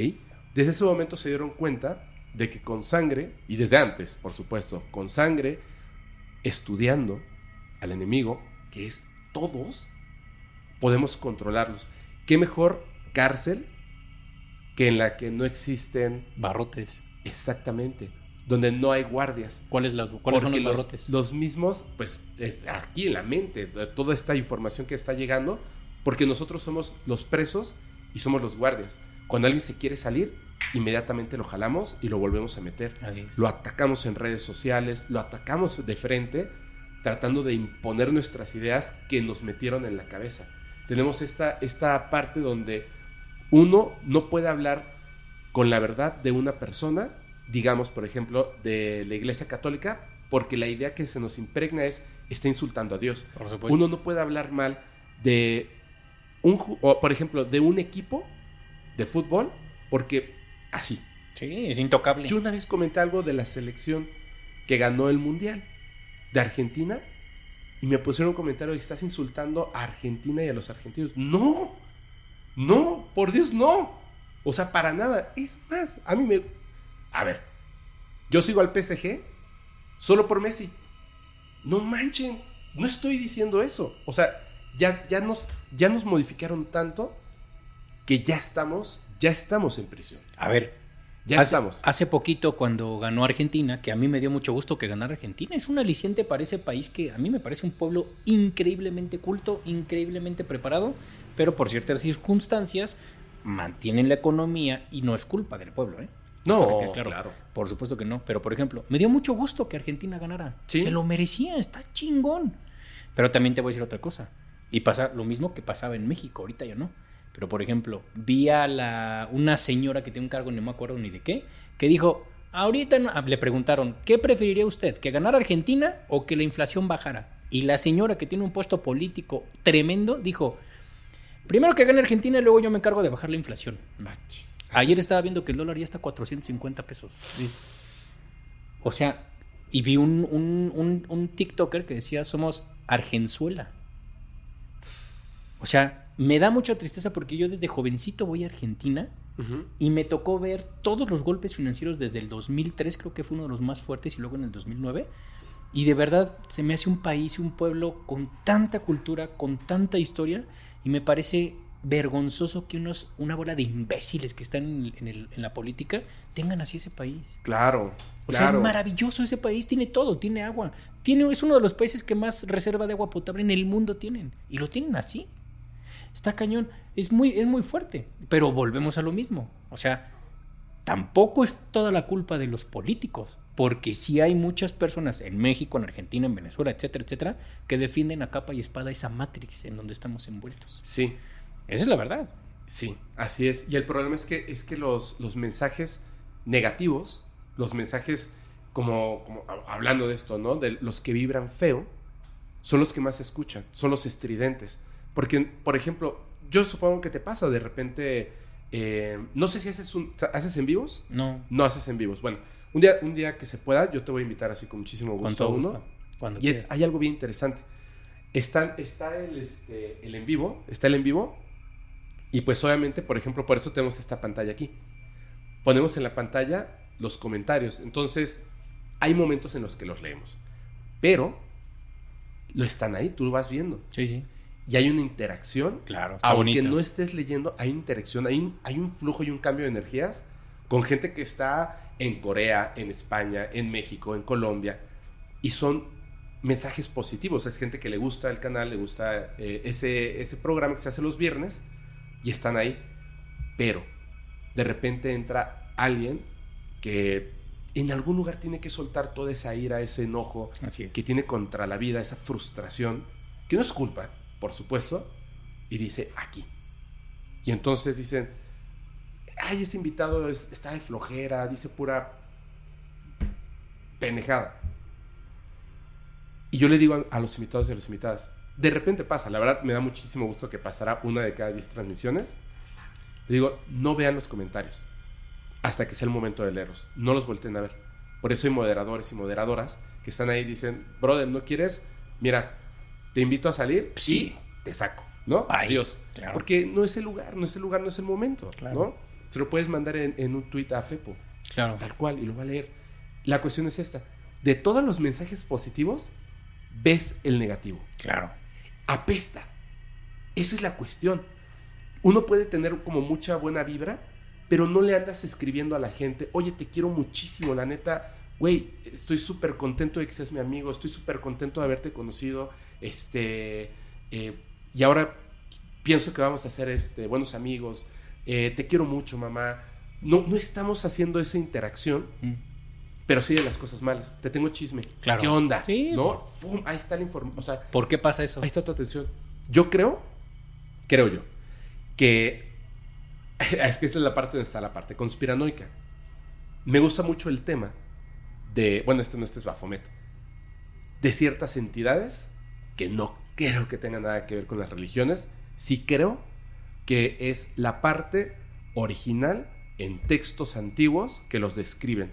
Desde ese momento se dieron cuenta de que con sangre, y desde antes, por supuesto, con sangre, estudiando al enemigo, que es todos, podemos controlarlos. ¿Qué mejor cárcel que en la que no existen Barrotes. exactamente, donde no hay guardias? ¿Cuáles, las, ¿cuáles son los barrotes? los mismos, pues es aquí en la mente, toda esta información que está llegando, porque nosotros somos los presos y somos los guardias. Cuando alguien se quiere salir, inmediatamente lo jalamos y lo volvemos a meter. Lo atacamos en redes sociales, lo atacamos de frente, tratando de imponer nuestras ideas que nos metieron en la cabeza. Tenemos esta, esta parte donde uno no puede hablar con la verdad de una persona, digamos, por ejemplo, de la Iglesia Católica, porque la idea que se nos impregna es, está insultando a Dios. Por supuesto. Uno no puede hablar mal de un, o, por ejemplo, de un equipo de fútbol, porque así. Sí, es intocable. Yo una vez comenté algo de la selección que ganó el Mundial de Argentina y me pusieron un comentario estás insultando a Argentina y a los argentinos. No, no, por Dios, no. O sea, para nada. Es más, a mí me... A ver, yo sigo al PSG solo por Messi. No manchen, no estoy diciendo eso. O sea, ya, ya, nos, ya nos modificaron tanto que ya estamos, ya estamos en prisión. A ver, Ya hace, estamos. Hace poquito cuando ganó Argentina, que a mí me dio mucho gusto que ganara Argentina, es un aliciente para ese país que a mí me parece un pueblo increíblemente culto, increíblemente preparado, pero por ciertas circunstancias mantienen la economía y no es culpa del pueblo, ¿eh? No, que claro. Por supuesto que no, pero por ejemplo, me dio mucho gusto que Argentina ganara. Sí. Se lo merecía, está chingón. Pero también te voy a decir otra cosa. Y pasa lo mismo que pasaba en México, ahorita ya no. Pero por ejemplo, vi a la, una señora que tiene un cargo, no me acuerdo ni de qué, que dijo, ahorita no- le preguntaron, ¿qué preferiría usted? ¿Que ganara Argentina o que la inflación bajara? Y la señora que tiene un puesto político tremendo dijo, primero que gane Argentina y luego yo me encargo de bajar la inflación. Ayer estaba viendo que el dólar ya está a 450 pesos. O sea, y vi un, un, un, un TikToker que decía, somos Argenzuela. O sea, me da mucha tristeza porque yo desde jovencito voy a Argentina y me tocó ver todos los golpes financieros desde el 2003, creo que fue uno de los más fuertes, y luego en el 2009. Y de verdad se me hace un país un pueblo con tanta cultura, con tanta historia, y me parece vergonzoso que unos, una bola de imbéciles que están en, en el- en la política tengan así ese país. Claro, O sea, claro. es maravilloso ese país, tiene todo, tiene agua. Tiene, es uno de los países que más reserva de agua potable en el mundo tienen. Y lo tienen así. Está cañón. Es muy, es muy fuerte. Pero volvemos a lo mismo. O sea, tampoco es toda la culpa de los políticos. Porque sí hay muchas personas en México, en Argentina, en Venezuela, etcétera, etcétera, que defienden a capa y espada esa Matrix en donde estamos envueltos. Sí, Esa es la verdad. sí, así es. Y el problema es que, es que los, los mensajes negativos, los mensajes como, como hablando de esto, ¿no? De los que vibran feo, son los que más se escuchan, son los estridentes. Porque, por ejemplo, yo supongo que te pasa de repente, eh, no sé si haces, un, ¿haces en vivos? No. No haces en vivos. Bueno, un día, un día que se pueda, yo te voy a invitar así con muchísimo Con gusto a todo uno. gusto. Cuando Y es, hay algo bien interesante. Está, está el, este, el en vivo, está el en vivo. Y pues obviamente, por ejemplo, por eso tenemos esta pantalla aquí. Ponemos en la pantalla los comentarios. Entonces, hay momentos en los que los leemos. Pero, lo están ahí, tú lo vas viendo. Sí, sí. Y hay una interacción. Claro. Está Aunque bonito. no estés leyendo, hay interacción, hay un, hay un flujo y un cambio de energías con gente que está en Corea, en España, en México, en Colombia. Y son mensajes positivos. Es gente que le gusta el canal, le gusta eh, ese, ese programa que se hace los viernes y están ahí. Pero de repente entra alguien que en algún lugar tiene que soltar toda esa ira, ese enojo Así es. que tiene contra la vida, esa frustración, que no es culpa, por supuesto, y dice aquí. Y entonces dicen, ay, ese invitado es- está de flojera, dice pura pendejada. Y yo le digo a, a los invitados y a las invitadas, de repente pasa, la verdad me da muchísimo gusto que pasará una de cada 10 transmisiones. Le digo, no vean los comentarios hasta que sea el momento de leerlos. No los volteen a ver. Por eso hay moderadores y moderadoras que están ahí y dicen, brother, ¿no quieres? Mira, te invito a salir Sí. y te saco, ¿no? Adiós. claro. Porque no es el lugar, no es el lugar, no es el momento, Claro. ¿no? Se lo puedes mandar en, en un tweet a Fepo, Claro. tal cual, y lo va a leer. La cuestión es esta. De todos los mensajes positivos, ves el negativo Claro. apesta. Esa es la cuestión. Uno puede tener como mucha buena vibra, pero no le andas escribiendo a la gente, oye, te quiero muchísimo, la neta, güey, estoy súper contento de que seas mi amigo, estoy súper contento de haberte conocido, este, eh, y ahora pienso que vamos a ser este, buenos amigos, eh, te quiero mucho, mamá. No, no estamos haciendo esa interacción, Mm. pero sí de las cosas malas. Te tengo chisme. Claro. ¿Qué onda? Sí. ¿No? Fum, ahí está la información. O sea, ¿Por qué pasa eso? Ahí está tu atención. Yo creo, creo yo, que es que esta es la parte donde está la parte conspiranoica. Me gusta mucho el tema de, bueno, este no este es Bafomet, de ciertas entidades que no creo que tengan nada que ver con las religiones, sí creo que es la parte original en textos antiguos que los describen.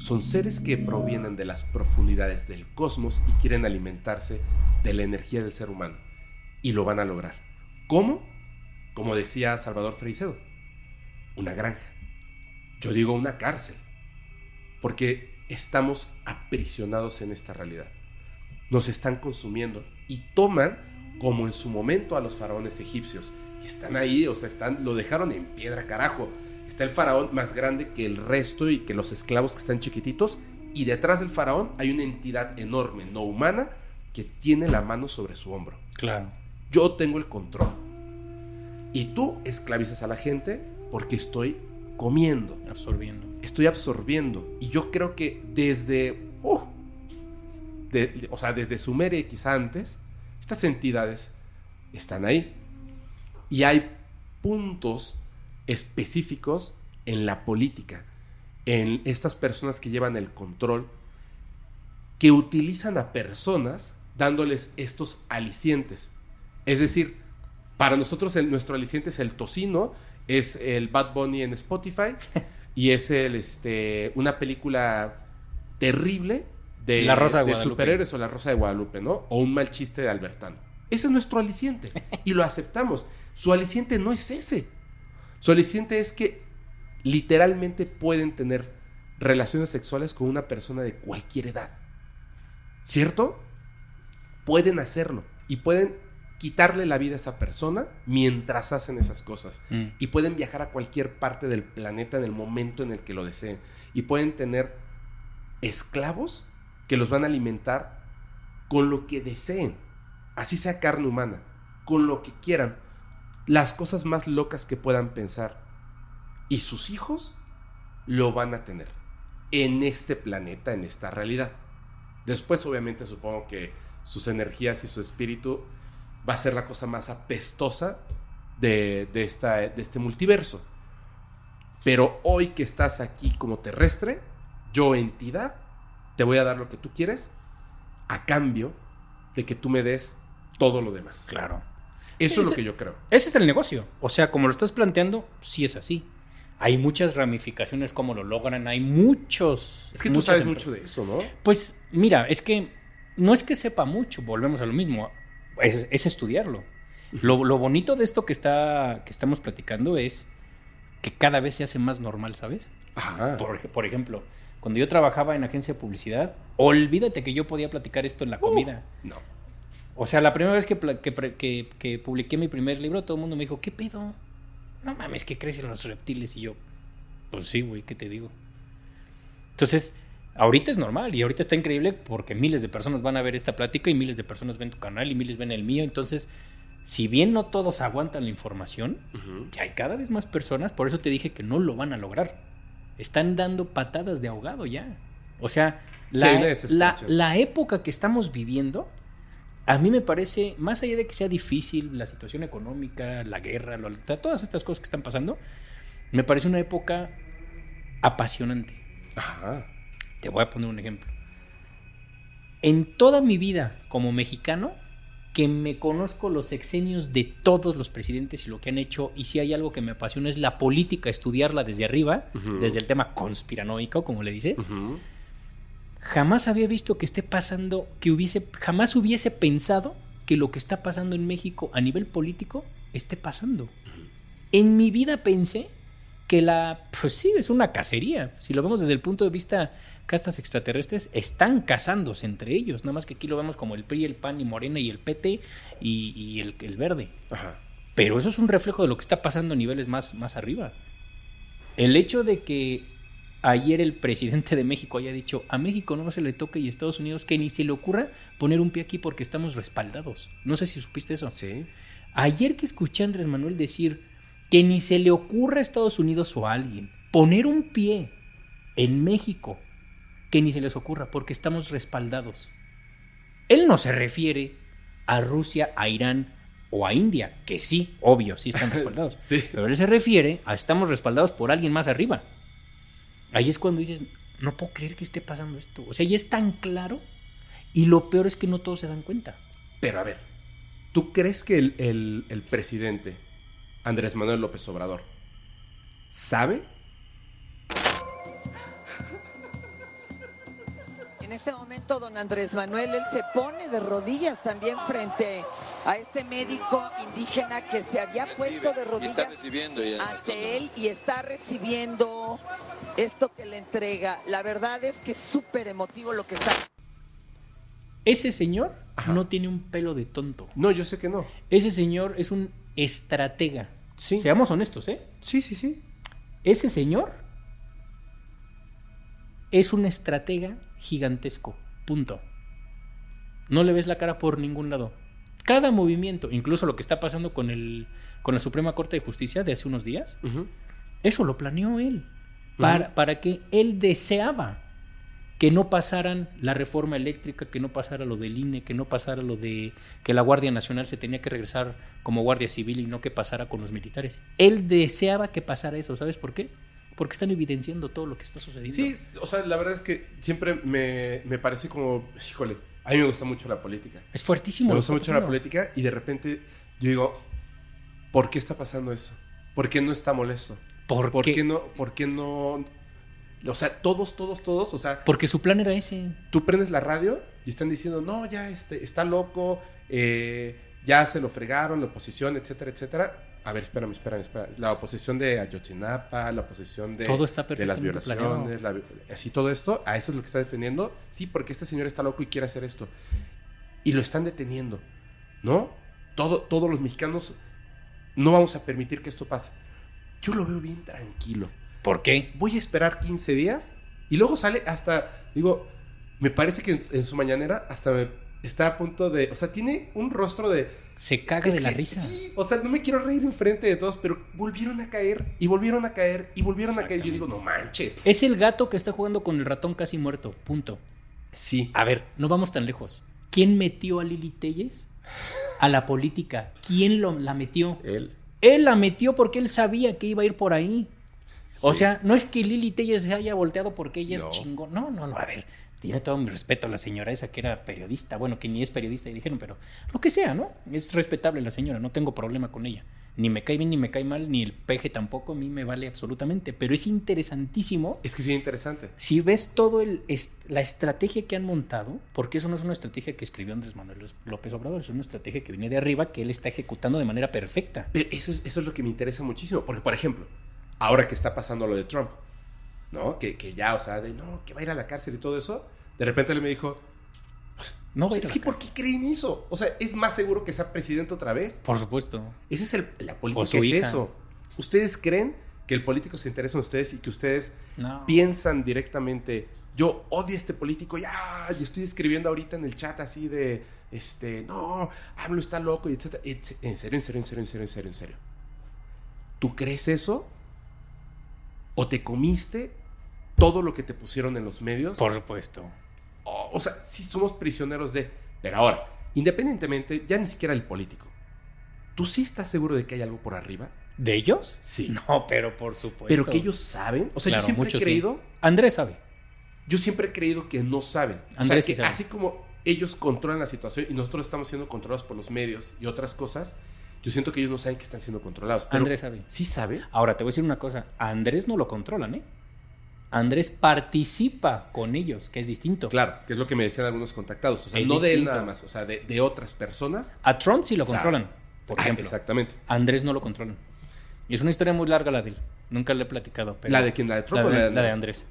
Son seres que provienen de las profundidades del cosmos y quieren alimentarse de la energía del ser humano. Y lo van a lograr. ¿Cómo? Como decía Salvador Freicedo. una granja. Yo digo una cárcel. Porque estamos aprisionados en esta realidad. Nos están consumiendo y toman como en su momento a los faraones egipcios. Y están ahí, o sea, están, lo dejaron en piedra, carajo. Está el faraón más grande que el resto y que los esclavos que están chiquititos. Y detrás del faraón hay una entidad enorme, no humana, que tiene la mano sobre su hombro. Claro. Yo tengo el control. Y tú esclavizas a la gente porque estoy comiendo. Absorbiendo. Estoy absorbiendo. Y yo creo que desde... uh, de- o sea, desde Sumeria y quizá antes, estas entidades están ahí. Y hay puntos específicos en la política, en estas personas que llevan el control, que utilizan a personas dándoles estos alicientes. Es decir, para nosotros el- nuestro aliciente es el tocino, es el Bad Bunny en Spotify y es el, este, una película terrible de, La Rosa de superhéroes o La Rosa de Guadalupe, ¿no? O un mal chiste de Albertano. Ese es nuestro aliciente y lo aceptamos. Su aliciente no es ese. Su aliciente es que literalmente pueden tener relaciones sexuales con una persona de cualquier edad. ¿Cierto? Pueden hacerlo y pueden quitarle la vida a esa persona mientras hacen esas cosas. Mm. Y pueden viajar a cualquier parte del planeta en el momento en el que lo deseen. Y pueden tener esclavos que los van a alimentar con lo que deseen. Así sea carne humana, con lo que quieran. Las cosas más locas que puedan pensar. Y sus hijos lo van a tener en este planeta, en esta realidad. Después, obviamente, supongo que sus energías y su espíritu va a ser la cosa más apestosa de, de esta, de este multiverso. Pero hoy que estás aquí como terrestre, yo entidad, te voy a dar lo que tú quieres a cambio de que tú me des todo lo demás. Claro. Eso es lo que yo creo. Ese es el negocio. O sea, como lo estás planteando, sí es así. Hay muchas ramificaciones como lo logran. Hay muchos. Es que tú sabes mucho de eso, ¿no? Pues mira, es que no es que sepa mucho, volvemos a lo mismo. Es, es estudiarlo. Lo, lo bonito de esto que, está, que estamos platicando es que cada vez se hace más normal, ¿sabes? Ajá. Por ejemplo, cuando yo trabajaba en agencia de publicidad, olvídate que yo podía platicar esto en la comida. No. O sea, la primera vez que, que, que- que publiqué mi primer libro, todo el mundo me dijo, ¿qué pedo? No mames, que crecen los reptiles. Y yo, pues sí, güey, ¿qué te digo? Entonces, ahorita es normal y ahorita está increíble porque miles de personas van a ver esta plática y miles de personas ven tu canal y miles ven el mío. Entonces, si bien no todos aguantan la información, ya hay cada vez más personas, por eso te dije que no lo van a lograr. Están dando patadas de ahogado ya. O sea, la, la, la época que estamos viviendo, a mí me parece, más allá de que sea difícil la situación económica, la guerra, lo- todas estas cosas que están pasando, me parece una época apasionante. Ajá. Te voy a poner un ejemplo. En toda mi vida como mexicano, que me conozco los sexenios de todos los presidentes y lo que han hecho, y si hay algo que me apasiona es la política, estudiarla desde arriba, Ujú. desde el tema conspiranoico, como le dices, Ujú. jamás había visto que esté pasando, que hubiese, jamás hubiese pensado que lo que está pasando en México a nivel político esté pasando. En mi vida pensé que la, pues sí, es una cacería. Si lo vemos desde el punto de vista castas extraterrestres, están casándose entre ellos. Nada más que aquí lo vemos como el PRI, el PAN y Morena y el PT y, y el, el verde. Ajá. Pero eso es un reflejo de lo que está pasando a niveles más, más arriba. El hecho de que ayer el presidente de México haya dicho a México no se le toque y a Estados Unidos que ni se le ocurra poner un pie aquí porque estamos respaldados. No sé si supiste eso. Sí. Ayer que escuché a Andrés Manuel decir que ni se le ocurra a Estados Unidos o a alguien poner un pie en México, que ni se les ocurra porque estamos respaldados. Él no se refiere a Rusia, a Irán o a India, que sí, obvio, sí están respaldados. Sí. Pero él se refiere a estamos respaldados por alguien más arriba. Ahí es cuando dices, no puedo creer que esté pasando esto. O sea, ya es tan claro y lo peor es que no todos se dan cuenta. Pero a ver, ¿tú crees que el, el- el presidente Andrés Manuel López Obrador sabe? Este momento don Andrés Manuel, él se pone de rodillas también frente a este médico indígena que se había puesto de rodillas ante él y está recibiendo esto que le entrega. La verdad es que es súper emotivo lo que está. Ese señor no tiene un pelo de tonto. No, yo sé que no. Ese señor es un estratega. Sí. Seamos honestos, ¿eh? Sí, sí, sí. Ese señor es un estratega gigantesco. Punto. No le ves la cara por ningún lado. Cada movimiento, incluso lo que está pasando con el con la Suprema Corte de Justicia de hace unos días, eso lo planeó él. Para, para que él deseaba que no pasaran la reforma eléctrica, que no pasara lo del INE, que no pasara lo de que la Guardia Nacional se tenía que regresar como Guardia Civil y no que pasara con los militares. Él deseaba que pasara eso, ¿sabes por qué? Porque están evidenciando todo lo que está sucediendo. Sí, o sea, la verdad es que siempre me, me parece como, híjole, a mí me gusta mucho la política. Es fuertísimo. Me gusta mucho la política y de repente yo digo, ¿por qué está pasando eso? ¿Por qué no está molesto? ¿Por ¿Por qué? qué no? ¿Por qué no? O sea, todos, todos, todos, o sea, Porque su plan era ese. tú prendes la radio y están diciendo, no, ya este, está loco, eh, ya se lo fregaron, la oposición, etcétera, etcétera. A ver, espérame, espérame, espérame. La oposición de Ayotzinapa, la oposición de, Todo está de las violaciones, la así todo esto, a eso es lo que está defendiendo. Sí, porque este señor está loco y quiere hacer esto. Y lo están deteniendo, ¿no? Todo, todos los mexicanos no vamos a permitir que esto pase. Yo lo veo bien tranquilo ¿Por qué? voy a esperar 15 días y luego sale hasta, digo, me parece que en, en su mañanera hasta me está a punto de, o sea, tiene un rostro de... Se caga es de la que risa. Sí, o sea, no me quiero reír enfrente de todos, pero volvieron a caer y volvieron a caer y volvieron a caer. Yo digo, no manches. Es el gato que está jugando con el ratón casi muerto. Punto. Sí. A ver, no vamos tan lejos. ¿Quién metió a Lili Telles a la política? ¿Quién lo, la metió? Él. Él la metió porque él sabía que iba a ir por ahí. O sea, no es que Lili Telles se haya volteado porque ella No. es chingón. No, no, no. A ver, tiene todo mi respeto a la señora esa que era periodista. Bueno, que ni es periodista y dijeron, pero lo que sea, ¿no? Es respetable la señora, no tengo problema con ella. Ni me cae bien, ni me cae mal, ni el peje tampoco, a mí me vale absolutamente. Pero es interesantísimo Es que es bien interesante. si ves todo el est- la estrategia que han montado, porque eso no es una estrategia que escribió Andrés Manuel López Obrador, es una estrategia que viene de arriba que él está ejecutando de manera perfecta. Pero eso es, eso es lo que me interesa muchísimo. Porque, por ejemplo, ahora que está pasando lo de Trump, ¿no? Que, que ya, o sea, de no, que va a ir a la cárcel y todo eso, de repente él me dijo, No o sea, a es que ¿por qué creen eso? O sea, es más seguro que sea presidente otra vez. Por supuesto. Esa es el- la política, es hija. eso. ¿Ustedes creen que el político se interesa en ustedes y que ustedes No. piensan directamente, yo odio a este político, ya, y estoy escribiendo ahorita en el chat así de, este, no, AMLO está loco, y etcétera. Etc- En serio, en serio, en serio, en serio, en serio, en serio. ¿Tú crees eso? ¿O te comiste todo lo que te pusieron en los medios? Por supuesto. O, o sea, sí somos prisioneros de... Pero ahora, independientemente, ya ni siquiera el político. ¿Tú sí estás seguro de que hay algo por arriba? ¿De ellos? Sí. No, pero por supuesto. Pero que ellos saben. O sea, Claro, yo siempre he sí. creído... Andrés sabe. Yo siempre he creído que no saben. O Andrés sea, sí que sabe. así como ellos controlan la situación y nosotros estamos siendo controlados por los medios y otras cosas, yo siento que ellos no saben que están siendo controlados. Pero Andrés sabe. ¿Sí sabe? Ahora te voy a decir una cosa. A Andrés no lo controlan, ¿eh? Andrés participa con ellos, que es distinto. Claro, que es lo que me decían algunos contactados. O sea, Es no de él nada más, o sea, de, de otras personas. A Trump sí lo Sabe. controlan, por Ah, ejemplo. Exactamente. A Andrés no lo controlan. Y es una historia muy larga la de él. Nunca le he platicado. pero- ¿La de quién? ¿La de Trump La o la de de, la de Andrés? Andrés.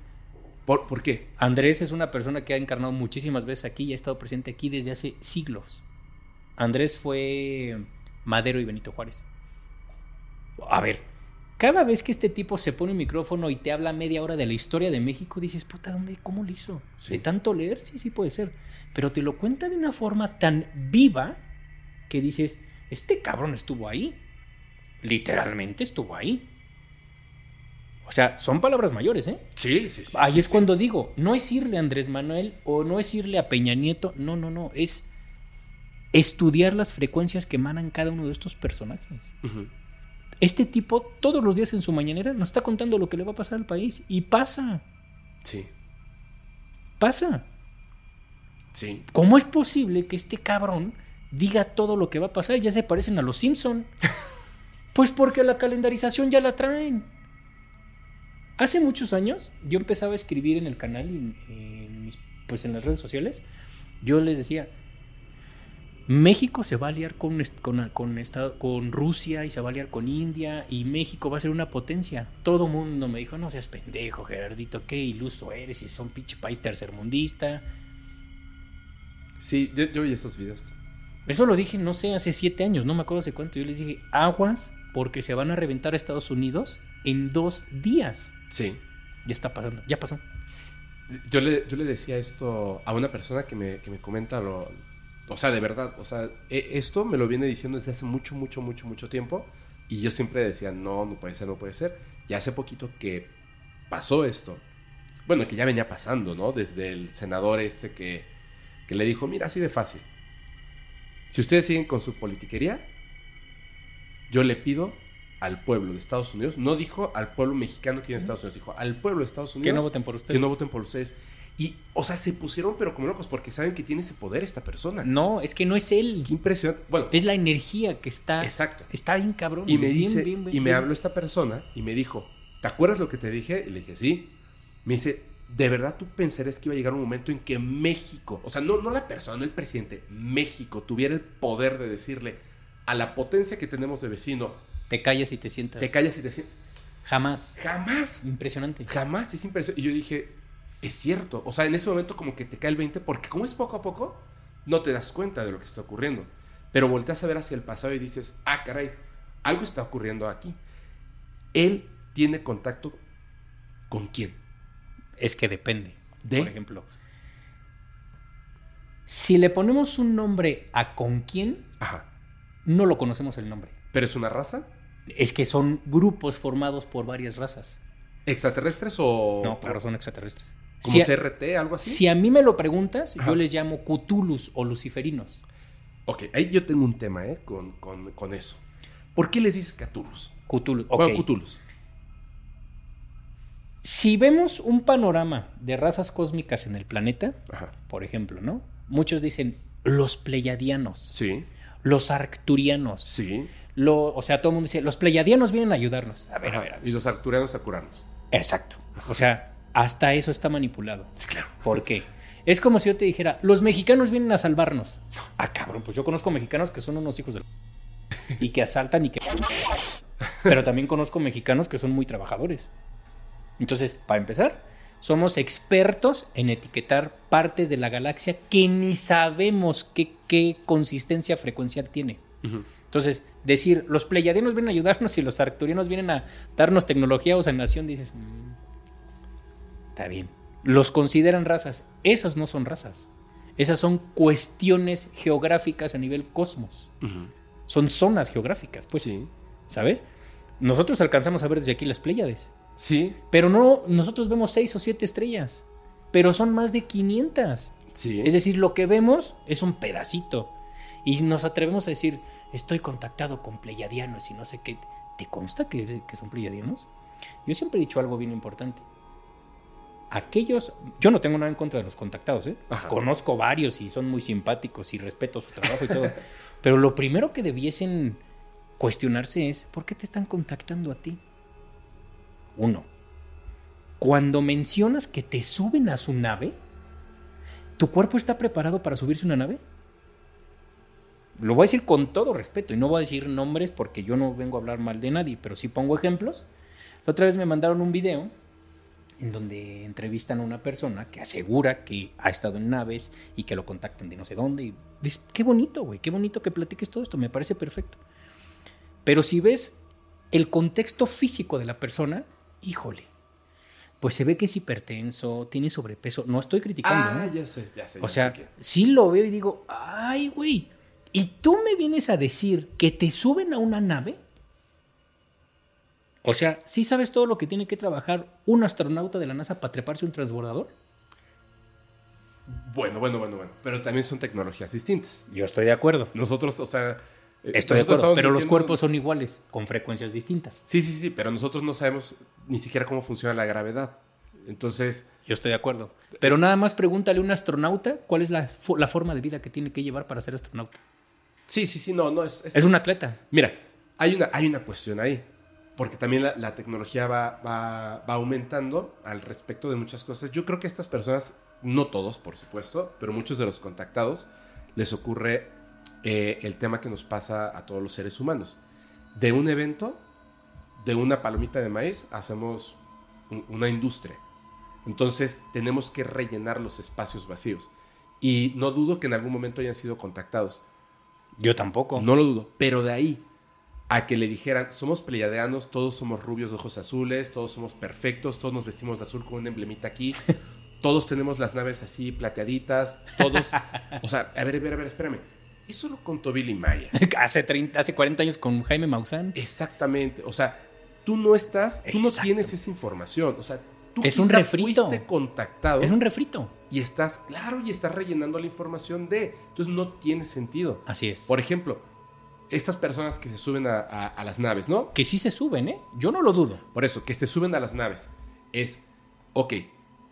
¿Por, por qué? Andrés es una persona que ha encarnado muchísimas veces aquí y ha estado presente aquí desde hace siglos. Andrés fue Madero y Benito Juárez. A ver, cada vez que este tipo se pone un micrófono y te habla media hora de la historia de México, dices, puta, ¿dónde, ¿cómo lo hizo? Sí. ¿De tanto leer? Sí, sí puede ser. Pero te lo cuenta de una forma tan viva que dices, este cabrón estuvo ahí. Literalmente estuvo ahí. O sea, son palabras mayores, ¿eh? Sí, sí, sí. Ahí sí, es sí. cuando digo, no es irle a Andrés Manuel o no es irle a Peña Nieto, no, no, no, es estudiar las frecuencias que emanan cada uno de estos personajes. Este tipo todos los días en su mañanera nos está contando lo que le va a pasar al país y pasa, Sí, pasa. sí. ¿Cómo es posible que este cabrón diga todo lo que va a pasar? Ya se parecen a los Simpson. Pues porque la calendarización ya la traen. Hace muchos años yo empezaba a escribir en el canal y en mis pues en las redes sociales, yo les decía, México se va a aliar con, con, con, con, Rusia y se va a aliar con India y México va a ser una potencia. Todo mundo me dijo, no seas pendejo, Gerardito, qué iluso eres y son pinche país tercermundista. Sí, yo, vi esos videos. Eso lo dije, no sé, hace siete años, no me acuerdo hace cuánto. Yo les dije, aguas, porque se van a reventar a Estados Unidos en dos días. Sí. Ya está pasando, ya pasó. Yo le, yo le decía esto a una persona que me, que me comenta lo, o sea, de verdad, o sea, e, esto me lo viene diciendo desde hace mucho, mucho, mucho, mucho tiempo. Y yo siempre decía, no, no puede ser, no puede ser. Y hace poquito que pasó esto. Bueno, que ya venía pasando, ¿no? Desde el senador este que, que le dijo, mira, así de fácil. Si ustedes siguen con su politiquería, yo le pido al pueblo de Estados Unidos, no dijo al pueblo mexicano que en Estados Unidos, dijo al pueblo de Estados Unidos. Que no voten por ustedes. Que no voten por ustedes. Y, o sea, se pusieron pero como locos porque saben que tiene ese poder esta persona. No, es que no es él. Qué impresionante. Bueno. Es la energía que está. Exacto. Está bien cabrón. Y me dice, y me habló esta persona y me dijo, ¿te acuerdas lo que te dije? Y le dije, sí. Me dice, ¿de verdad tú pensarías que iba a llegar un momento en que México, o sea, no, no la persona, no el presidente, México tuviera el poder de decirle a la potencia que tenemos de vecino, te callas y te sientas. Te callas y te sientas. Jamás. Jamás. Impresionante. Jamás, es impresionante. Y yo dije, es cierto. O sea, en ese momento como que te cae el 20, porque como es poco a poco, no te das cuenta de lo que está ocurriendo. Pero volteas a ver hacia el pasado y dices, ah, caray, algo está ocurriendo aquí. Él tiene contacto con quién. Es que depende. ¿De? Por ejemplo, si le ponemos un nombre a con quién, Ajá. no lo conocemos el nombre. ¿Pero es una raza? Es que son grupos formados por varias razas. ¿Extraterrestres o...? No, claro, son extraterrestres. ¿Como CRT, algo así? Si a mí me lo preguntas, yo les llamo Cthulhus o luciferinos. Ok, ahí yo tengo un tema, ¿eh? Con, con, eso. ¿Por qué les dices Cthulhus? Cthulhus, ok. Bueno, Cthulhus. Si vemos un panorama de razas cósmicas en el planeta, por ejemplo, ¿no? Muchos dicen los pleiadianos. Sí. Los arcturianos. Sí o sea, todo el mundo dice, los pleiadianos vienen a ayudarnos. A ver, a ver, Y los arcturianos a curarnos. Exacto. O sea, hasta eso está manipulado. Sí, claro. ¿Por qué? Es como si yo te dijera, los mexicanos vienen a salvarnos. Ah, cabrón, pues yo conozco mexicanos que son unos hijos de... y que asaltan y que... Pero también conozco mexicanos que son muy trabajadores. Entonces, para empezar, somos expertos en etiquetar partes de la galaxia que ni sabemos qué, qué consistencia frecuencial tiene. Entonces, decir, los pleiadianos vienen a ayudarnos y los arcturianos vienen a darnos tecnología o sanación, dices, mm, está bien. Los consideran razas. Esas no son razas. Esas son cuestiones geográficas a nivel cosmos. Son zonas geográficas, pues. Sí. ¿Sabes? Nosotros alcanzamos a ver desde aquí las Pléyades. Sí. Pero no, nosotros vemos seis o siete estrellas. Pero son más de 500. Sí. Es decir, lo que vemos es un pedacito. Y nos atrevemos a decir, estoy contactado con pleyadianos y no sé qué. ¿Te consta que, son pleyadianos? Yo siempre he dicho algo bien importante. Aquellos, yo no tengo nada en contra de los contactados, ¿eh? Conozco varios y son muy simpáticos y respeto su trabajo y todo. Pero lo primero que debiesen cuestionarse es, ¿por qué te están contactando a ti? Uno, cuando mencionas que te suben a su nave, ¿tu cuerpo está preparado para subirse a una nave? lo voy a decir con todo respeto y no voy a decir nombres porque yo no vengo a hablar mal de nadie, pero sí pongo ejemplos. La otra vez me mandaron un video en donde entrevistan a una persona que asegura que ha estado en naves y que lo contactan de no sé dónde. Y qué bonito, güey, qué bonito que platiques todo esto, me parece perfecto. Pero si ves el contexto físico de la persona, híjole, pues se ve que es hipertenso, tiene sobrepeso. No estoy criticando. Ah, ya sé, ya sé. O sea, sí lo veo y digo, ay, güey, ¿Y tú me vienes a decir que te suben a una nave? O sea, ¿sí sabes todo lo que tiene que trabajar un astronauta de la NASA para treparse un transbordador? Bueno, bueno, bueno, bueno. Pero también son tecnologías distintas. Yo estoy de acuerdo. Nosotros, o sea. Eh, estoy de acuerdo, pero los cuerpos son iguales, con frecuencias distintas. Sí, sí, sí, pero nosotros no sabemos ni siquiera cómo funciona la gravedad. Entonces. Yo estoy de acuerdo. Pero nada más pregúntale a un astronauta cuál es la, la forma de vida que tiene que llevar para ser astronauta. Sí, sí, sí, no, no es. Es, un atleta. Mira, hay una, hay una cuestión ahí. Porque también la, tecnología va, va, va, aumentando al respecto de muchas cosas. Yo creo que estas personas no todos, por supuesto, pero muchos de los contactados les ocurre eh, el tema que nos pasa a todos los seres humanos. De un evento, de una palomita de maíz, hacemos una industria. Entonces tenemos que rellenar los espacios vacíos. Y no dudo que en algún momento hayan sido contactados. Yo tampoco. No lo dudo. Pero de ahí a que le dijeran, somos pleiadianos, todos somos rubios de ojos azules, todos somos perfectos, todos nos vestimos de azul con un emblemita aquí, todos tenemos las naves así plateaditas, todos... o sea, a ver, a ver, a ver, espérame. Eso lo contó Billy Mayer. hace, 30, hace 40 años con Jaime Maussan. Exactamente. O sea, tú no estás, tú no tienes esa información. O sea, tú es un refrito. fuiste contactado. Es un refrito. Y estás, claro, y estás rellenando la información de. Entonces no tiene sentido. Así es. Por ejemplo, estas personas que se suben a, a, las naves, ¿no? Que sí se suben, ¿eh? Yo no lo dudo. Por eso, que se suben a las naves. Es, ok,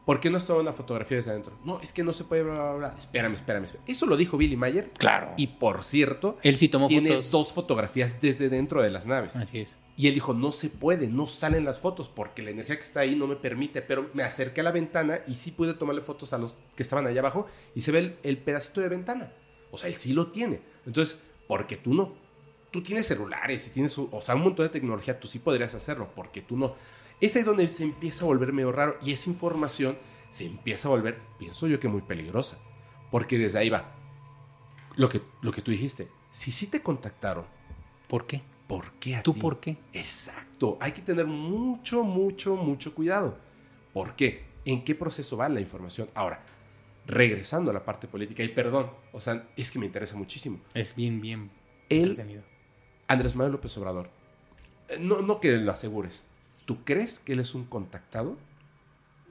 ¿por qué no está una fotografía desde adentro? No, es que no se puede, bla, bla, bla. Espérame, espérame, Eso lo dijo Billy Mayer. Claro. Y por cierto, él sí tomó tiene dos fotografías desde dentro de las naves. Así es. Y él dijo, no se puede, no salen las fotos porque la energía que está ahí no me permite, pero me acerqué a la ventana y sí pude tomarle fotos a los que estaban allá abajo y se ve el, el pedacito de ventana. O sea, él sí lo tiene. Entonces, ¿por qué tú no? Tú tienes celulares y tienes, o sea, un montón de tecnología, tú sí podrías hacerlo, porque tú no. Es ahí donde se empieza a volver medio raro y esa información se empieza a volver, pienso yo que muy peligrosa, porque desde ahí va. Lo que, lo que tú dijiste, si sí te contactaron. ¿Por qué? ¿Por qué a ¿Tú ti? por qué? Exacto, hay que tener mucho, mucho, mucho cuidado. ¿Por qué? ¿En qué proceso va la información? Ahora, regresando a la parte política, y perdón, o sea, es que me interesa muchísimo. Es bien, bien entretenido. Andrés Manuel López Obrador, eh, no, no que lo asegures, ¿tú crees que él es un contactado?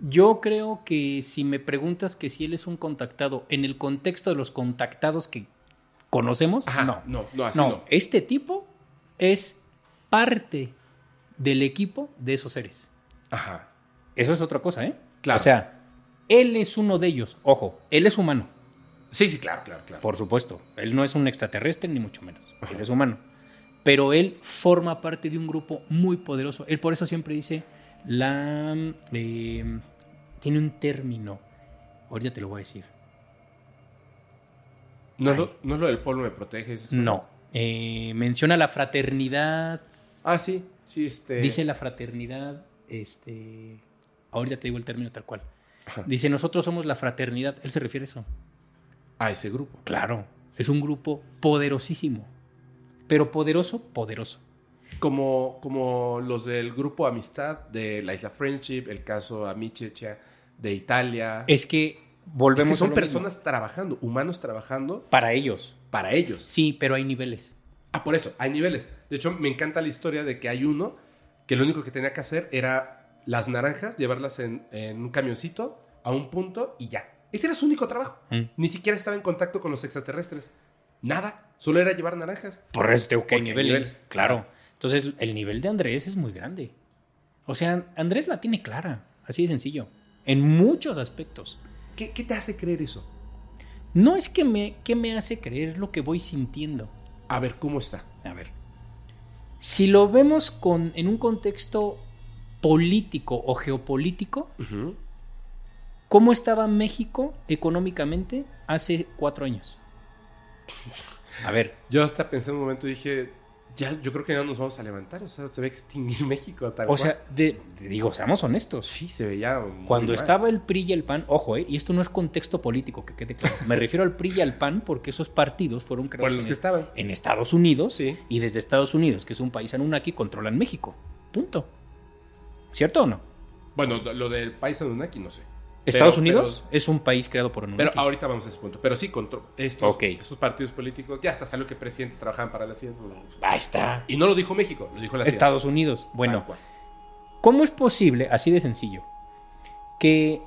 Yo creo que si me preguntas que si él es un contactado en el contexto de los contactados que conocemos, no. No, no, así no. Este tipo es parte del equipo de esos seres. Ajá. Eso es otra cosa, ¿eh? Claro. O sea, él es uno de ellos. Ojo, él es humano. Sí, sí, claro, claro, claro. Por supuesto. Él no es un extraterrestre, ni mucho menos. Él es humano pero él forma parte de un grupo muy poderoso. Él por eso siempre dice, la... Eh, tiene un término, ahorita te lo voy a decir. ¿No, es lo, ¿no es lo del pueblo me protege? No, eh, menciona la fraternidad. Ah, sí, sí, este... Dice la fraternidad, este... Ahorita te digo el término tal cual. Dice, nosotros somos la fraternidad. Él se refiere a eso. A ese grupo. Claro, es un grupo poderosísimo pero poderoso, poderoso. Como, como los del grupo Amistad de la Isla Friendship, el caso Amichecha de Italia. Es que volvemos es que son personas trabajando, humanos trabajando. Para ellos. Para ellos. Sí, pero hay niveles. Ah, por eso, hay niveles. De hecho, me encanta la historia de que hay uno que lo único que tenía que hacer era las naranjas, llevarlas en, un camioncito a un punto y ya. Ese era su único trabajo. Mm. Ni siquiera estaba en contacto con los extraterrestres. Nada, solo era llevar naranjas. Por eso tengo que hay niveles. Claro. Entonces, el nivel de Andrés es muy grande. O sea, Andrés la tiene clara, así de sencillo, en muchos aspectos. ¿Qué, te hace creer eso? No es que me, que me hace creer lo que voy sintiendo. A ver, ¿cómo está? A ver. Si lo vemos con, en un contexto político o geopolítico, ¿cómo estaba México económicamente hace cuatro años? A ver. Yo hasta pensé en un momento y dije, ya, yo creo que ya nos vamos a levantar, o sea, se va a extinguir México. o sea, digo, seamos honestos. Sí, se veía. Cuando estaba el PRI y el PAN, ojo, eh, y esto no es contexto político, que quede claro. Me refiero al PRI y al PAN porque esos partidos fueron creados los que estaban. en Estados Unidos y desde Estados Unidos, que es un país Anunnaki, controlan México. Punto. ¿Cierto o no? Bueno, lo del país Anunnaki no sé. Estados Unidos es un país creado por un Pero ahorita vamos a ese punto. Pero sí, contra estos, estos partidos políticos, ya hasta salió que presidentes trabajaban para la CIA. Ahí está. Y no lo dijo México, lo dijo la CIA. Estados Unidos. Bueno, ¿cómo es posible, así de sencillo, que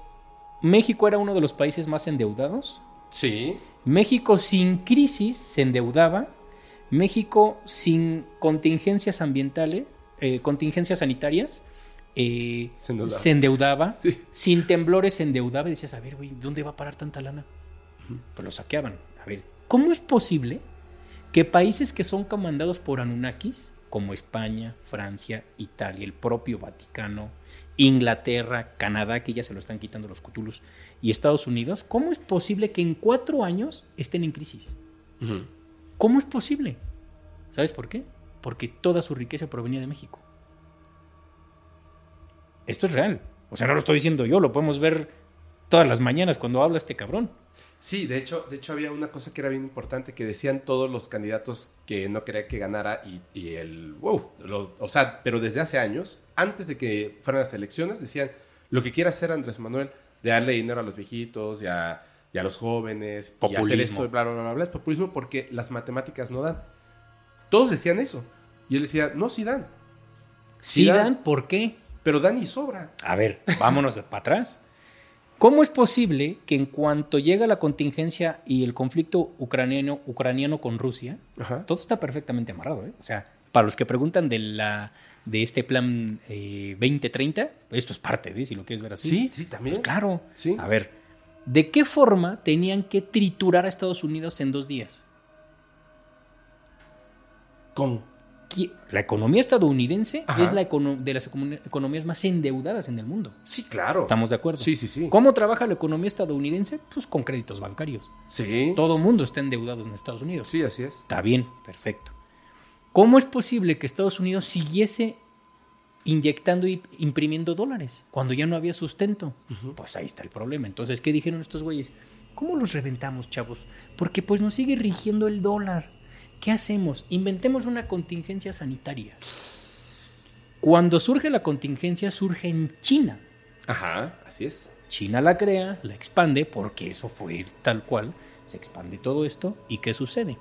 México era uno de los países más endeudados? Sí. México sin crisis se endeudaba. México sin contingencias ambientales, eh, contingencias sanitarias, eh, se endeudaba, sin temblores se endeudaba y decías, a ver, güey, ¿dónde va a parar tanta lana? Pues lo saqueaban. A ver, ¿cómo es posible que países que son comandados por Anunnakis, como España, Francia, Italia, el propio Vaticano, Inglaterra, Canadá, que ya se lo están quitando los cutulus, y Estados Unidos, ¿cómo es posible que en cuatro años estén en crisis? ¿Cómo es posible? ¿Sabes por qué? Porque toda su riqueza provenía de México. Esto es real. O sea, no lo estoy diciendo yo, lo podemos ver todas las mañanas cuando habla este cabrón. Sí, de hecho, de hecho había una cosa que era bien importante que decían todos los candidatos que no quería que ganara y, el wow, o sea, pero desde hace años, antes de que fueran las elecciones, decían lo que quiere hacer Andrés Manuel de darle dinero a los viejitos y a, los jóvenes populismo. y hacer esto, bla, bla, bla, bla, es populismo porque las matemáticas no dan. Todos decían eso. Y él decía, no, sí dan. Sí, dan, ¿por qué? Pero dan y sobra. A ver, vámonos para atrás. ¿Cómo es posible que en cuanto llega la contingencia y el conflicto ucraniano, ucraniano con Rusia, todo está perfectamente amarrado? ¿eh? O sea, para los que preguntan de, la, de este plan 2030, eh, esto es parte de, si lo quieres ver así. Sí, sí, también. Pues claro. Sí. A ver, ¿de qué forma tenían que triturar a Estados Unidos en dos días? Con la economía estadounidense es la de las economías más endeudadas en el mundo. Sí, claro. ¿Estamos de acuerdo? Sí, sí, sí. ¿Cómo trabaja la economía estadounidense? Pues con créditos bancarios. Sí. Todo el mundo está endeudado en Estados Unidos. Sí, así es. Está bien, perfecto. ¿Cómo es posible que Estados Unidos siguiese inyectando y imprimiendo dólares cuando ya no había sustento? Pues ahí está el problema. Entonces, ¿qué dijeron estos güeyes? ¿Cómo los reventamos, chavos? Porque pues nos sigue rigiendo el dólar. ¿Qué hacemos? Inventemos una contingencia sanitaria. Cuando surge la contingencia, surge en China. Ajá, así es. China la crea, la expande, porque eso fue tal cual. Se expande todo esto. ¿Y qué sucede?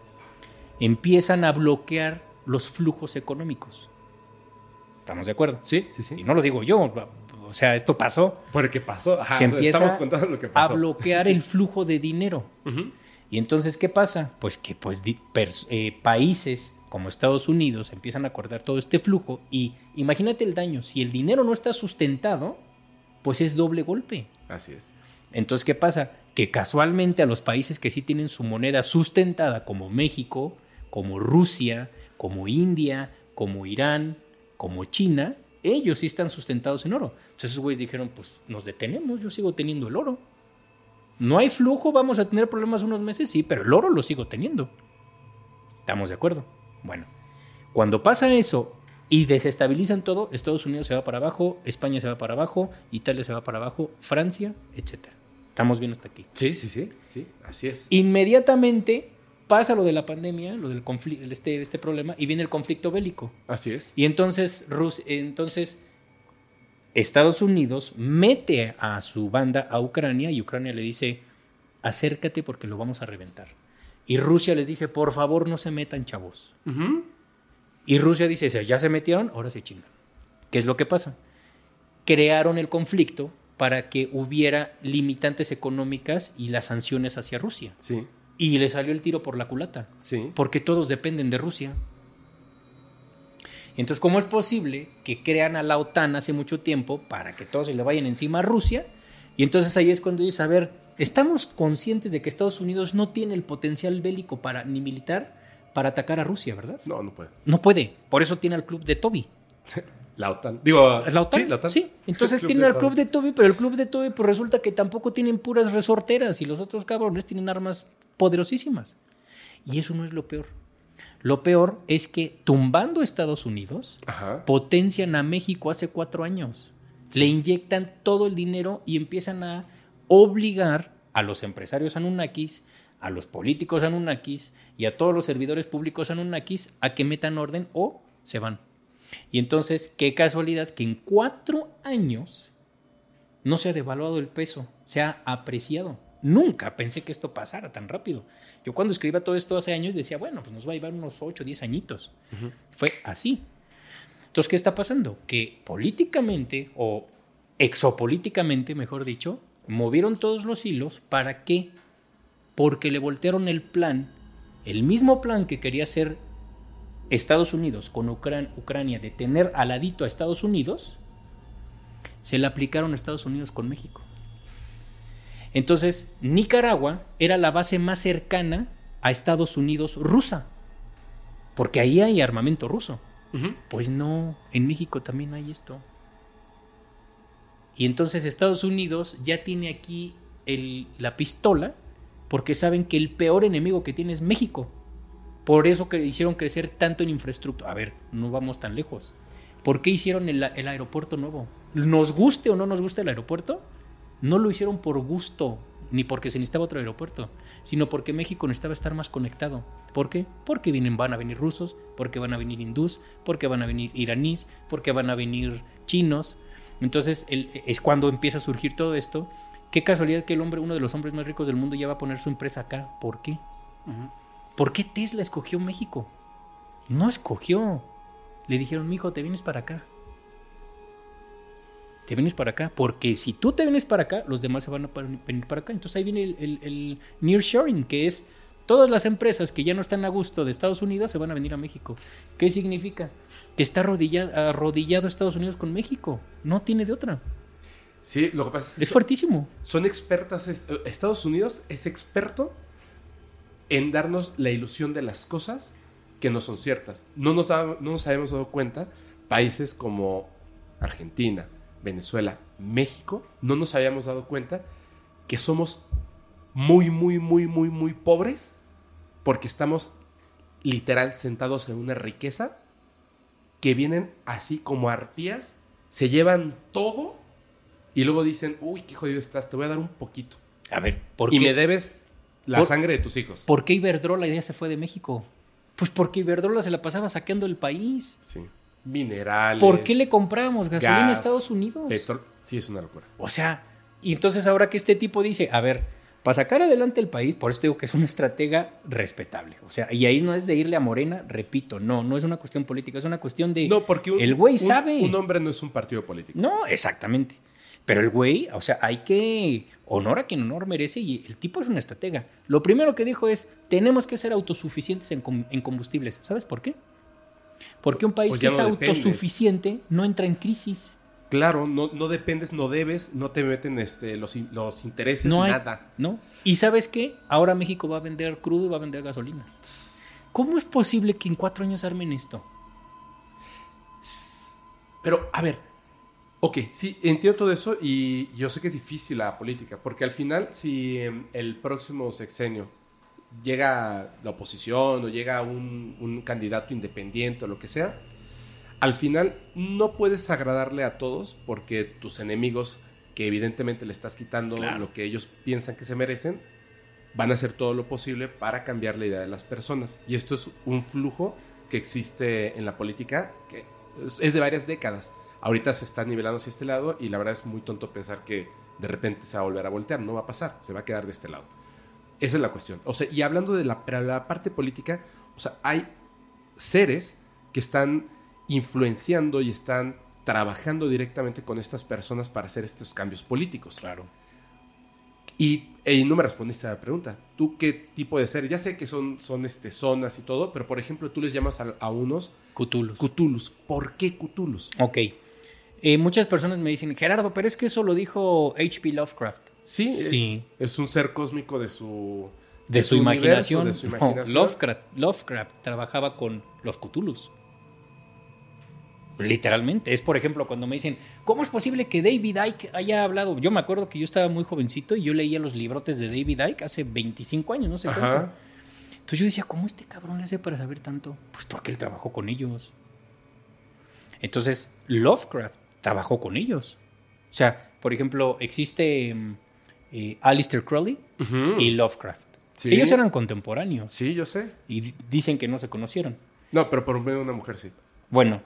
Empiezan a bloquear los flujos económicos. ¿Estamos de acuerdo? Sí, sí, sí. Y no lo digo yo. O sea, esto pasó. Porque pasó. Ajá, Se empieza estamos contando lo que pasó. a bloquear el flujo de dinero. Y entonces, ¿qué pasa? Pues que pues, eh, países como Estados Unidos empiezan a acordar todo este flujo y imagínate el daño. Si el dinero no está sustentado, pues es doble golpe. Así es. Entonces, ¿qué pasa? Que casualmente a los países que sí tienen su moneda sustentada, como México, como Rusia, como India, como Irán, como China, ellos sí están sustentados en oro. Entonces esos güeyes dijeron, pues nos detenemos, yo sigo teniendo el oro. No hay flujo, vamos a tener problemas unos meses, sí, pero el oro lo sigo teniendo. ¿Estamos de acuerdo? Bueno, cuando pasa eso y desestabilizan todo, Estados Unidos se va para abajo, España se va para abajo, Italia se va para abajo, Francia, etc. Estamos bien hasta aquí. Sí, sí, sí, sí, así es. Inmediatamente pasa lo de la pandemia, lo del conflicto, este, este problema, y viene el conflicto bélico. Así es. Y entonces, Rus, entonces Estados Unidos mete a su banda a Ucrania y Ucrania le dice, acércate porque lo vamos a reventar. Y Rusia les dice, por favor no se metan, chavos. Y Rusia dice, ya se metieron, ahora se chingan. ¿Qué es lo que pasa? Crearon el conflicto para que hubiera limitantes económicas y las sanciones hacia Rusia. Sí. Y le salió el tiro por la culata. Sí. Porque todos dependen de Rusia. Entonces, ¿cómo es posible que crean a la OTAN hace mucho tiempo para que todos se le vayan encima a Rusia? Y entonces ahí es cuando dices, a ver, estamos conscientes de que Estados Unidos no tiene el potencial bélico para, ni militar para atacar a Rusia, ¿verdad? No, no puede. No puede. Por eso tiene al club de Toby. La OTAN. Digo, ¿la OTAN? Sí, la OTAN. sí. entonces tiene al club de Toby, pero el club de Toby pues resulta que tampoco tienen puras resorteras y los otros cabrones tienen armas poderosísimas. Y eso no es lo peor. Lo peor es que tumbando a Estados Unidos, potencian a México hace cuatro años. Le inyectan todo el dinero y empiezan a obligar a los empresarios anunnakis, a los políticos anunnakis y a todos los servidores públicos anunnakis a que metan orden o se van. Y entonces, qué casualidad que en cuatro años no se ha devaluado el peso, se ha apreciado. Nunca pensé que esto pasara tan rápido. Yo cuando escribía todo esto hace años decía, bueno, pues nos va a llevar unos 8 o 10 añitos. Fue así. Entonces, ¿qué está pasando? Que políticamente, o exopolíticamente, mejor dicho, movieron todos los hilos. ¿Para qué? Porque le voltearon el plan, el mismo plan que quería hacer Estados Unidos con Ucrania de tener aladito a Estados Unidos, se le aplicaron a Estados Unidos con México. Entonces, Nicaragua era la base más cercana a Estados Unidos rusa, porque ahí hay armamento ruso. Pues no, en México también hay esto. Y entonces Estados Unidos ya tiene aquí el, la pistola porque saben que el peor enemigo que tiene es México. Por eso que hicieron crecer tanto en infraestructura. A ver, no vamos tan lejos. ¿Por qué hicieron el, el aeropuerto nuevo? ¿Nos guste o no nos guste el aeropuerto? No lo hicieron por gusto, ni porque se necesitaba otro aeropuerto, sino porque México necesitaba estar más conectado. ¿Por qué? Porque vienen, van a venir rusos, porque van a venir hindús, porque van a venir iraníes, porque van a venir chinos. Entonces es cuando empieza a surgir todo esto. Qué casualidad que el hombre, uno de los hombres más ricos del mundo, ya va a poner su empresa acá. ¿Por qué? ¿Por qué Tesla escogió México? No escogió. Le dijeron, mijo, te vienes para acá te vienes para acá. Porque si tú te vienes para acá, los demás se van a venir para acá. Entonces ahí viene el, el, nearshoring, que es todas las empresas que ya no están a gusto de Estados Unidos se van a venir a México. ¿Qué significa? Que está arrodillado, arrodillado Estados Unidos con México. No tiene de otra. Sí, lo que pasa es que es fuertísimo. Son expertas. Estados Unidos es experto en darnos la ilusión de las cosas que no son ciertas. No nos, no nos habíamos dado cuenta países como Argentina, Venezuela, México, no nos habíamos dado cuenta que somos muy, muy, muy, muy, muy pobres porque estamos literal sentados en una riqueza que vienen así como arpías, se llevan todo y luego dicen, uy, qué jodido estás, te voy a dar un poquito. A ver, ¿por qué? Y me debes la sangre de tus hijos. ¿Por qué Iberdrola ya se fue de México? Pues porque Iberdrola se la pasaba saqueando el país. Sí minerales. ¿Por qué le compramos gasolina a Estados Unidos? Sí, es una locura. O sea, y entonces ahora que este tipo dice, a ver, para sacar adelante el país, por eso digo que es una estratega respetable. O sea, y ahí no es de irle a Morena, repito, no, no es una cuestión política, es una cuestión de... No, porque el güey sabe... Un hombre no es un partido político. No, exactamente. Pero el güey, o sea, hay que honor a quien honor merece y el tipo es una estratega. Lo primero que dijo es, tenemos que ser autosuficientes en, en combustibles. ¿Sabes por qué? Porque un país pues que es autosuficiente no entra en crisis. Claro, no, no dependes, no debes, no te meten este, los, los intereses, no nada. ¿No? ¿Y sabes qué? Ahora México va a vender crudo y va a vender gasolinas. ¿Cómo es posible que en cuatro años armen esto? Pero, a ver, ok, sí, entiendo todo eso y yo sé que es difícil la política, porque al final, si el próximo sexenio llega la oposición o llega un, candidato independiente o lo que sea, al final no puedes agradarle a todos porque tus enemigos, que evidentemente le estás quitando lo que ellos piensan que se merecen, van a hacer todo lo posible para cambiar la idea de las personas. Y esto es un flujo que existe en la política que es de varias décadas. Ahorita se está nivelando hacia este lado y la verdad es muy tonto pensar que de repente se va a volver a voltear. No va a pasar, se va a quedar de este lado. Esa es la cuestión. O sea, y hablando de la, la parte política, o sea, hay seres que están influenciando y están trabajando directamente con estas personas para hacer estos cambios políticos. Claro. Y, no me respondiste a la pregunta. ¿Tú qué tipo de ser? Ya sé que son, son este, zonas y todo, pero por ejemplo, tú les llamas a, unos... Cthulhus. Cthulhus. ¿Por qué Cthulhus? Ok. Eh, muchas personas me dicen, Gerardo, pero es que eso lo dijo H.P. Lovecraft. Sí, sí. Es un ser cósmico de su... De, su, imaginación. Lovecraft, Lovecraft trabajaba con los Cthulhus. Literalmente. Es, por ejemplo, cuando me dicen, ¿cómo es posible que David Icke haya hablado? Yo me acuerdo que yo estaba muy jovencito y yo leía los librotes de David Icke hace 25 años, no sé cuánto. Entonces yo decía, ¿cómo este cabrón le hace para saber tanto? Pues porque él trabajó con ellos. Entonces, Lovecraft trabajó con ellos. O sea, por ejemplo, existe mm, eh, Alistair Crowley y Lovecraft. Ellos eran contemporáneos. Sí, yo sé. Y dicen que no se conocieron. No, pero por medio de una mujer sí. Bueno,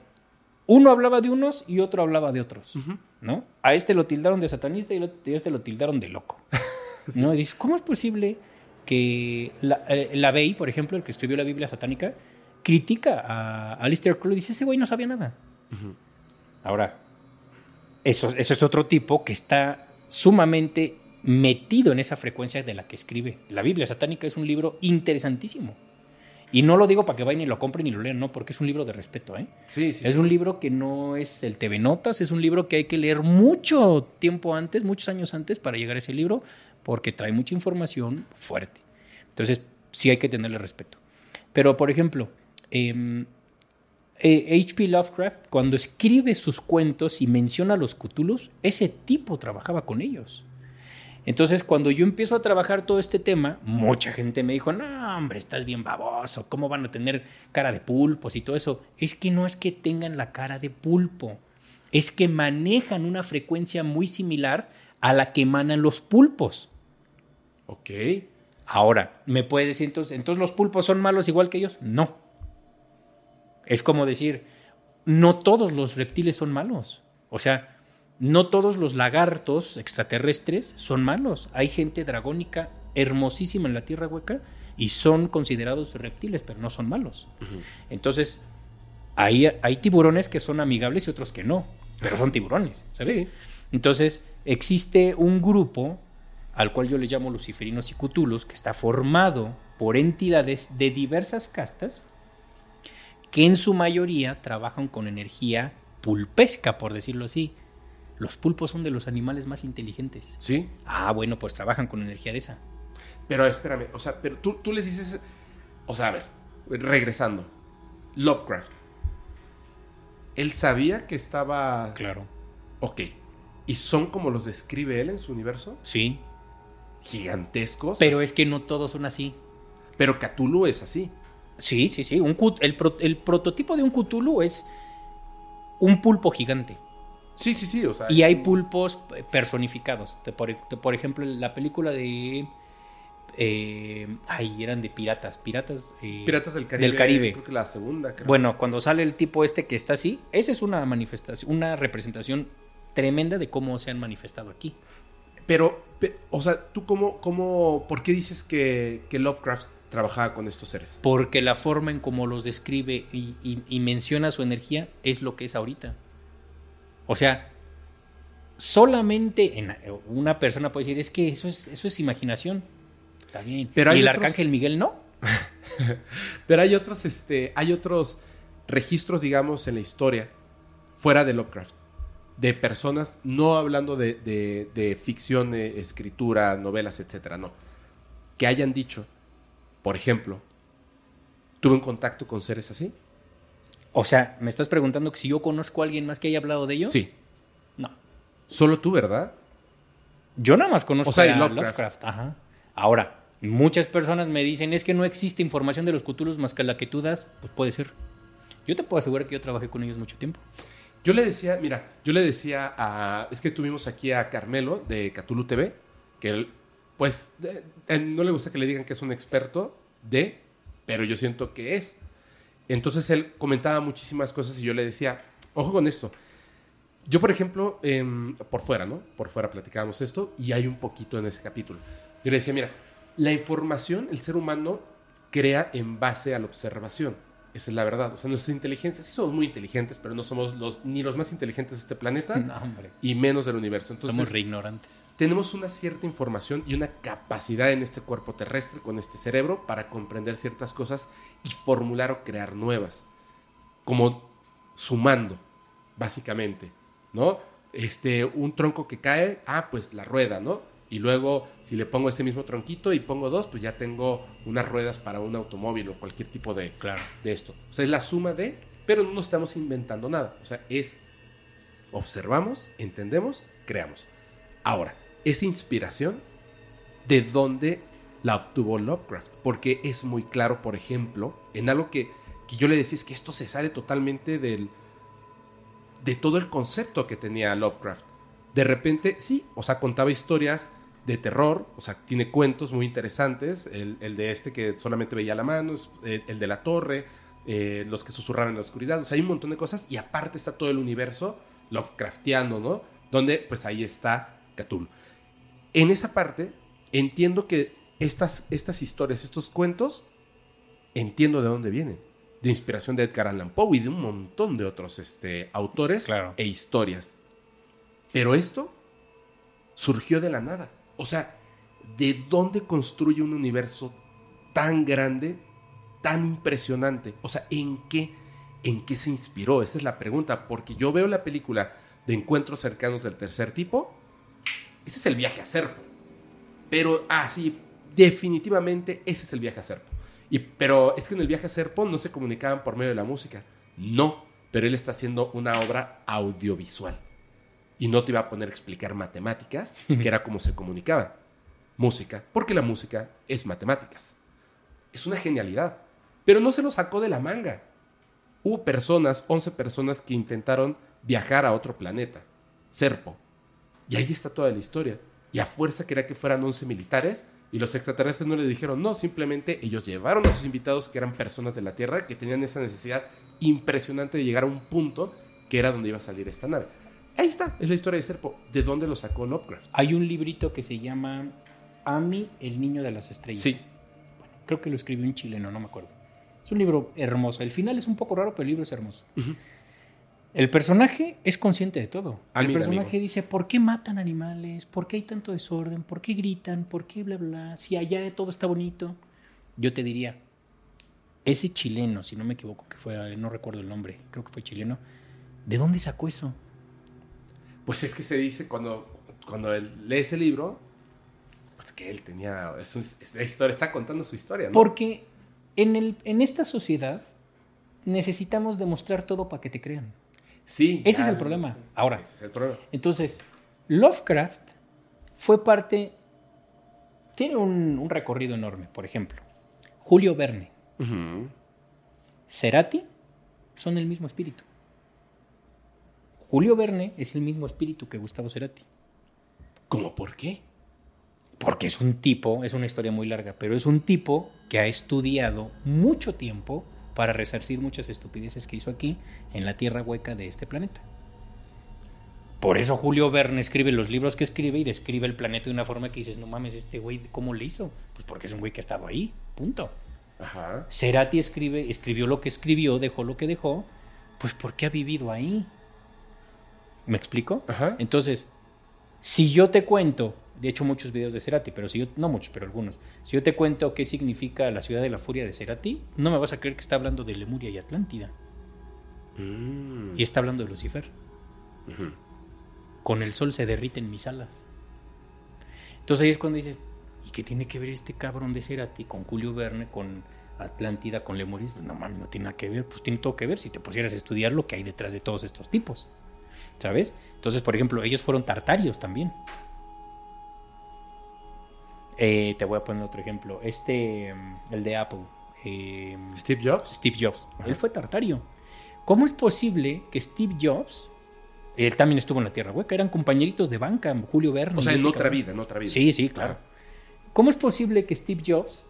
uno hablaba de unos y otro hablaba de otros, ¿no? A este lo tildaron de satanista y a este lo tildaron de loco. ¿No? dice, ¿cómo es posible que la, eh, por ejemplo, el que escribió la Biblia satánica, critica a Alistair Crowley y dice, ese güey no sabía nada. Ahora, eso, eso es otro tipo que está sumamente metido en esa frecuencia de la que escribe. La Biblia satánica es un libro interesantísimo. Y no lo digo para que vayan y lo compren y lo lean, no, porque es un libro de respeto, ¿eh? Sí, sí. Es un libro que no es el TV Notas, es un libro que hay que leer mucho tiempo antes, muchos años antes para llegar a ese libro, porque trae mucha información fuerte. Entonces, sí hay que tenerle respeto. Pero, por ejemplo, em, H.P. Lovecraft, cuando escribe sus cuentos y menciona a los Cthulhus, ese tipo trabajaba con ellos. Entonces, cuando yo empiezo a trabajar todo este tema, mucha gente me dijo, no, hombre, estás bien baboso, ¿cómo van a tener cara de pulpos y todo eso? Es que no es que tengan la cara de pulpo, es que manejan una frecuencia muy similar a la que emanan los pulpos. Ok. Ahora, ¿me puede decir entonces, entonces los pulpos son malos igual que ellos? No. Es como decir, no todos los reptiles son malos. O sea, no todos los lagartos extraterrestres son malos. Hay gente dragónica hermosísima en la Tierra Hueca y son considerados reptiles, pero no son malos. Entonces, hay, hay tiburones que son amigables y otros que no, pero son tiburones, ¿sabes? Entonces, existe un grupo al cual yo le llamo luciferinos y cutulos, que está formado por entidades de diversas castas que en su mayoría trabajan con energía pulpesca, por decirlo así. Los pulpos son de los animales más inteligentes. ¿Sí? Ah, bueno, pues trabajan con energía de esa. Pero espérame, o sea, pero tú, tú les dices, o sea, a ver, regresando, Lovecraft, ¿él sabía que estaba... Claro. Ok. ¿Y son como los describe él en su universo? Sí. Gigantescos. Pero es que no todos son así. Pero Cthulhu es así. Sí, sí, sí. Un, el, el prototipo de un Cthulhu es un pulpo gigante. Sí, sí, sí. O sea, y hay pulpos personificados. Por, por ejemplo, la película de. Eh, ay, eran de piratas. Piratas. Eh, piratas del Caribe. Del Caribe. Creo que la segunda. Creo. Bueno, cuando sale el tipo este que está así, esa es una manifestación, una representación tremenda de cómo se han manifestado aquí. Pero, o sea, ¿tú cómo, cómo, por qué dices que, que Lovecraft trabajaba con estos seres? Porque la forma en cómo los describe y, y menciona su energía es lo que es ahorita. O sea, solamente en una persona puede decir, es que eso es, eso es imaginación. Está bien. Pero ¿Y el otros... arcángel Miguel no? Pero hay otros, este, hay otros registros, digamos, en la historia, fuera de Lovecraft, de personas, no hablando de, de, de ficción, eh, escritura, novelas, etcétera, no, que hayan dicho, por ejemplo, tuve un contacto con seres así. O sea, ¿me estás preguntando si yo conozco a alguien más que haya hablado de ellos? Sí. No. Solo tú, ¿verdad? Yo nada más conozco o sea, a Lovecraft. Lovecraft. Ajá. Ahora, muchas personas me dicen, es que no existe información de los Cthulhus más que la que tú das. Pues puede ser. Yo te puedo asegurar que yo trabajé con ellos mucho tiempo. Yo le decía, mira, yo le decía a... Es que tuvimos aquí a Carmelo de Cthulhu TV, que él, pues, él no le gusta que le digan que es un experto de, pero yo siento que es. Entonces él comentaba muchísimas cosas y yo le decía, ojo con esto. Yo, por ejemplo, eh, por fuera, ¿no? Por fuera platicábamos esto y hay un poquito en ese capítulo. Yo le decía, mira, la información el ser humano crea en base a la observación. Esa es la verdad. O sea, nuestra inteligencia, sí somos muy inteligentes, pero no somos los, ni los más inteligentes de este planeta, No, y menos del universo. Entonces, Somos re ignorantes. Tenemos una cierta información y una capacidad en este cuerpo terrestre, con este cerebro, para comprender ciertas cosas y formular o crear nuevas. Como sumando, básicamente, ¿no? Este, un tronco que cae, ah, pues la rueda, ¿no? Y luego, si le pongo ese mismo tronquito y pongo dos, pues ya tengo unas ruedas para un automóvil o cualquier tipo de, Claro. de esto. O sea, es la suma de, pero no nos estamos inventando nada. O sea, es observamos, entendemos, creamos. Ahora, esa inspiración, ¿de dónde la obtuvo Lovecraft? Porque es muy claro, por ejemplo, en algo que, que yo le decía, es que esto se sale totalmente del, de todo el concepto que tenía Lovecraft. De repente, sí, o sea, contaba historias de terror, o sea, tiene cuentos muy interesantes, el, el de este que solamente veía la mano, el, el de la torre, eh, los que susurraban en la oscuridad, o sea, hay un montón de cosas y aparte está todo el universo Lovecraftiano, ¿no? Donde pues ahí está Cthulhu. En esa parte entiendo que estas, estas historias, estos cuentos, entiendo de dónde vienen. De inspiración de Edgar Allan Poe y de un montón de otros este, autores Claro. e historias. Pero esto surgió de la nada. O sea, ¿de dónde construye un universo tan grande, tan impresionante? O sea, ¿en qué, ¿en qué se inspiró? Esa es la pregunta. Porque yo veo la película de Encuentros cercanos del tercer tipo. Ese es el viaje a Serpo. Pero así, definitivamente ese es el viaje a Serpo. Y, pero es que en el viaje a Serpo no se comunicaban por medio de la música. No, pero él está haciendo una obra audiovisual. Y no te iba a poner a explicar matemáticas, que era como se comunicaban. Música, porque la música es matemáticas. Es una genialidad. Pero no se lo sacó de la manga. Hubo personas, 11 personas que intentaron viajar a otro planeta, Serpo. Y ahí está toda la historia. Y a fuerza quería que fueran 11 militares y los extraterrestres no le dijeron no, simplemente ellos llevaron a sus invitados que eran personas de la Tierra que tenían esa necesidad impresionante de llegar a un punto que era donde iba a salir esta nave. Ahí está, es la historia de Serpo. ¿De dónde lo sacó Lovecraft? Hay un librito que se llama Ami, el niño de las estrellas. Sí. Bueno, creo que lo escribió un chileno, no me acuerdo. Es un libro hermoso. El final es un poco raro, pero el libro es hermoso. El personaje es consciente de todo. Ah, el mira, personaje amigo. dice, ¿por qué matan animales? ¿Por qué hay tanto desorden? ¿Por qué gritan? ¿Por qué bla, bla? Si allá todo está bonito. Yo te diría, ese chileno, si no me equivoco, que fue, no recuerdo el nombre, creo que fue chileno, ¿de dónde sacó eso? Pues es que se dice cuando, cuando él lee ese libro, pues que él tenía. Es, un- es la historia, está contando su historia, ¿no? Porque en, el, en esta sociedad necesitamos demostrar todo para que te crean. Sí. Ese ya es el lo problema. sé. Ahora, Ese es el problema. entonces, Lovecraft fue parte, tiene un, un recorrido enorme, por ejemplo. Julio Verne, Ujú. Cerati son el mismo espíritu. Julio Verne es el mismo espíritu que Gustavo Cerati. ¿Cómo por qué? Porque es un tipo, es una historia muy larga, pero es un tipo que ha estudiado mucho tiempo para resarcir muchas estupideces que hizo aquí en la tierra hueca de este planeta. Por eso Julio Verne escribe los libros que escribe y describe el planeta de una forma que dices, no mames, este güey, ¿cómo le hizo? Pues porque es un güey que ha estado ahí, punto. Ajá. Cerati escribe, escribió lo que escribió, dejó lo que dejó, pues porque ha vivido ahí. ¿Me explico? Ajá. Entonces, si yo te cuento, de hecho muchos videos de Cerati, pero si yo, no muchos, pero algunos, si yo te cuento qué significa la ciudad de la furia de Cerati, no me vas a creer que está hablando de Lemuria y Atlántida. Mm. Y está hablando de Lucifer. Ujú. Con el sol se derriten mis alas. Entonces ahí es cuando dices, ¿y qué tiene que ver este cabrón de Cerati con Julio Verne, con Atlántida, con Lemuria? Pues no mames, no tiene nada que ver. Pues tiene todo que ver si te pusieras a estudiar lo que hay detrás de todos estos tipos. ¿Sabes? Entonces, por ejemplo, ellos fueron tartarios también. Eh, te voy a poner otro ejemplo. Este, mm, el de Apple. eh, Steve Jobs. Steve Jobs. Él fue tartario. ¿Cómo es posible que Steve Jobs, él también estuvo en la Tierra Hueca, eran compañeritos de banca, Julio Verne? O sea, en este otra cabrón? vida, en otra vida. Sí, sí, claro. ¿Cómo es posible que Steve Jobs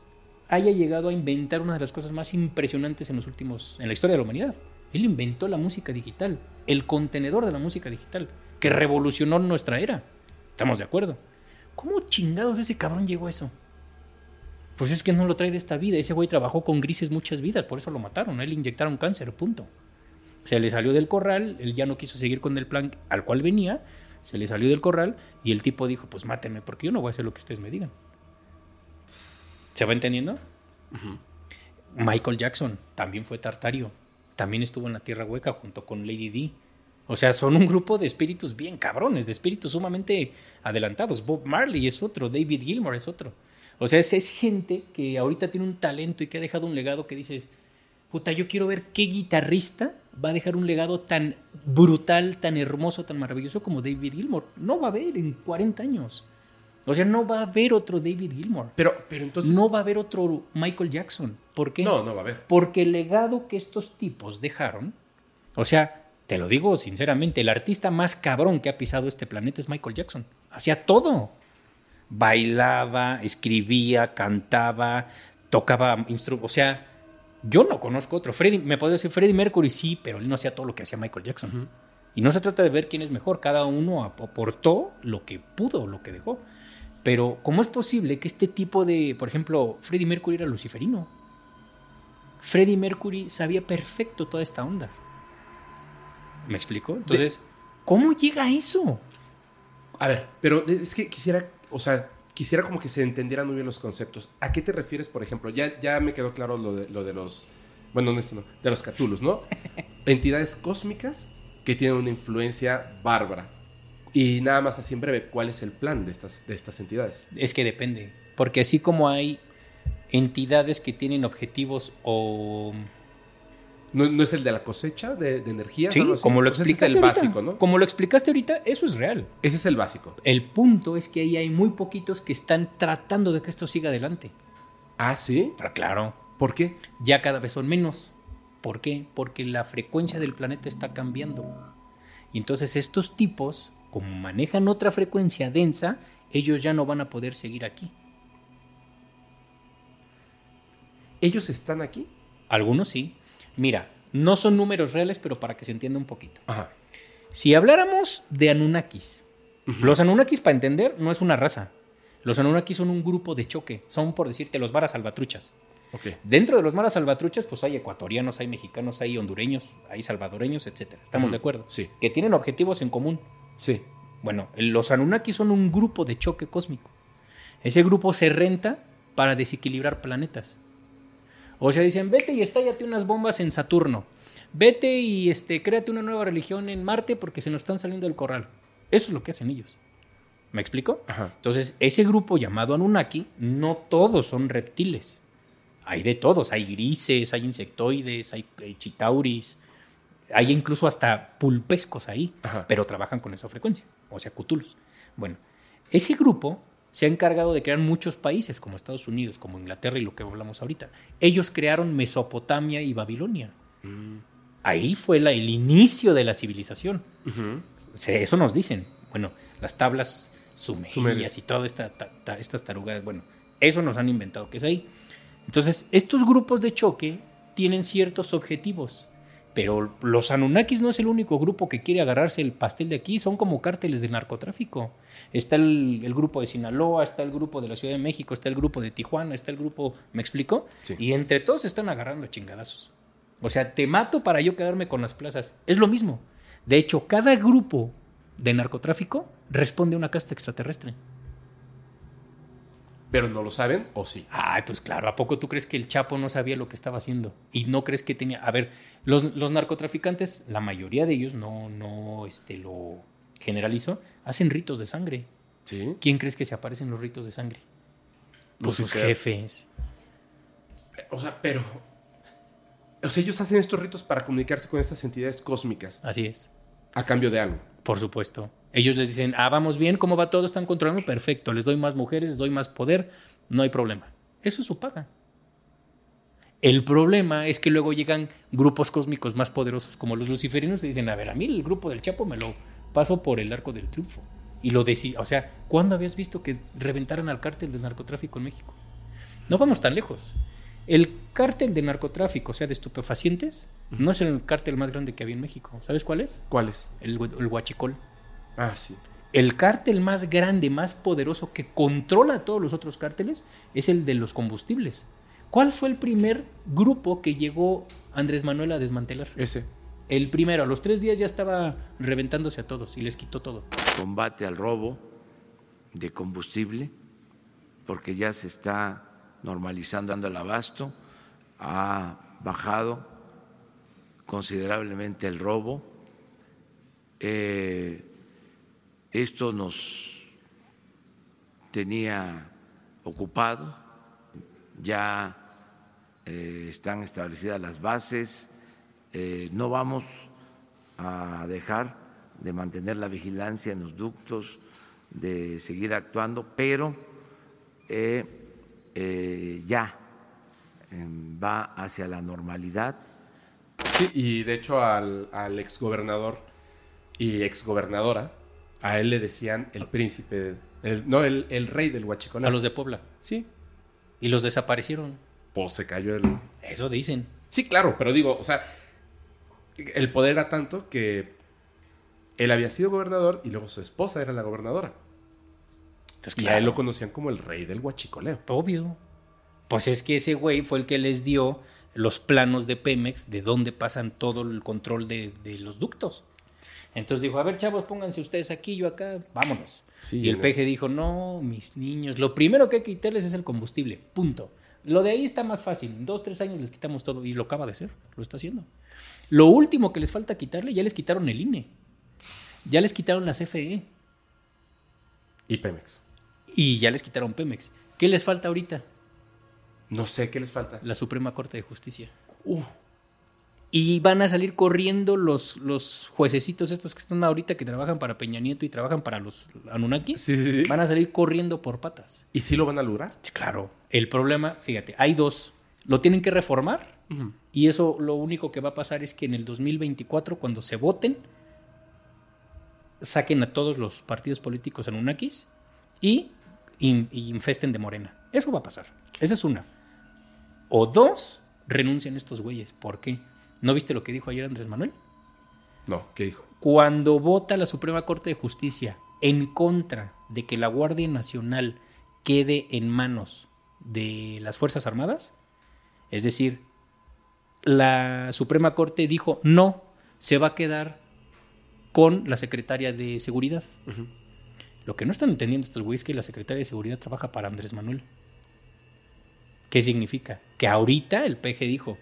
haya llegado a inventar una de las cosas más impresionantes en los últimos, en la historia de la humanidad? Él inventó la música digital, el contenedor de la música digital, que revolucionó nuestra era. ¿Estamos de acuerdo? ¿Cómo chingados ese cabrón llegó a eso? Pues es que no lo trae de esta vida. Ese güey trabajó con grises muchas vidas, por eso lo mataron. A él le inyectaron cáncer, punto. Se le salió del corral, él ya no quiso seguir con el plan al cual venía, se le salió del corral y el tipo dijo, pues mátenme porque yo no voy a hacer lo que ustedes me digan. ¿Se va entendiendo? Michael Jackson también fue tartario, también estuvo en la Tierra Hueca junto con Lady D. O sea, son un grupo de espíritus bien cabrones, de espíritus sumamente adelantados. Bob Marley es otro, David Gilmour es otro. O sea, es, es gente que ahorita tiene un talento y que ha dejado un legado que dices, puta, yo quiero ver qué guitarrista va a dejar un legado tan brutal, tan hermoso, tan maravilloso como David Gilmour. No va a haber en 40 años. O sea, no va a haber otro David Gilmour. Pero, pero entonces. No va a haber otro Michael Jackson. ¿Por qué? No, no va a haber. Porque el legado que estos tipos dejaron, o sea, te lo digo sinceramente, el artista más cabrón que ha pisado este planeta es Michael Jackson. Hacía todo. Bailaba, escribía, cantaba, tocaba instrumentos. O sea, yo no conozco otro. Freddie, me podría decir Freddie Mercury, sí, pero él no hacía todo lo que hacía Michael Jackson. Y no se trata de ver quién es mejor. Cada uno aportó lo que pudo, lo que dejó. Pero, ¿cómo es posible que este tipo de, por ejemplo, Freddie Mercury era luciferino? Freddie Mercury sabía perfecto toda esta onda. ¿Me explico? Entonces, ¿cómo llega a eso? A ver, pero es que quisiera, o sea, quisiera como que se entendieran muy bien los conceptos. ¿A qué te refieres, por ejemplo? Ya, ya me quedó claro lo de, lo de los, bueno, no, no, de los Cthulhus, ¿no? Entidades cósmicas que tienen una influencia bárbara. Y nada más así en breve, ¿cuál es el plan de estas, de estas entidades? Es que depende. Porque así como hay entidades que tienen objetivos o ¿No, es el de la cosecha de, energía? Sí, como lo explicaste es el básico, ¿no? Como lo explicaste ahorita, eso es real. Ese es el básico. El punto es que ahí hay muy poquitos que están tratando de que esto siga adelante. ¿Ah, sí? Pero claro. ¿Por qué? Ya cada vez son menos. ¿Por qué? Porque la frecuencia del planeta está cambiando. Y entonces estos tipos, como manejan otra frecuencia densa, ellos ya no van a poder seguir aquí. ¿Ellos están aquí? Algunos sí. Mira, no son números reales, pero para que se entienda un poquito. Si habláramos de Anunnakis, los Anunnakis, para entender, no es una raza. Los Anunnakis son un grupo de choque. Son, por decirte, los varas salvatruchas. Dentro de los maras salvatruchas, pues hay ecuatorianos, hay mexicanos, hay hondureños, hay salvadoreños, etcétera. ¿Estamos de acuerdo? Sí. Que tienen objetivos en común. Sí. Bueno, los Anunnakis son un grupo de choque cósmico. Ese grupo se renta para desequilibrar planetas. O sea, dicen, vete y estállate unas bombas en Saturno. Vete y este, créate una nueva religión en Marte porque se nos están saliendo del corral. Eso es lo que hacen ellos. ¿Me explico? Entonces, ese grupo llamado Anunnaki, no todos son reptiles hay de todos, hay grises, hay insectoides, hay, chitauris, hay incluso hasta pulpescos ahí, pero trabajan con esa frecuencia, o sea, cutulos. Bueno, ese grupo se ha encargado de crear muchos países como Estados Unidos, como Inglaterra y lo que hablamos ahorita. Ellos crearon Mesopotamia y Babilonia. Mm. Ahí fue la, el inicio de la civilización. Eso nos dicen. Bueno, las tablas sumerias y todas esta, estas tarugas, bueno, eso nos han inventado que es ahí. Entonces, estos grupos de choque tienen ciertos objetivos, pero los Anunnakis no es el único grupo que quiere agarrarse el pastel de aquí, son como cárteles de narcotráfico. Está el, grupo de Sinaloa, está el grupo de la Ciudad de México, está el grupo de Tijuana, está el grupo, ¿me explico? Y entre todos están agarrando chingadazos. O sea, te mato para yo quedarme con las plazas. Es lo mismo. De hecho, cada grupo de narcotráfico responde a una casta extraterrestre pero no lo saben o sí. Ay, pues claro, ¿a poco tú crees que el Chapo no sabía lo que estaba haciendo? Y no crees que tenía... A ver, los, narcotraficantes, la mayoría de ellos, no, no este, lo generalizo, hacen ritos de sangre. ¿Sí? ¿Quién crees que se aparecen los ritos de sangre? Pues sus jefes. O sea, pero... O sea, ellos hacen estos ritos para comunicarse con estas entidades cósmicas. Así es. A cambio de algo. Por supuesto. Ellos les dicen, ah, vamos bien, ¿cómo va todo? ¿Están controlando? Perfecto, les doy más mujeres, les doy más poder, no hay problema. Eso es su paga. El problema es que luego llegan grupos cósmicos más poderosos como los luciferinos y dicen, a ver, a mí el grupo del Chapo me lo paso por el arco del triunfo. Y lo decía, o sea, ¿cuándo habías visto que reventaran al cártel del narcotráfico en México? No vamos tan lejos. El cártel de narcotráfico, o sea, de estupefacientes, no es el cártel más grande que había en México. ¿Sabes cuál es? ¿Cuál es? El, el huachicol. Ah, sí. El cártel más grande, más poderoso que controla a todos los otros cárteles es el de los combustibles. ¿Cuál fue el primer grupo que llegó Andrés Manuel a desmantelar? Ese. El primero, a los tres días ya estaba reventándose a todos y les quitó todo. Combate al robo de combustible, porque ya se está normalizando el abasto, ha bajado considerablemente el robo. Eh, esto nos tenía ocupado, ya eh, están establecidas las bases, eh, no vamos a dejar de mantener la vigilancia en los ductos, de seguir actuando, pero eh, ya em, va hacia la normalidad. Y de hecho al, al exgobernador y exgobernadora a él le decían el príncipe, no, el, rey del Huachicol. A los de Puebla. Sí. Y los desaparecieron. Pues se cayó el... Eso dicen. Sí, claro, pero digo, o sea, el poder era tanto que él había sido gobernador y luego su esposa era la gobernadora. Pues y a él lo conocían como el rey del huachicoleo. Obvio. Pues es que ese güey fue el que les dio los planos de Pemex de dónde pasan todo el control de, de los ductos. Entonces dijo, a ver chavos, pónganse ustedes aquí, yo acá, vámonos. y el peje dijo, no, mis niños, lo primero que hay que quitarles es el combustible, punto. Lo de ahí está más fácil, en dos, tres años les quitamos todo y lo acaba de hacer, lo está haciendo. Lo último que les falta quitarle, ya les quitaron el INE, ya les quitaron la CFE. Y Pemex. Y ya les quitaron Pemex. ¿Qué les falta ahorita? No sé, ¿qué les falta? La Suprema Corte de Justicia. Uh. Y van a salir corriendo los, los juececitos estos que están ahorita que trabajan para Peña Nieto y trabajan para los Anunnaki. Sí, sí, sí. Van a salir corriendo por patas. ¿Y sí lo van a lograr? Claro. El problema, fíjate, hay dos. Lo tienen que reformar y eso lo único que va a pasar es que en el 2024, cuando se voten, saquen a todos los partidos políticos Anunnakis y, in- y infesten de morena. Eso va a pasar. Esa es una. O dos, renuncian estos güeyes. ¿Por qué? ¿No viste lo que dijo ayer Andrés Manuel? No, ¿qué dijo? Cuando vota la Suprema Corte de Justicia en contra de que la Guardia Nacional quede en manos de las Fuerzas Armadas, es decir, la Suprema Corte dijo no, se va a quedar con la Secretaria de Seguridad. Lo que no están entendiendo estos güeyes es que la Secretaria de Seguridad trabaja para Andrés Manuel. ¿Qué significa? Que ahorita el PG dijo,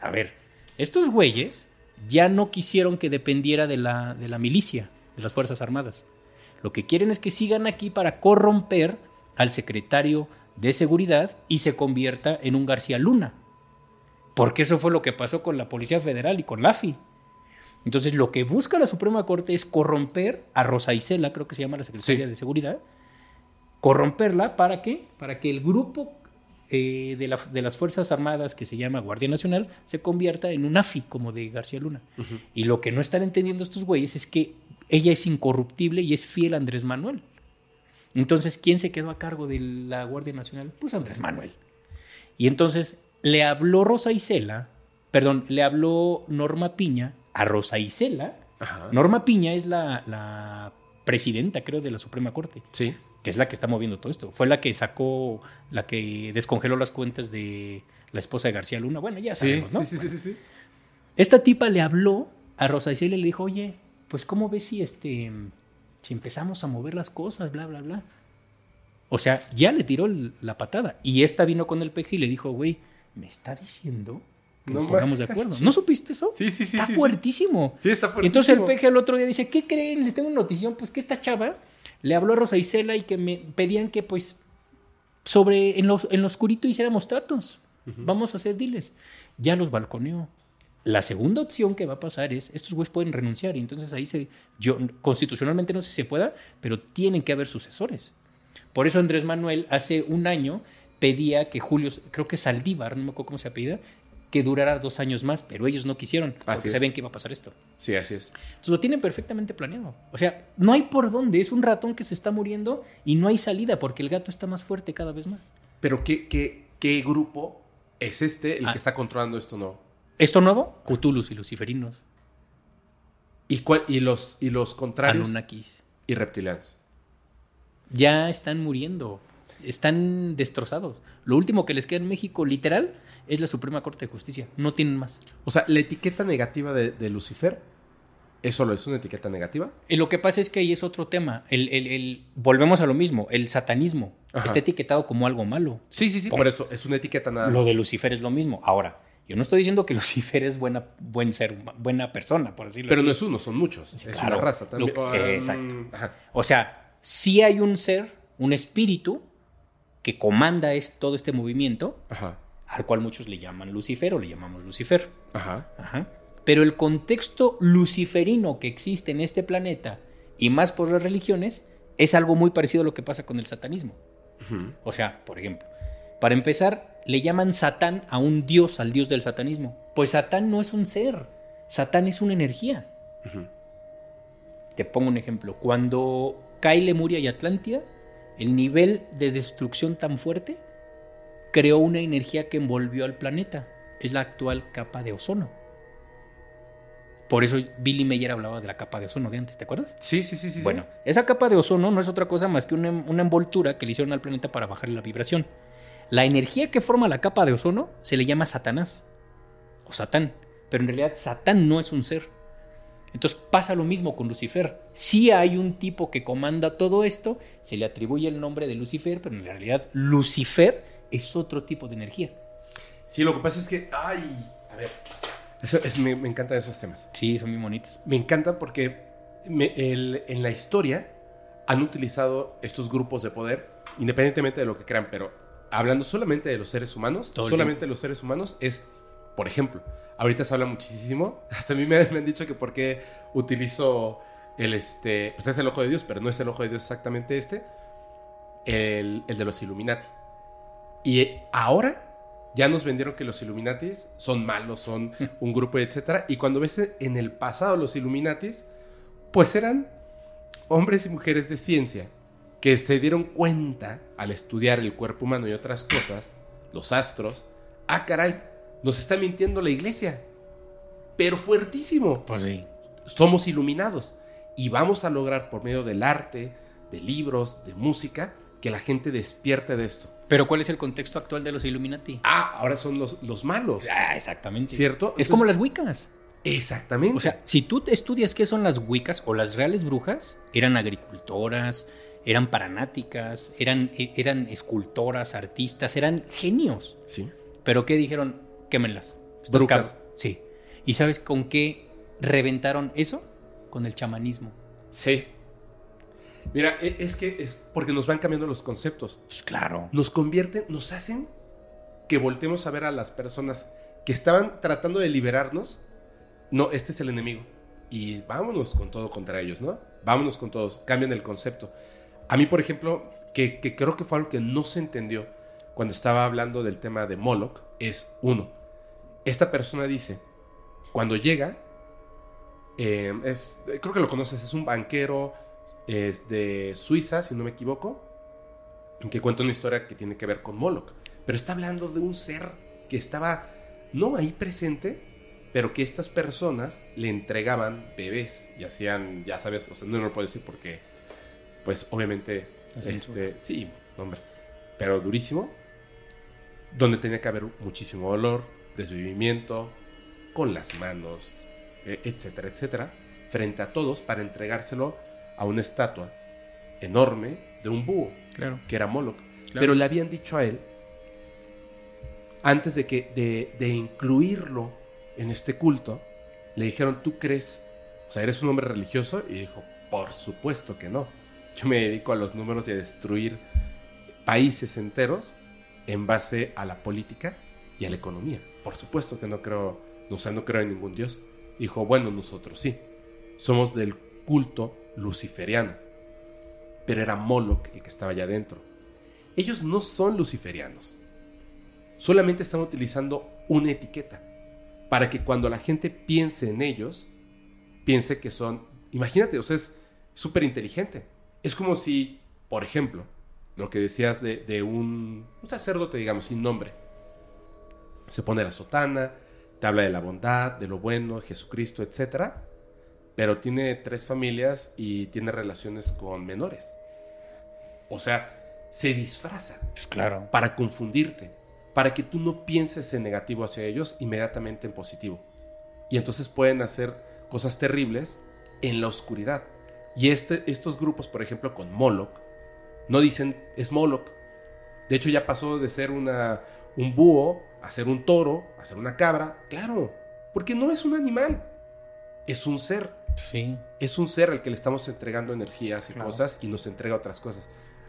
a ver, estos güeyes ya no quisieron que dependiera de la, de la milicia, de las Fuerzas Armadas. Lo que quieren es que sigan aquí para corromper al secretario de Seguridad y se convierta en un García Luna. Porque eso fue lo que pasó con la Policía Federal y con la AFI. Entonces, lo que busca la Suprema Corte es corromper a Rosa Isela, creo que se llama la secretaria de Seguridad, corromperla para qué? Para que el grupo eh, de, la- de las Fuerzas Armadas que se llama Guardia Nacional se convierta en un AFI como de García Luna. Y lo que no están entendiendo estos güeyes es que ella es incorruptible y es fiel a Andrés Manuel. Entonces, ¿quién se quedó a cargo de la Guardia Nacional? Pues Andrés Manuel. Y entonces le habló Rosa Isela, perdón, le habló Norma Piña a Rosa Isela. Norma Piña es la, la presidenta, creo, de la Suprema Corte. Sí. Que es la que está moviendo todo esto. Fue la que sacó, la que descongeló las cuentas de la esposa de García Luna. Bueno, ya Sí, sabemos, ¿no? sí, sí, sí, sí. Esta tipa le habló a Rosa Isela y le dijo, oye, pues ¿cómo ves si este si empezamos a mover las cosas, bla, bla, bla? O sea, ya le tiró la patada. Y esta vino con el peje y le dijo, güey, me está diciendo que No nos pongamos de acuerdo. ¿No supiste eso? Sí, sí, sí. Está sí, fuertísimo. Sí, está Y entonces el fuertísimo. peje al otro día dice, ¿qué creen? Les tengo una notición, pues que esta chava le habló a Rosa Isela y que me pedían que pues sobre en los en lo oscurito hiciéramos tratos. Vamos a hacer diles. Ya los balconeó. La segunda opción que va a pasar es estos güeyes pueden renunciar y entonces ahí se yo constitucionalmente no sé si se pueda, pero tienen que haber sucesores. Por eso Andrés Manuel hace un año pedía que Julio, creo que Saldívar, no me acuerdo cómo se apellida, que durara dos años más, pero ellos no quisieron, porque es. sabían que iba a pasar esto. Sí, así es. Entonces lo tienen perfectamente planeado. O sea, no hay por dónde. Es un ratón que se está muriendo y no hay salida porque el gato está más fuerte cada vez más. Pero ¿qué, qué, qué grupo es este el Ah. que está controlando esto no? ¿Esto nuevo? Cthulhus y luciferinos. ¿Y, cuál, y, los, y los contrarios? Anunnakis. Y reptilianos. Ya están muriendo. Están destrozados. Lo último que les queda en México, literal, es la Suprema Corte de Justicia. No tienen más. O sea, la etiqueta negativa de, de Lucifer, ¿es solo es una etiqueta negativa? Y lo que pasa es que ahí es otro tema. El, el- el- volvemos a lo mismo. El satanismo Ajá. está etiquetado como algo malo. Sí, sí, sí. Por eso, es una etiqueta nada Lo más. de Lucifer es lo mismo. Ahora, yo no estoy diciendo que Lucifer es buena, buen ser, buena persona, por decirlo Pero así. no es uno, son muchos. es claro. una raza también. Lo- Ah, exacto. ajá. O sea, sí hay un ser, un espíritu que comanda es, todo este movimiento, Ajá. Al cual muchos le llaman Lucifer o le llamamos Lucifer. Ajá. Ajá. Pero el contexto luciferino que existe en este planeta, y más por las religiones, es algo muy parecido a lo que pasa con el satanismo. O sea, por ejemplo, para empezar, le llaman Satán a un dios, al dios del satanismo. Pues Satán no es un ser, Satán es una energía. Te pongo un ejemplo. Cuando cae Lemuria y Atlántida, el nivel de destrucción tan fuerte creó una energía que envolvió al planeta. Es la actual capa de ozono. Por eso Billy Meyer hablaba de la capa de ozono de antes, ¿te acuerdas? Sí, sí, sí, sí. sí. Bueno, esa capa de ozono no es otra cosa más que una, una envoltura que le hicieron al planeta para bajarle la vibración. La energía que forma la capa de ozono se le llama Satanás o Satán, pero en realidad Satán no es un ser. Entonces pasa lo mismo con Lucifer. Sí hay un tipo que comanda todo esto, se le atribuye el nombre de Lucifer, pero en realidad Lucifer es otro tipo de energía. Sí, lo que pasa es que, ay, a ver, eso es- me, me encantan esos temas. Sí, son muy bonitos. Me encanta porque me- el- en la historia han utilizado estos grupos de poder, independientemente de lo que crean, pero hablando solamente de los seres humanos, Todo solamente de los seres humanos es Por ejemplo, ahorita se habla muchísimo, hasta a mí me, han dicho que por qué utilizo el, este, pues es el ojo de Dios, pero no es el ojo de Dios exactamente este, el, el de los Illuminati. Y ahora ya nos vendieron que los Illuminatis son malos, son un grupo, etcétera. Y cuando ves en el pasado los Illuminatis, pues eran hombres y mujeres de ciencia que se dieron cuenta al estudiar el cuerpo humano y otras cosas, los astros, ah, caray, nos está mintiendo la iglesia. Pero fuertísimo. Pues sí. Somos iluminados y vamos a lograr por medio del arte, de libros, de música, que la gente despierte de esto. Pero ¿cuál es el contexto actual de los Illuminati? Ah, ahora son los, los malos. Ah, exactamente. ¿Cierto? es como las Wiccas. Exactamente. O sea, si tú estudias qué son las Wiccas o las reales brujas, eran agricultoras, eran paranáticas, eran, e, eran escultoras, artistas, eran genios. Sí. Pero ¿qué dijeron? Quémenlas. Brujas. Sí. ¿Y sabes con qué reventaron eso? Con el chamanismo. Sí. Mira, e, es que es porque nos van cambiando los conceptos. Pues claro. Nos convierten, nos hacen que voltemos a ver a las personas que estaban tratando de liberarnos. No, este es el enemigo. Y vámonos con todo contra ellos, ¿no? Vámonos con todos. Cambian el concepto. A mí, por ejemplo, que, creo que fue algo que no se entendió cuando estaba hablando del tema de Moloch, es uno. Esta persona dice, cuando llega, eh, es, creo que lo conoces, es un banquero es de Suiza, si no me equivoco, que cuenta una historia que tiene que ver con Moloch. Pero está hablando de un ser que estaba no ahí presente, pero que estas personas le entregaban bebés y hacían, ya sabes, o sea, no lo puedo decir porque, pues obviamente, este, sí, hombre, pero durísimo, donde tenía que haber muchísimo dolor, desvivimiento, con las manos, e, etcétera, etcétera, frente a todos para entregárselo a una estatua enorme de un búho, claro. que era Moloch. Pero le habían dicho a él, antes de, que, de, incluirlo en este culto, le dijeron, ¿tú crees, o sea, eres un hombre religioso? Y dijo, por supuesto que no. Yo me dedico a los números y a destruir países enteros en base a la política y a la economía. Por supuesto que no creo, o sea, no creo en ningún Dios. Dijo, bueno, nosotros sí. Somos del culto luciferiano. Pero era Moloch el que estaba allá adentro. Ellos no son luciferianos. Solamente están utilizando una etiqueta para que cuando la gente piense en ellos, piense que son, imagínate, o sea, es súper inteligente. Es como si, por ejemplo, lo que decías de, un, un, sacerdote, digamos, sin nombre, se pone la sotana, te habla de la bondad, de lo bueno, Jesucristo, etcétera, pero tiene tres familias y tiene relaciones con menores. O sea, se disfraza. Pues claro. Para confundirte, para que tú no pienses en negativo hacia ellos, inmediatamente en positivo. Y entonces pueden hacer cosas terribles en la oscuridad. Y este, estos grupos, por ejemplo, con Moloch, no dicen es Moloch. De hecho, ya pasó de ser una, un búho a ser un toro, a ser una cabra. Claro, porque no es un animal, es un ser. Sí. Es un ser al que le estamos entregando energías y cosas y nos entrega otras cosas.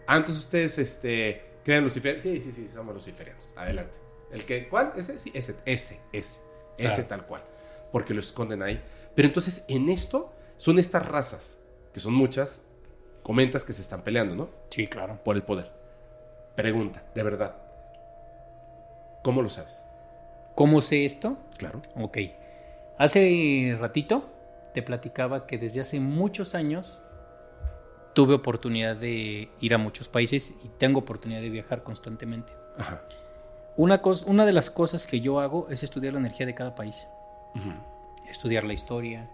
Antes ustedes este, creen Lucifer. Sí, sí, sí, somos luciferianos. Adelante. ¿El que cuál? Ese, sí, ese, ese, ese. Ese tal cual. Porque lo esconden ahí. Pero entonces en esto son estas razas, que son muchas, comentas que se están peleando, ¿no? Sí, claro. Por el poder. Pregunta, de verdad. ¿Cómo lo sabes? ¿Cómo sé esto? Claro. Ok. Hace ratito te platicaba que desde hace muchos años tuve oportunidad de ir a muchos países y tengo oportunidad de viajar constantemente. Una, cosa, una de las cosas que yo hago es estudiar la energía de cada país. Estudiar la historia.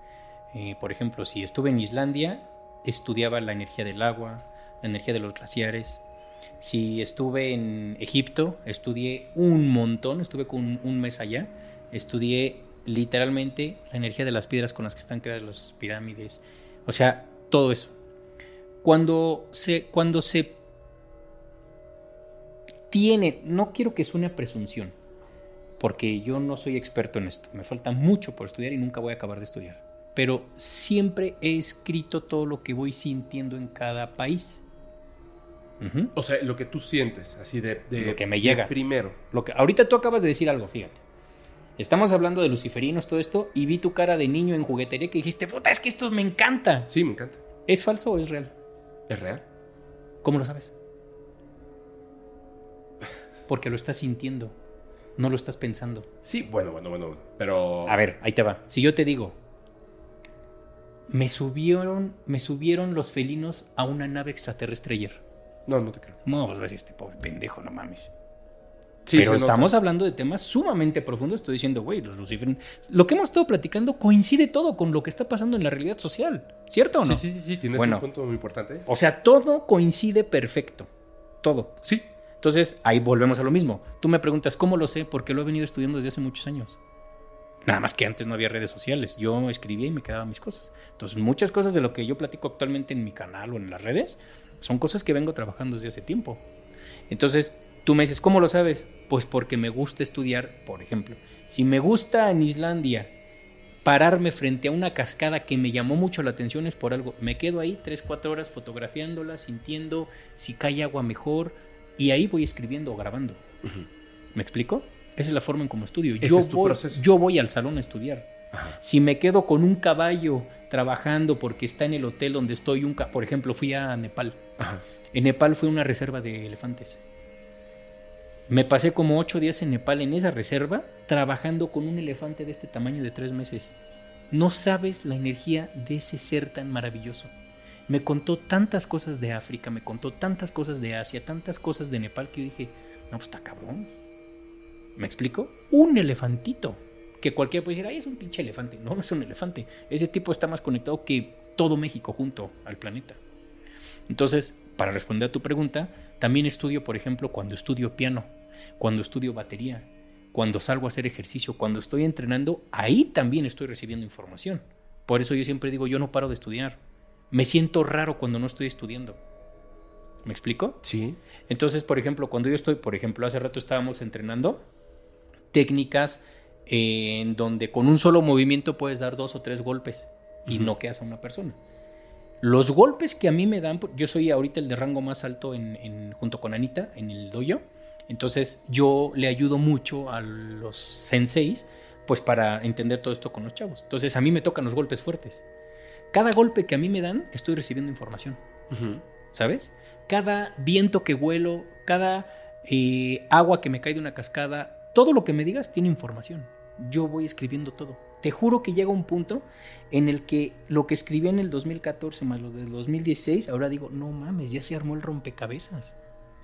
Eh, por ejemplo, si estuve en Islandia, estudiaba la energía del agua, la energía de los glaciares. Si estuve en Egipto, estudié un montón, estuve con un mes allá, estudié literalmente la energía de las piedras con las que están creadas las pirámides, o sea, todo eso. Cuando se, cuando se tiene, no quiero que suene a presunción, porque yo no soy experto en esto, me falta mucho por estudiar y nunca voy a acabar de estudiar, pero siempre he escrito todo lo que voy sintiendo en cada país. O sea, lo que tú sientes, así de, lo que me llega. primero. Lo que, ahorita tú acabas de decir algo, fíjate. Estamos hablando de luciferinos, todo esto, y vi tu cara de niño en juguetería que dijiste, puta, es que esto me encanta. Sí, me encanta. ¿Es falso o es real? ¿Es real? ¿Cómo lo sabes? Porque lo estás sintiendo, no lo estás pensando. Sí, bueno, bueno, bueno, pero... A ver, ahí te va. Si yo te digo, me subieron, me subieron los felinos a una nave extraterrestre ayer. No, no te creo. No, pues ves este pobre pendejo, no mames. Sí, Pero estamos hablando de temas sumamente profundos. Estoy diciendo, güey, los luciferinos. Lo que hemos estado platicando coincide todo con lo que está pasando en la realidad social. ¿Cierto o no? Sí, sí, sí, tienes un punto muy importante. O sea, todo coincide perfecto. Todo. Sí. Entonces, ahí volvemos a lo mismo. Tú me preguntas, ¿cómo lo sé? Porque lo he venido estudiando desde hace muchos años. Nada más que antes no había redes sociales. Yo escribía y me quedaba mis cosas. Entonces, muchas cosas de lo que yo platico actualmente en mi canal o en las redes son cosas que vengo trabajando desde hace tiempo. Entonces, tú me dices, ¿cómo lo sabes? Pues porque me gusta estudiar, por ejemplo. Si me gusta en Islandia pararme frente a una cascada que me llamó mucho la atención es por algo. Me quedo ahí 3, 4 horas fotografiándola, sintiendo si cae agua mejor y ahí voy escribiendo o grabando. ¿Me explico? Esa es la forma en cómo estudio. Yo voy, yo voy al salón a estudiar. Si me quedo con un caballo trabajando porque está en el hotel donde estoy, un por ejemplo, fui a Nepal. En Nepal fue una reserva de elefantes. Me pasé como ocho días en Nepal en esa reserva trabajando con un elefante de este tamaño de tres meses. No sabes la energía de ese ser tan maravilloso. Me contó tantas cosas de África, me contó tantas cosas de Asia, tantas cosas de Nepal que yo dije, no, pues está cabrón. ¿Me explico? Un elefantito que cualquiera puede decir, ay, es un pinche elefante. No, no es un elefante. Ese tipo está más conectado que todo México junto al planeta. Entonces, para responder a tu pregunta, también estudio, por ejemplo, cuando estudio piano, cuando estudio batería, cuando salgo a hacer ejercicio, cuando estoy entrenando, ahí también estoy recibiendo información. Por eso yo siempre digo, yo no paro de estudiar. Me siento raro cuando no estoy estudiando. ¿Me explico? Sí. Entonces, por ejemplo, cuando yo estoy, por ejemplo, hace rato estábamos entrenando técnicas en donde con un solo movimiento puedes dar dos o tres golpes y no quedas a una persona. Los golpes que a mí me dan, yo soy ahorita el de rango más alto en, junto con Anita en el dojo, entonces yo le ayudo mucho a los senseis pues para entender todo esto con los chavos. Entonces a mí me tocan los golpes fuertes. Cada golpe que a mí me dan, estoy recibiendo información. ¿Sabes? Cada viento que vuelo, cada eh, agua que me cae de una cascada, todo lo que me digas tiene información yo voy escribiendo todo. Te juro que llega un punto en el que lo que escribí en el 2014 más lo del 2016, ahora digo, no mames, ya se armó el rompecabezas.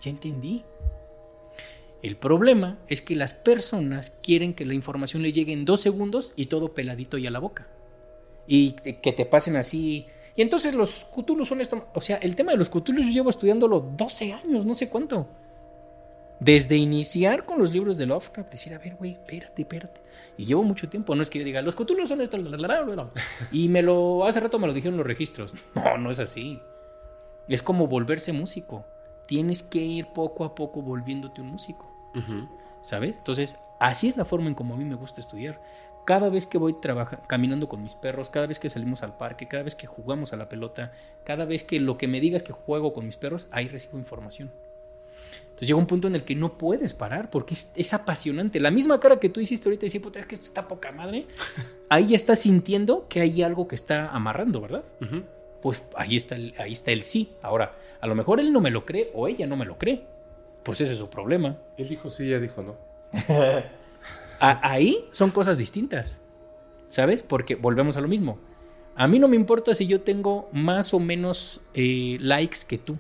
Ya entendí. El problema es que las personas quieren que la información les llegue en dos segundos y todo peladito y a la boca. Y que te pasen así. Y entonces los Cthulhu son esto. O sea, el tema de los Cthulhu yo llevo estudiándolo 12 años, no sé cuánto. Desde iniciar con los libros de Lovecraft, decir, a ver, güey, espérate, espérate. Y llevo mucho tiempo, no es que yo diga, los Cthulhu son esto, y me lo, hace rato me lo dijeron los registros. No, no es así. Es como volverse músico. Tienes que ir poco a poco volviéndote un músico. ¿Sabes? Entonces, así es la forma en como a mí me gusta estudiar. Cada vez que voy caminando con mis perros, cada vez que salimos al parque, cada vez que jugamos a la pelota, cada vez que lo que me digas que juego con mis perros, ahí recibo información. Entonces llega un punto en el que no puedes parar porque es, apasionante. La misma cara que tú hiciste ahorita decir, puta, es que esto está poca madre. Ahí ya estás sintiendo que hay algo que está amarrando, ¿verdad? Pues ahí está, el, ahí está el sí. Ahora, a lo mejor él no me lo cree o ella no me lo cree. Pues ese es su problema. Él dijo sí, ella dijo no. ahí son cosas distintas. ¿Sabes? Porque volvemos a lo mismo. A mí no me importa si yo tengo más o menos eh, likes que tú.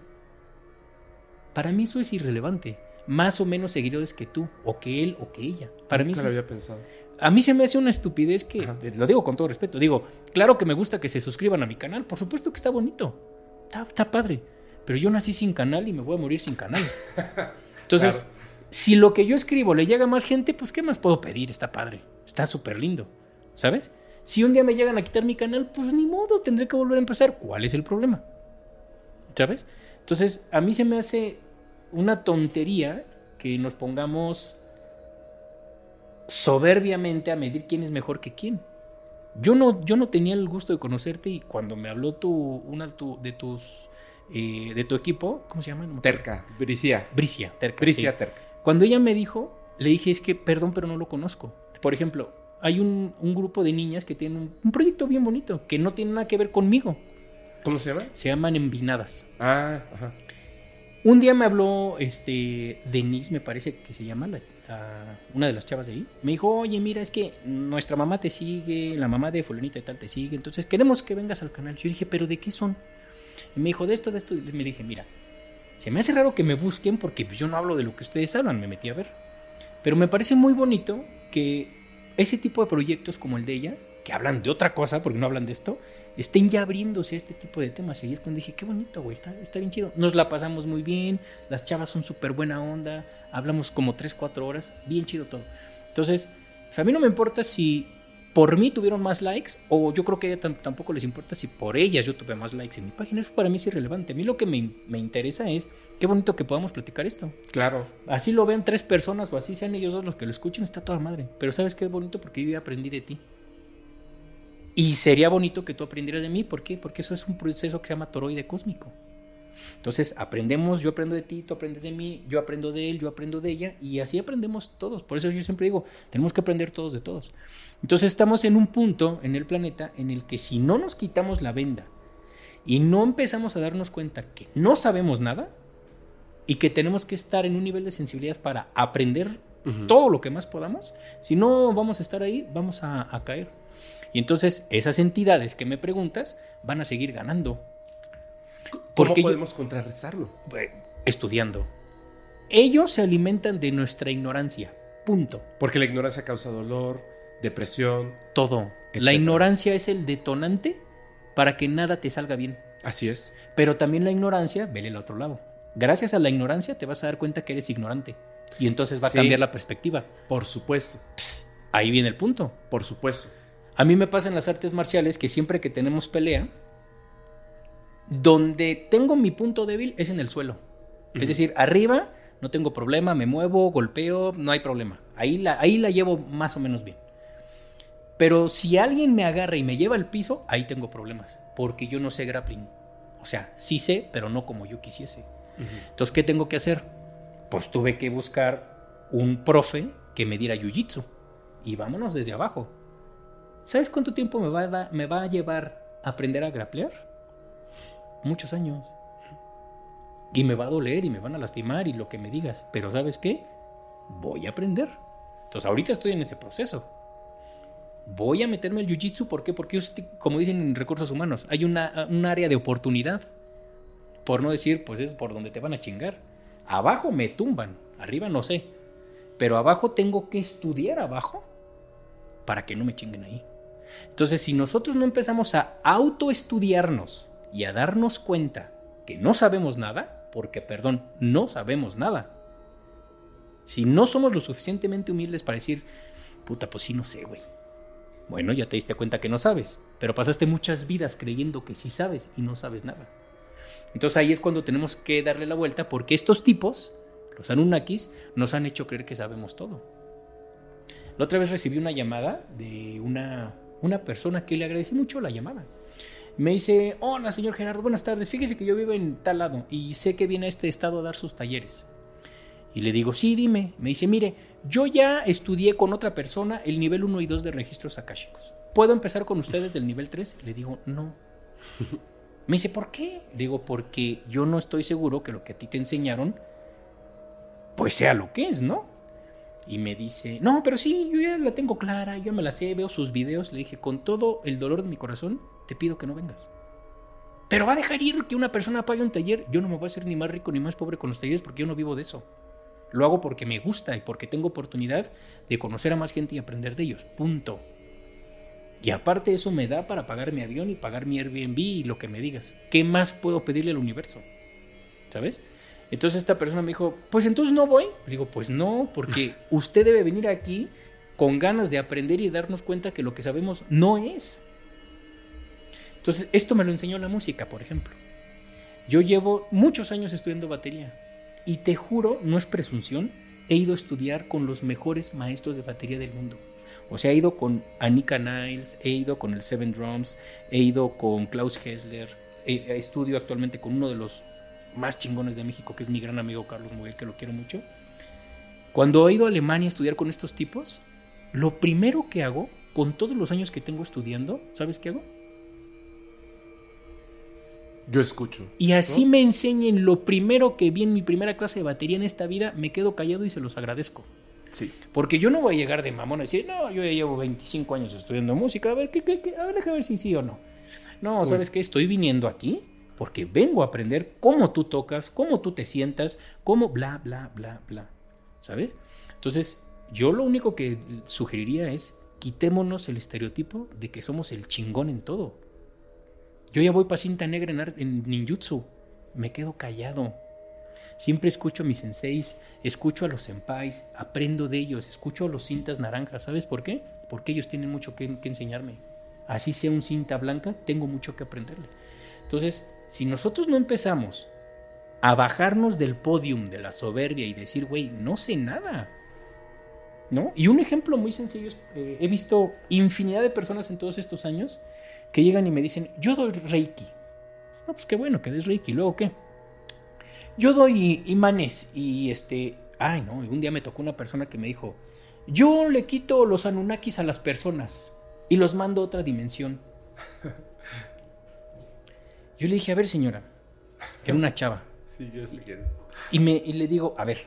Para mí eso es irrelevante. Más o menos seguidores que tú, o que él, o que ella. Para mí lo había pensado. A mí se me hace una estupidez que, lo digo con todo respeto, digo, claro que me gusta que se suscriban a mi canal, por supuesto que está bonito, está, padre, pero yo nací sin canal y me voy a morir sin canal. Entonces, si lo que yo escribo le llega a más gente, pues ¿qué más puedo pedir? Está padre, está súper lindo, ¿sabes? Si un día me llegan a quitar mi canal, pues ni modo, tendré que volver a empezar. ¿Cuál es el problema? ¿Sabes? Entonces, a mí se me hace una tontería que nos pongamos soberbiamente a medir quién es mejor que quién. Yo no, yo no tenía el gusto de conocerte y cuando me habló tu, una de tus eh, de tu equipo, ¿cómo se llama? terca, Bricia. Bricia, Terca. Bricia, Terca. Cuando ella me dijo, le dije, es que, perdón, pero no lo conozco. por ejemplo, hay un, grupo de niñas que tienen un, proyecto bien bonito, que no tiene nada que ver conmigo. ¿Cómo se llama? Se llaman Envinadas. Ah, ajá. Un día me habló este Denise, me parece que se llama, una de las chavas de ahí. Me dijo, oye, mira, es que nuestra mamá te sigue, la mamá de fulanita y tal te sigue, entonces queremos que vengas al canal. Yo dije, ¿pero de qué son? Y me dijo, de esto, de esto. Y me dije, mira, se me hace raro que me busquen porque yo no hablo de lo que ustedes hablan, me metí a ver. Pero me parece muy bonito que ese tipo de proyectos como el de ella, que hablan de otra cosa, porque no hablan de esto, estén ya abriéndose a este tipo de temas. Y cuando dije, qué bonito, güey, está, está bien chido. Nos la pasamos muy bien, las chavas son súper buena onda, hablamos como 3, 4 horas, bien chido todo. Entonces, pues, a mí no me importa si por mí tuvieron más likes o yo creo que a ella tampoco les importa si por ellas yo tuve más likes en mi página. Eso para mí es irrelevante. A mí lo que me, me interesa es qué bonito que podamos platicar esto. Claro. Así lo vean tres personas o así sean ellos dos los que lo escuchen, está toda madre. Pero sabes qué es bonito porque yo aprendí de ti. Y sería bonito que tú aprendieras de mí. ¿Por qué? Porque eso es un proceso que se llama toroide cósmico. Entonces aprendemos, yo aprendo de ti, tú aprendes de mí, yo aprendo de él, yo aprendo de ella, y así aprendemos todos. Por eso yo siempre digo, tenemos que aprender todos de todos. Entonces estamos en un punto en el planeta en el que si no nos quitamos la venda y no empezamos a darnos cuenta que no sabemos nada y que tenemos que estar en un nivel de sensibilidad para aprender todo lo que más podamos, si no vamos a estar ahí, vamos a caer. Y entonces esas entidades que me preguntas van a seguir ganando. ¿Cómo podemos contrarrestarlo? Estudiando. Ellos se alimentan de nuestra ignorancia. Punto. Porque la ignorancia causa dolor, depresión. Todo. La ignorancia es el detonante para que nada te salga bien. Así es. Pero también la ignorancia, vele al otro lado. Gracias a la ignorancia te vas a dar cuenta que eres ignorante. Y entonces va a cambiar la perspectiva. Por supuesto. ahí viene el punto. Por supuesto. A mí me pasa en las artes marciales que siempre que tenemos pelea, donde tengo mi punto débil es en el suelo. Es decir, arriba no tengo problema, me muevo, golpeo, no hay problema. Ahí la, ahí la llevo más o menos bien. Pero si alguien me agarra y me lleva al piso, ahí tengo problemas. Porque yo no sé grappling. O sea, sí sé, pero no como yo quisiese. Entonces, ¿qué tengo que hacer? Pues tuve que buscar un profe que me diera jiu-jitsu. Y vámonos desde abajo. ¿Sabes cuánto tiempo me va a, me va a llevar a aprender a grapplear? Muchos años. Y me va a doler y me van a lastimar y lo que me digas. Pero ¿sabes qué? Voy a aprender. Entonces ahorita estoy en ese proceso. Voy a meterme al jiu-jitsu. ¿Por qué? Porque, como dicen en recursos humanos, hay una, un área de oportunidad. Por no decir, pues es por donde te van a chingar. Abajo me tumban, arriba no sé. Pero abajo tengo que estudiar abajo para que no me chinguen ahí. Entonces, si nosotros no empezamos a autoestudiarnos y a darnos cuenta que no sabemos nada, porque, perdón, no sabemos nada, si no somos lo suficientemente humildes para decir, puta, pues sí, no sé, güey. Bueno, ya te diste cuenta que no sabes, pero pasaste muchas vidas creyendo que sí sabes y no sabes nada. Entonces ahí es cuando tenemos que darle la vuelta porque estos tipos, los Anunnakis, nos han hecho creer que sabemos todo. La otra vez recibí una llamada de una, una persona que le agradecí mucho la llamada. Me dice, hola señor Gerardo, buenas tardes, fíjese que yo vivo en tal lado y sé que viene a este estado a dar sus talleres. Y le digo, sí, dime. Me dice, mire, yo ya estudié con otra persona el nivel 1 y 2 de registros akáshicos. ¿Puedo empezar con ustedes del nivel 3? Le digo, no. Me dice, ¿por qué? Le digo, porque yo no estoy seguro que lo que a ti te enseñaron, pues sea lo que es, ¿no? Y me dice, no, pero sí, yo ya la tengo clara, yo me la sé, veo sus videos. Le dije, con todo el dolor de mi corazón, te pido que no vengas. Pero va a dejar ir que una persona pague un taller. Yo no me voy a hacer ni más rico ni más pobre con los talleres porque yo no vivo de eso. Lo hago porque me gusta y porque tengo oportunidad de conocer a más gente y aprender de ellos. Punto. Y aparte eso me da para pagar mi avión y pagar mi Airbnb y lo que me digas. ¿Qué más puedo pedirle al universo? ¿Sabes? Entonces esta persona me dijo, pues entonces no voy. Le digo, pues no, porque usted debe venir aquí con ganas de aprender y darnos cuenta que lo que sabemos no es. Entonces esto me lo enseñó la música, por ejemplo. Yo llevo muchos años estudiando batería y te juro, no es presunción, he ido a estudiar con los mejores maestros de batería del mundo. O sea, he ido con Anika Niles, he ido con el Seven Drums, he ido con Klaus Hessler, estudio actualmente con uno de los más chingones de México, que es mi gran amigo Carlos Muguel, que lo quiero mucho. Cuando he ido a Alemania a estudiar con estos tipos, Lo primero que hago, con todos los años que tengo estudiando, ¿sabes qué hago? Yo escucho. Y así me enseñen lo primero que vi en mi primera clase de batería en esta vida, me quedo callado y se los agradezco. Sí. Porque yo no voy a llegar de mamón a decir, no, yo ya llevo 25 años estudiando música, a ver, ¿qué, qué, qué? A ver, déjame ver si sí o no. No, ¿sabes qué? Estoy viniendo aquí porque vengo a aprender cómo tú tocas, cómo tú te sientas, cómo bla, bla, bla, bla. ¿Sabes? Entonces, yo lo único que sugeriría es quitémonos el estereotipo de que somos el chingón en todo. Yo ya voy para cinta negra en, en ninjutsu. Me quedo callado. Siempre escucho a mis senseis, escucho a los senpais, aprendo de ellos, escucho a los cintas naranjas. ¿Sabes por qué? Porque ellos tienen mucho que, enseñarme. Así sea un cinta blanca, tengo mucho que aprenderle. Entonces, si nosotros no empezamos a bajarnos del podium de la soberbia y decir, güey, no sé nada. ¿No? Y un ejemplo muy sencillo es, eh, he visto infinidad de personas en todos estos años que llegan y me dicen, yo doy Reiki. No, pues qué bueno que des Reiki. ¿Luego qué? Yo doy imanes y este... Ay, no, un día me tocó una persona que me dijo, yo le quito los Anunnakis a las personas y los mando a otra dimensión. Yo le dije, a ver señora, era una chava. Sí, yo sé quién. Y, me, y le digo, a ver,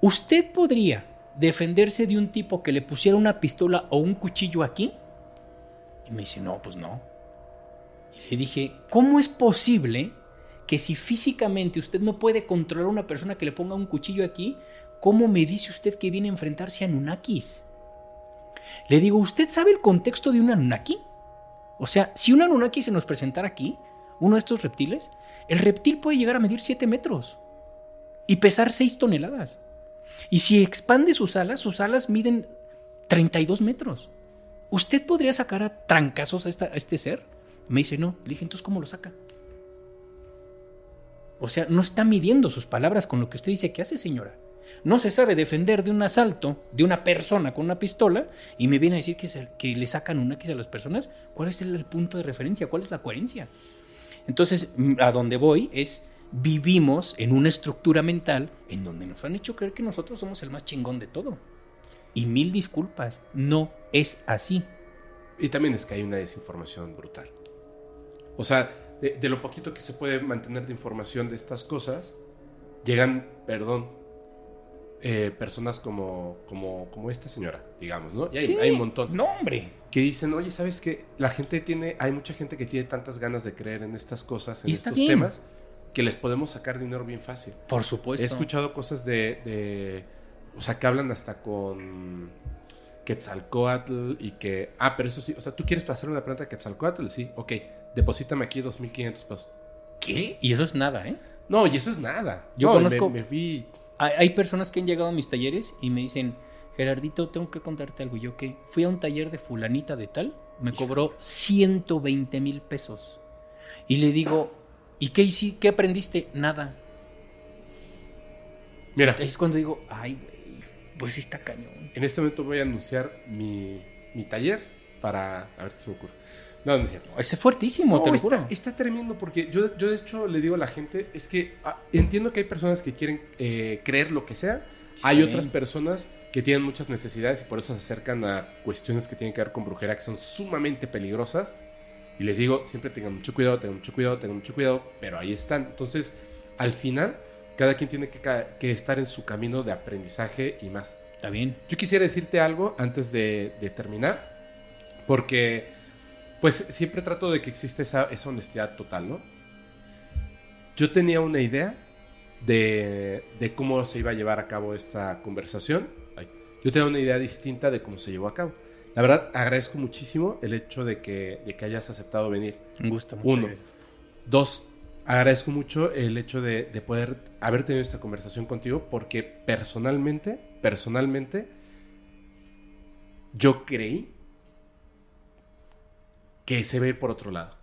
¿usted podría defenderse de un tipo que le pusiera una pistola o un cuchillo aquí? Me dice, no, pues no. Y le dije, ¿cómo es posible que si físicamente usted no puede controlar a una persona que le ponga un cuchillo aquí, ¿cómo me dice usted que viene a enfrentarse a Anunnakis? Le digo, ¿usted sabe el contexto de un Anunnaki? O sea, si un Anunnaki se nos presentara aquí, uno de estos reptiles, el reptil puede llegar a medir 7 metros y pesar 6 toneladas. Y si expande sus alas, sus alas miden 32 metros. ¿Usted podría sacar a trancazos a, este ser? Me dice, no. Le dije, entonces, ¿cómo lo saca? O sea, no está midiendo sus palabras con lo que usted dice que hace, señora. No se sabe defender de un asalto de una persona con una pistola y me viene a decir que, que le sacan una a las personas. ¿Cuál es el, el punto de referencia? ¿Cuál es la coherencia? Entonces, a donde voy es vivimos en una estructura mental en donde nos han hecho creer que nosotros somos el más chingón de todo. Y mil disculpas, no es así. Y también es que hay una desinformación brutal. O sea, de, de, lo poquito que se puede mantener de información de estas cosas, llegan, perdón, eh, personas como, como, como esta señora, digamos, ¿no? Y hay, Sí. hay un montón. No, hombre. Que dicen, oye, ¿sabes qué? La gente tiene, hay mucha gente que tiene tantas ganas de creer en estas cosas, en estos bien. temas, que les podemos sacar dinero bien fácil. Por supuesto. He escuchado cosas de, de- o sea, que hablan hasta con Quetzalcoatl y que, ah, pero eso sí, o sea, ¿tú quieres pasar una planta de Quetzalcoatl? Sí, ok, deposítame aquí 2.500 pesos. ¿Qué? Y eso es nada, ¿eh? No, y eso es nada. Yo No, conozco. Me, me fui... Hay, personas que han llegado a mis talleres y me dicen, Gerardito, tengo que contarte algo. Y yo que fui a un taller de fulanita de tal, me cobró 120 mil pesos. Y le digo, ¿y qué, hici- qué aprendiste? Nada. Mira, Es cuando digo, ay, güey, pues sí está cañón. en este momento voy a anunciar mi, mi taller para... A ver qué se me ocurre. No, no es cierto. Ese es fuertísimo, No, te lo está, juro. está tremendo porque yo, yo de hecho le digo a la gente, es que ah, entiendo que hay personas que quieren eh, creer lo que sea, hay Sí. otras personas que tienen muchas necesidades y por eso se acercan a cuestiones que tienen que ver con brujería que son sumamente peligrosas. Y les digo, siempre tengan mucho cuidado, tengan mucho cuidado, tengan mucho cuidado, pero ahí están. Entonces, al final, cada quien tiene que, que estar en su camino de aprendizaje y más. Está bien. Yo quisiera decirte algo antes de, de terminar, porque pues siempre trato de que existe esa, esa honestidad total, ¿no? Yo tenía una idea de, de cómo se iba a llevar a cabo esta conversación. Yo tenía una idea distinta de cómo se llevó a cabo. La verdad, agradezco muchísimo el hecho de que, de que hayas aceptado venir. Un gusto. muchas Uno. gracias. Dos, agradezco mucho el hecho de, de poder haber tenido esta conversación contigo porque personalmente, personalmente, yo creí que se va a ir por otro lado.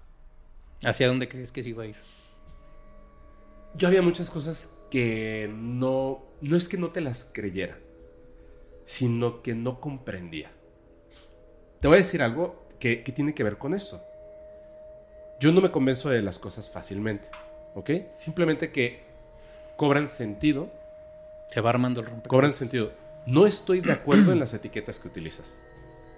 ¿Hacia dónde crees que se iba a ir? Yo había muchas cosas que no, no es que no te las creyera, sino que no comprendía. Te voy a decir algo que, que tiene que ver con esto. Yo no me convenzo de las cosas fácilmente, ¿ok? Simplemente que cobran sentido Se va armando el rompecabezas. cobran sentido. No estoy de acuerdo en las etiquetas que utilizas.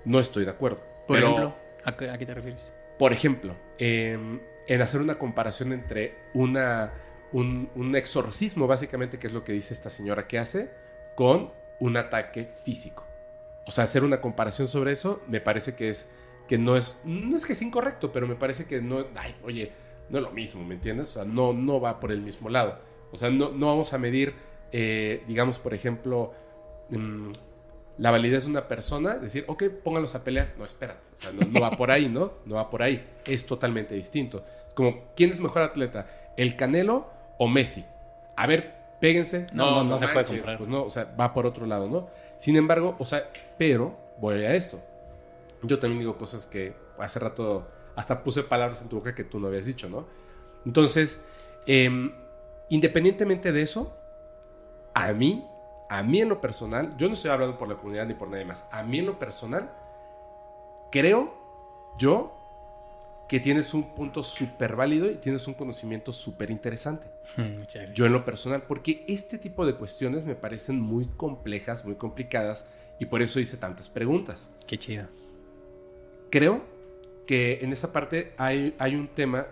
No estoy de acuerdo. Por Pero, ejemplo, ¿a qué, a qué te refieres? Por ejemplo, em, en hacer una comparación entre una, un, un exorcismo, básicamente, que es lo que dice esta señora que hace, con un ataque físico. O sea, hacer una comparación sobre eso me parece que es que no es no es que es incorrecto, pero me parece que no, ay, oye, no es lo mismo, ¿me entiendes? O sea, no no va por el mismo lado. O sea, no, no vamos a medir, eh, digamos, por ejemplo, mm, la validez de una persona, decir, ok, pónganlos a pelear. No, espérate. O sea, no, no va por ahí, ¿no? No va por ahí. Es totalmente distinto. Como, ¿quién es mejor atleta? ¿El Canelo o Messi? A ver, péguense. No, no, no se puede comparar. Pues no, o sea, va por otro lado, ¿no? Sin embargo, o sea, pero, voy a esto. Yo también digo cosas que hace rato hasta puse palabras en tu boca que tú no habías dicho, ¿no? Entonces, em, independientemente de eso, a mí, a mí en lo personal, yo no estoy hablando por la comunidad ni por nadie más, a mí en lo personal, creo yo que tienes un punto súper válido y tienes un conocimiento súper interesante. Gracias. Yo en lo personal, porque este tipo de cuestiones me parecen muy complejas, muy complicadas, y por eso hice tantas preguntas. Qué chido. Creo que en esa parte hay, hay un tema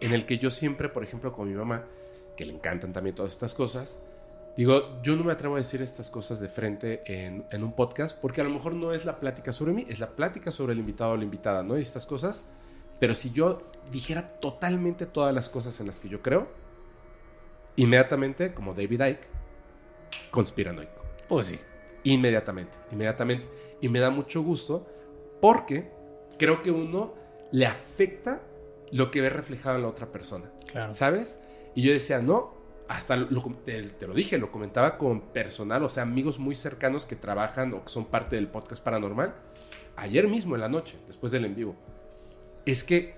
en el que yo siempre, por ejemplo, con mi mamá, que le encantan también todas estas cosas, digo, yo no me atrevo a decir estas cosas de frente en, en un podcast, porque a lo mejor no es la plática sobre mí, es la plática sobre el invitado o la invitada, ¿no? Y estas cosas. Pero si yo dijera totalmente todas las cosas en las que yo creo, inmediatamente, como David Icke, conspiranoico. Pues sí. Inmediatamente, inmediatamente. Y me da mucho gusto porque creo que uno le afecta lo que ve reflejado en la otra persona. Claro. ¿Sabes? Y yo decía, no, hasta lo, te, te, lo dije, lo comentaba con personal, o sea, amigos muy cercanos que trabajan o que son parte del podcast paranormal. Ayer mismo en la noche, después del en vivo. Es que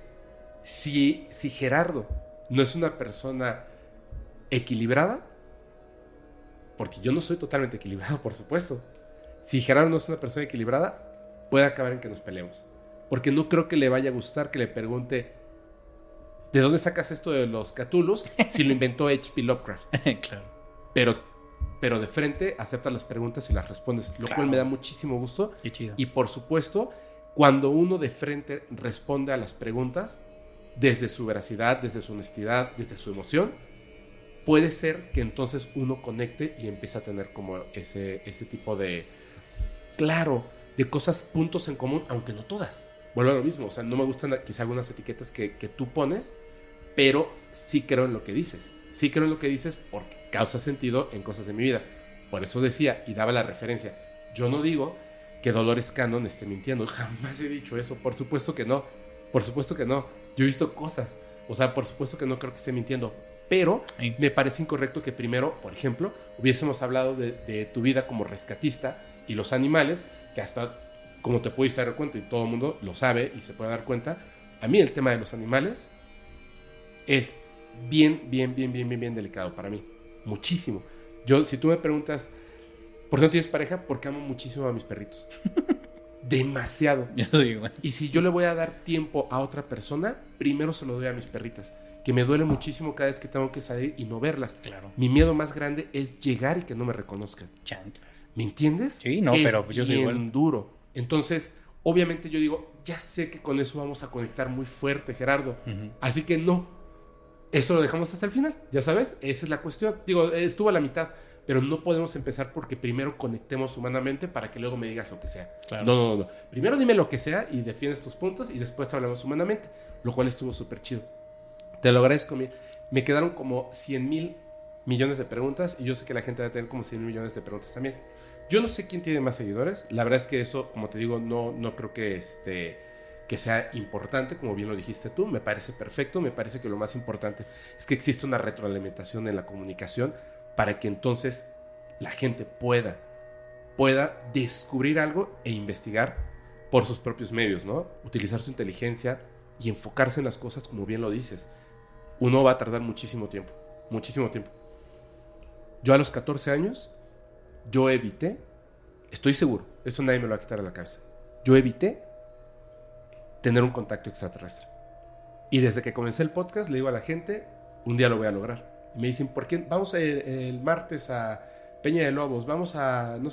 si, si Gerardo no es una persona equilibrada, porque yo no soy totalmente equilibrado, por supuesto. Si Gerardo no es una persona equilibrada, puede acabar en que nos peleemos. Porque no creo que le vaya a gustar que le pregunte, ¿de dónde sacas esto de los Cthulhus? Si lo inventó H.P. Lovecraft. claro. Pero, pero de frente acepta las preguntas y las respondes, lo Claro. cual me da muchísimo gusto. Qué chido. Y por supuesto, cuando uno de frente responde a las preguntas, desde su veracidad, desde su honestidad, desde su emoción, puede ser que entonces uno conecte y empiece a tener como ese, ese tipo de, claro, de cosas, puntos en común, aunque no todas. Vuelvo a lo mismo, o sea, no me gustan quizá algunas etiquetas que, que tú pones, pero sí creo en lo que dices. Sí creo en lo que dices porque causa sentido en cosas de mi vida. Por eso decía y daba la referencia. Yo no digo que Dolores Cannon esté mintiendo. Jamás he dicho eso. Por supuesto que no. Por supuesto que no. Yo he visto cosas. O sea, por supuesto que no creo que esté mintiendo. Pero me parece incorrecto que primero, por ejemplo, hubiésemos hablado de, de tu vida como rescatista y los animales, que hasta, como te pudiste dar cuenta y todo el mundo lo sabe y se puede dar cuenta, a mí el tema de los animales es bien, bien, bien, bien, bien, bien delicado para mí. Muchísimo. Yo, si tú me preguntas, ¿por qué no tienes pareja? Porque amo muchísimo a mis perritos. Demasiado. Yo soy igual. Y si yo le voy a dar tiempo a otra persona, primero se lo doy a mis perritas. Que me duele muchísimo cada vez que tengo que salir y no verlas. Claro. Mi miedo más grande es llegar y que no me reconozcan. ¿Me entiendes? Sí, no, Es pero yo soy bien igual. duro. Entonces, obviamente yo digo, ya sé que con eso vamos a conectar muy fuerte, Gerardo. Así que no. Eso lo dejamos hasta el final, ya sabes. Esa es la cuestión. Digo, estuvo a la mitad, pero no podemos empezar porque primero conectemos humanamente para que luego me digas lo que sea. Claro. No, no, no, no. Primero dime lo que sea y defiendes tus puntos y después hablamos humanamente, lo cual estuvo súper chido. Te lo agradezco, mil. Me quedaron como 100 mil millones de preguntas y yo sé que la gente va a tener como 100 mil millones de preguntas también. Yo no sé quién tiene más seguidores. La verdad es que eso, como te digo, no, no creo que, este, que sea importante, como bien lo dijiste tú. Me parece perfecto. Me parece que lo más importante es que existe una retroalimentación en la comunicación para que entonces la gente pueda, pueda descubrir algo e investigar por sus propios medios, ¿no? Utilizar su inteligencia y enfocarse en las cosas como bien lo dices. Uno va a tardar muchísimo tiempo, muchísimo tiempo. Yo a los 14 años, yo evité, estoy seguro, eso nadie me lo va a quitar de la cabeza, yo evité tener un contacto extraterrestre. Y desde que comencé el podcast, le digo a la gente, un día lo voy a lograr. Y me dicen, ¿por qué? Vamos el, el martes a Peña de Lobos, vamos a... No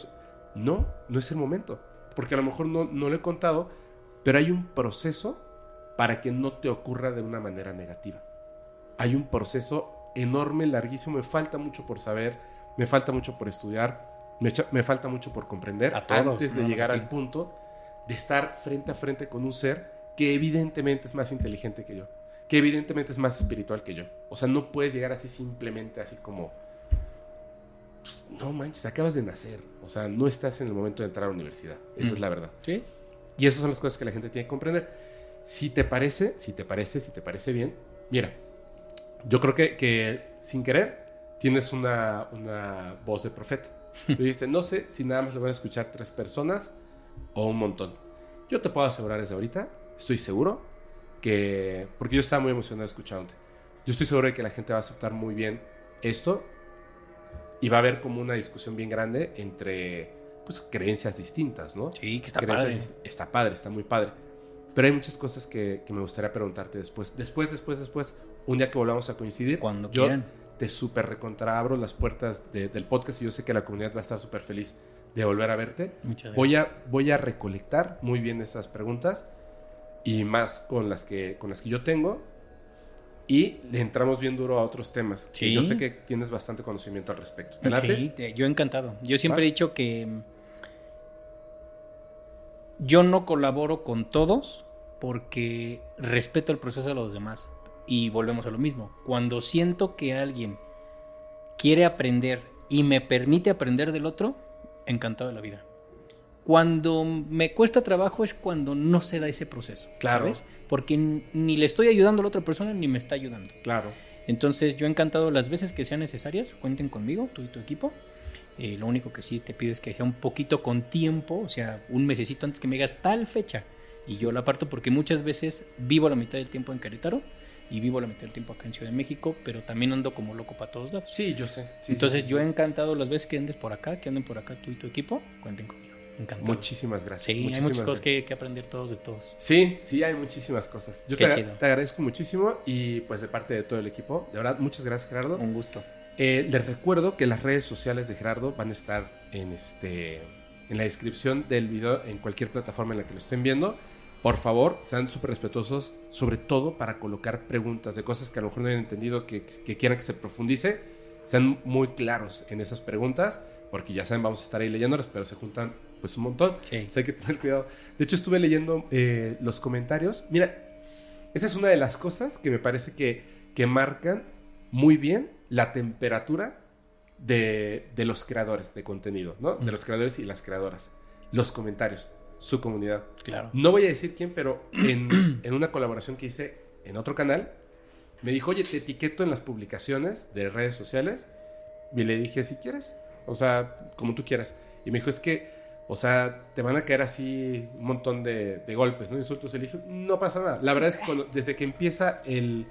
no, no es el momento. Porque a lo mejor no, no lo he contado, pero hay un proceso para que no te ocurra de una manera negativa. Hay un proceso enorme, larguísimo, me falta mucho por saber, me falta mucho por estudiar, me, falta mucho por comprender antes de llegar al punto de estar frente a frente con un ser que evidentemente es más inteligente que yo, que evidentemente es más espiritual que yo. O sea, no puedes llegar así simplemente así como, pues, no manches, acabas de nacer. O sea, no estás en el momento de entrar a la universidad. Esa es la verdad. Sí. Y esas son las cosas que la gente tiene que comprender. Si te parece, si te parece, si te parece bien, mira, yo creo que, que sin querer tienes una, una voz de profeta. Tú dijiste, no sé si nada más lo van a escuchar tres personas o un montón. Yo te puedo asegurar desde ahorita, estoy seguro que, porque yo estaba muy emocionado escuchándote, yo estoy seguro de que la gente va a aceptar muy bien esto y va a haber como una discusión bien grande entre pues creencias distintas, ¿no? Sí, que está padre. Está padre, está muy padre. Pero hay muchas cosas que, que, me gustaría preguntarte después. Después, después, después, un día que volvamos a coincidir. Cuando yo, quieran te súper recontra abro las puertas del podcast y yo sé que la comunidad va a estar súper feliz de volver a verte. Muchas voy a, voy a recolectar muy bien esas preguntas y más con las que, con las que yo tengo y le entramos bien duro a otros temas. Sí. yo sé que tienes bastante conocimiento al respecto. Sí, yo encantado. Yo siempre he dicho que yo no colaboro con todos porque respeto el proceso de los demás. Y volvemos a lo mismo. Cuando siento que alguien quiere aprender y me permite aprender del otro, encantado de la vida. Cuando me cuesta trabajo es cuando no se da ese proceso. Claro. ¿sabes? Porque ni le estoy ayudando a la otra persona ni me está ayudando. Claro. Entonces yo encantado las veces que sean necesarias, cuenten conmigo, tú y tu equipo. Eh, lo único que sí te pido es que sea un poquito con tiempo, o sea, un mesecito antes que me digas tal fecha. Y yo la aparto porque muchas veces vivo la mitad del tiempo en Querétaro y vivo la mitad del tiempo acá en Ciudad de México, pero también ando como loco para todos lados. Sí, yo sé. Entonces yo he encantado las veces que andes por acá, que anden por acá tú y tu equipo, cuenten conmigo. Encantado. Muchísimas gracias. Sí, hay muchas cosas que, aprender todos de todos. Sí, sí, hay muchísimas cosas. Yo te, te, agradezco muchísimo y pues de parte de todo el equipo, de verdad, muchas gracias Gerardo. Un gusto. Eh, les recuerdo que las redes sociales de Gerardo van a estar en, este, en la descripción del video en cualquier plataforma en la que lo estén viendo. Por favor, sean súper respetuosos, sobre todo para colocar preguntas de cosas que a lo mejor no hayan entendido, que, quieran que se profundice. Sean muy claros en esas preguntas, porque ya saben, vamos a estar ahí leyéndolas, pero se juntan pues un montón. Sí. hay que tener cuidado. De hecho, estuve leyendo eh, los comentarios. Mira, esa es una de las cosas que me parece que, que marcan muy bien la temperatura de, de los creadores de contenido, ¿no? De los creadores y las creadoras. Los comentarios su comunidad. Claro. No voy a decir quién, pero en, en, una colaboración que hice en otro canal, me dijo, oye, te etiqueto en las publicaciones de redes sociales. Y le dije, si quieres, o sea, como tú quieras. Y me dijo, es que, o sea, te van a caer así un montón de, de golpes, ¿no? Insultos. Y le dije, no pasa nada. La verdad es que cuando, desde que empieza el,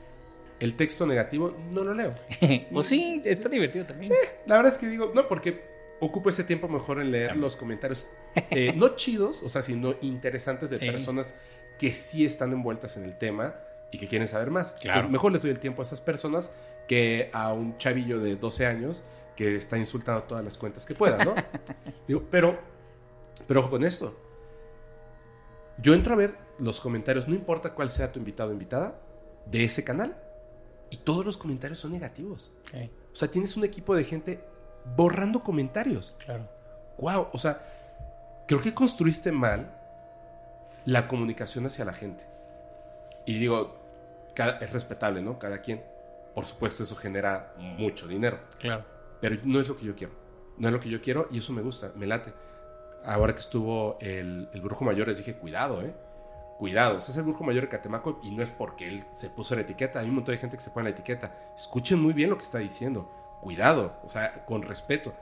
el texto negativo, no lo leo. pues sí, está divertido también. Eh, la verdad es que digo, no, porque ocupo ese tiempo mejor en leer los comentarios, eh, no chidos, o sea, sino interesantes de personas que sí están envueltas en el tema y que quieren saber más. Claro. Mejor les doy el tiempo a esas personas que a un chavillo de 12 años que está insultando todas las cuentas que pueda, ¿no? Digo, pero, pero ojo con esto. Yo entro a ver los comentarios, no importa cuál sea tu invitado o invitada, de ese canal, y todos los comentarios son negativos. O sea, tienes un equipo de gente borrando comentarios. Claro. Wow, o sea, creo que construiste mal la comunicación hacia la gente. Y digo, es respetable, ¿no? Cada quien. Por supuesto, eso genera mucho dinero. Claro. Pero no es lo que yo quiero. No es lo que yo quiero y eso me gusta, me late. Ahora que estuvo el, el brujo mayor, les dije, cuidado, ¿eh? Cuidado, ese es el brujo mayor de Catemaco y no es porque él se puso la etiqueta. Hay un montón de gente que se pone la etiqueta. Escuchen muy bien lo que está diciendo cuidado, o sea, con respeto.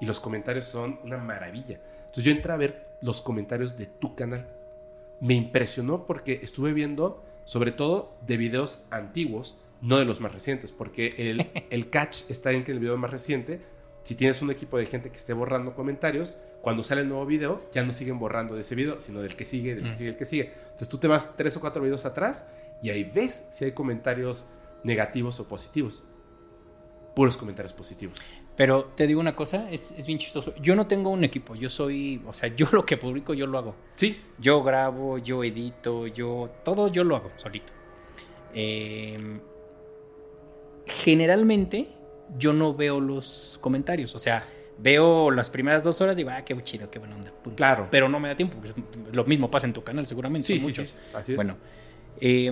Y los comentarios son una maravilla. Entonces yo entré a ver los comentarios de tu canal. Me impresionó porque estuve viendo, sobre todo, de videos antiguos, no de los más recientes, porque el, el catch está en que el video más reciente, si tienes un equipo de gente que esté borrando comentarios, cuando sale el nuevo video, ya no siguen borrando de ese video, sino del que sigue, del que sigue, del que sigue. Entonces tú te vas tres o cuatro videos atrás y ahí ves si hay comentarios negativos o positivos puros comentarios positivos. Pero te digo una cosa, es, es, bien chistoso. Yo no tengo un equipo, yo soy, o sea, yo lo que publico yo lo hago. Sí. Yo grabo, yo edito, yo, todo yo lo hago solito. Eh, generalmente yo no veo los comentarios, o sea, veo las primeras dos horas y digo, ah, qué chido, qué buena onda. Claro. Pero no me da tiempo, porque lo mismo pasa en tu canal seguramente. Sí, muchos. sí, así es. Bueno, eh,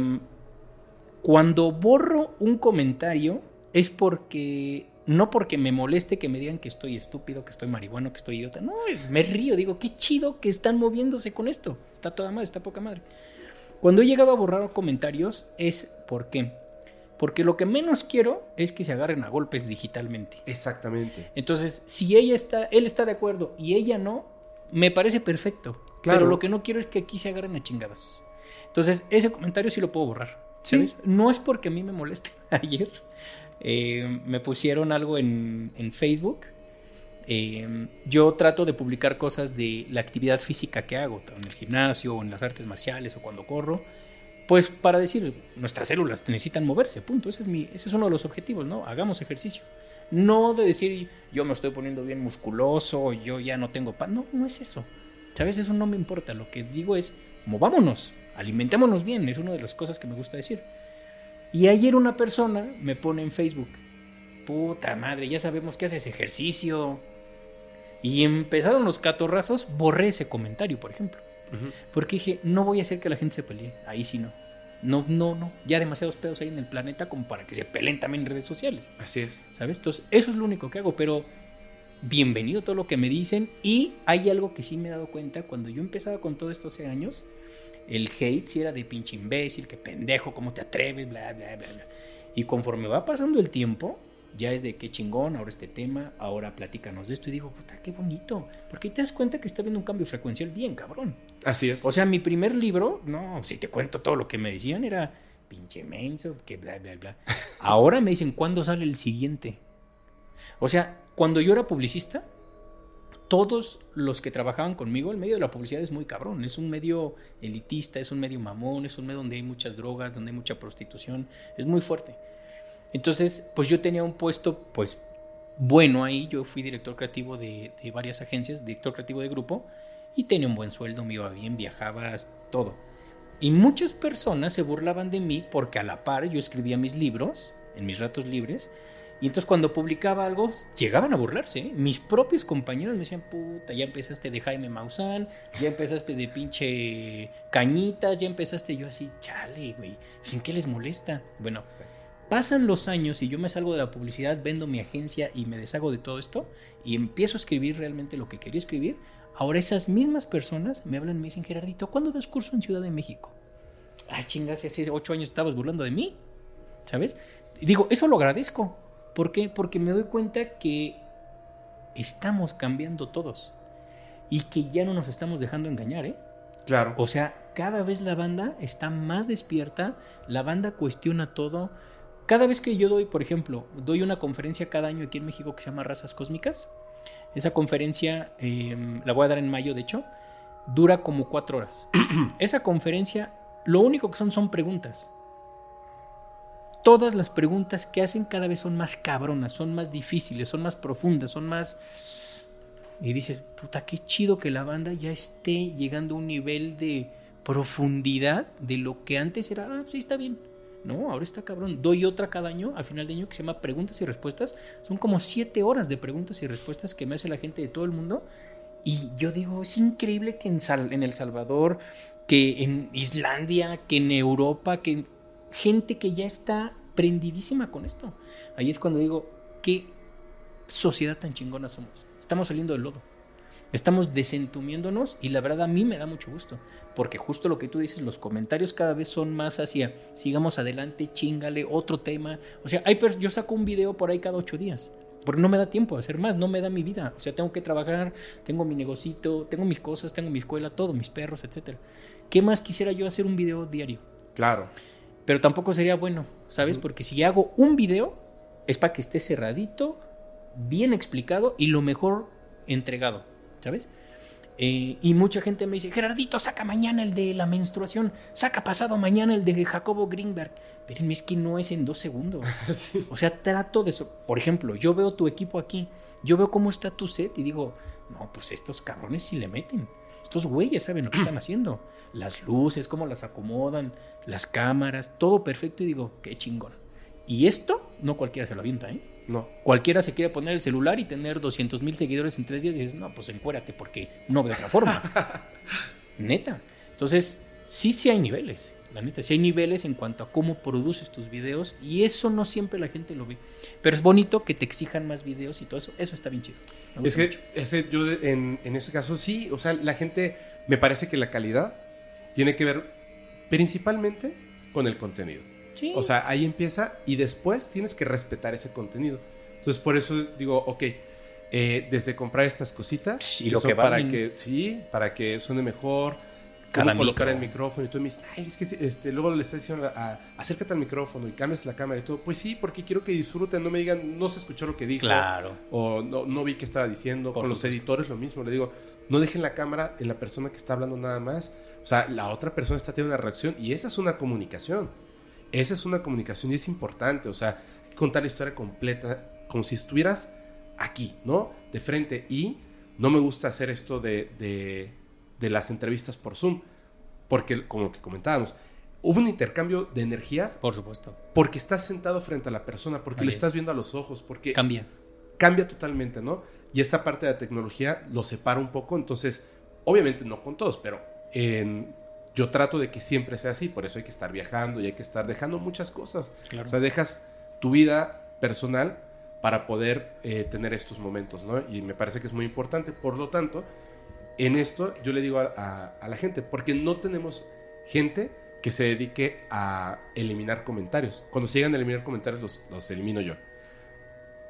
cuando borro un comentario es porque no porque me moleste que me digan que estoy estúpido, que estoy marihuano, que estoy idiota. No, me río, digo, qué chido que están moviéndose con esto. Está toda madre, está poca madre. Cuando he llegado a borrar comentarios es ¿por qué? Porque lo que menos quiero es que se agarren a golpes digitalmente. Exactamente. Entonces, si ella está, él está de acuerdo y ella no, me parece perfecto. Claro. Pero lo que no quiero es que aquí se agarren a chingadas. Entonces, ese comentario sí lo puedo borrar. ¿sabes? ¿Sí? No es porque a mí me moleste. Ayer eh, me pusieron algo en, Facebook. Eh, yo trato de publicar cosas de la actividad física que hago, en el gimnasio, o en las artes marciales, o cuando corro. Pues para decir, nuestras células necesitan moverse, punto. Ese es, mi, es uno de los objetivos, ¿no? Hagamos ejercicio. No de decir, yo me estoy poniendo bien musculoso, yo ya no tengo pan. No, no es eso. ¿Sabes? Eso no me importa. Lo que digo es, movámonos, alimentémonos bien. Es una de las cosas que me gusta decir. Y ayer una persona me pone en Facebook, puta madre, ya sabemos que haces ejercicio. Y empezaron los catorrazos, borré ese comentario, por ejemplo. Uh -huh. Porque dije, no voy a hacer que la gente se pelee. Ahí sí no. No, no, no. Ya demasiados pedos hay en el planeta como para que se peleen también en redes sociales. Así es. ¿Sabes? Entonces, eso es lo único que hago. Pero bienvenido todo lo que me dicen. Y hay algo que sí me he dado cuenta. Cuando yo empezaba con todo esto hace años, el hate sí era de pinche imbécil, que pendejo, cómo te atreves, bla, bla, bla, bla. Y conforme va pasando el tiempo, ya es de qué chingón, ahora este tema, ahora platícanos de esto. Y digo, puta, qué bonito. Porque te das cuenta que está viendo un cambio frecuencial bien, cabrón. Así es. O sea, mi primer libro, no, si te cuento todo lo que me decían, era pinche menso, que bla, bla, bla. Ahora me dicen, ¿cuándo sale el siguiente? O sea, cuando yo era publicista, todos los que trabajaban conmigo, el medio de la publicidad es muy cabrón. Es un medio elitista, es un medio mamón, es un medio donde hay muchas drogas, donde hay mucha prostitución. Es muy fuerte. Entonces, pues yo tenía un puesto, pues, bueno ahí. Yo fui director creativo de, de, varias agencias, director creativo de grupo, y tenía un buen sueldo, me iba bien, viajaba, todo. Y muchas personas se burlaban de mí porque a la par yo escribía mis libros en mis ratos libres. Y entonces cuando publicaba algo, llegaban a burlarse. ¿eh? Mis propios compañeros me decían, puta, ya empezaste de Jaime Maussan, ya empezaste de pinche Cañitas, ya empezaste yo así, chale, güey, ¿sin qué les molesta? Bueno, sí. Pasan los años y yo me salgo de la publicidad, vendo mi agencia y me deshago de todo esto y empiezo a escribir realmente lo que quería escribir. Ahora esas mismas personas me hablan me dicen, Gerardito, ¿cuándo das curso en Ciudad de México? Ay, chingas, hace ocho años estabas burlando de mí, ¿sabes? Y digo, eso lo agradezco. ¿Por qué? Porque me doy cuenta que estamos cambiando todos y que ya no nos estamos dejando engañar, ¿eh? Claro. O sea, cada vez la banda está más despierta, la banda cuestiona todo. Cada vez que yo doy, por ejemplo, doy una conferencia cada año aquí en México que se llama Razas Cósmicas. Esa conferencia eh, la voy a dar en mayo, de hecho, dura como cuatro horas. Esa conferencia, lo único que son son preguntas. Todas las preguntas que hacen cada vez son más cabronas, son más difíciles, son más profundas, son más... Y dices, puta, qué chido que la banda ya esté llegando a un nivel de profundidad de lo que antes era, ah, sí, está bien. No, ahora está cabrón. Doy otra cada año, a final de año, que se llama Preguntas y Respuestas. Son como siete horas de preguntas y respuestas que me hace la gente de todo el mundo. Y yo digo, es increíble que en, en El Salvador, que en Islandia, que en Europa, que gente que ya está prendidísima con esto. Ahí es cuando digo, qué sociedad tan chingona somos. Estamos saliendo del lodo. Estamos desentumiéndonos y la verdad a mí me da mucho gusto, porque justo lo que tú dices, los comentarios cada vez son más hacia, sigamos adelante, chingale, otro tema. O sea, hay yo saco un video por ahí cada ocho días, porque no me da tiempo de hacer más, no me da mi vida. O sea, tengo que trabajar, tengo mi negocito, tengo mis cosas, tengo mi escuela, todo, mis perros, etc. ¿Qué más quisiera yo hacer un video diario? Claro. Pero tampoco sería bueno, ¿sabes? Porque si hago un video, es para que esté cerradito, bien explicado y lo mejor entregado. ¿sabes? Eh, y mucha gente me dice, Gerardito, saca mañana el de la menstruación, saca pasado mañana el de Jacobo Greenberg. Pero es que no es en dos segundos. O sea, trato de... eso. Por ejemplo, yo veo tu equipo aquí, yo veo cómo está tu set y digo, no, pues estos cabrones sí le meten. Estos güeyes saben lo que están haciendo. Las luces, cómo las acomodan, las cámaras, todo perfecto y digo, qué chingón. Y esto no cualquiera se lo avienta, ¿eh? No. Cualquiera se quiere poner el celular y tener 200 mil seguidores en tres días y dices, no, pues encuérate porque no veo otra forma. neta. Entonces, sí, sí hay niveles. La neta, sí hay niveles en cuanto a cómo produces tus videos y eso no siempre la gente lo ve. Pero es bonito que te exijan más videos y todo eso. Eso está bien chido. Es que ese, yo en, en ese caso sí, o sea, la gente, me parece que la calidad tiene que ver principalmente con el contenido. O sea, ahí empieza y después tienes que respetar ese contenido. Entonces, por eso digo, ok, eh, desde comprar estas cositas y lo que para que sí, para que suene mejor, cómo colocar el micrófono y tú me dices, ay, es que este, luego le estás diciendo, acércate al micrófono y cambias la cámara y todo. Pues sí, porque quiero que disfruten, no me digan, no se escuchó lo que dijo. Claro. O no, no vi qué estaba diciendo. Con los editores lo mismo, le digo, no dejen la cámara en la persona que está hablando nada más. O sea, la otra persona está teniendo una reacción y esa es una comunicación. Esa es una comunicación y es importante, o sea, contar la historia completa como si estuvieras aquí, ¿no? De frente. Y no me gusta hacer esto de, de, las entrevistas por Zoom, porque como que comentábamos, hubo un intercambio de energías. Por supuesto. Porque estás sentado frente a la persona, porque le estás viendo a los ojos, porque... Cambia. Cambia totalmente, ¿no? Y esta parte de la tecnología lo separa un poco, entonces, obviamente no con todos, pero en yo trato de que siempre sea así, por eso hay que estar viajando y hay que estar dejando muchas cosas. O sea, dejas tu vida personal para poder eh, tener estos momentos, ¿no? Y me parece que es muy importante. Por lo tanto, en esto yo le digo a, la gente, porque no tenemos gente que se dedique a eliminar comentarios. Cuando se llegan a eliminar comentarios, los, los elimino yo.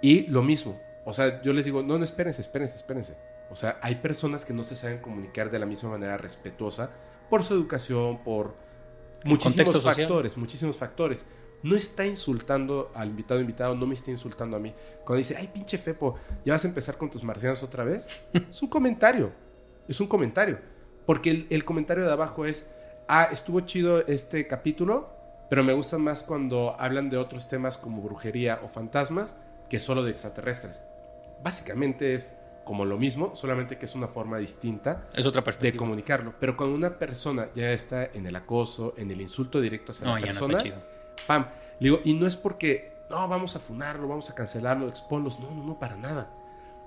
Y lo mismo, o sea, yo les digo, no, no, espérense, espérense, espérense. O sea, hay personas que no se saben comunicar de la misma manera respetuosa por su educación, por muchísimos factores, muchísimos factores. No está insultando al invitado invitado, no me está insultando a mí. Cuando dice, ay, pinche Fepo, ¿ya vas a empezar con tus marcianos otra vez? es un comentario, es un comentario. Porque el, comentario de abajo es, ah, estuvo chido este capítulo, pero me gusta más cuando hablan de otros temas como brujería o fantasmas que solo de extraterrestres. Básicamente es como lo mismo, solamente que es una forma distinta es otra de comunicarlo. Pero cuando una persona ya está en el acoso, en el insulto directo hacia la persona, pam, digo, y no es porque, no, vamos a funarlo, vamos a cancelarlo, exponlos, no, no, no, para nada.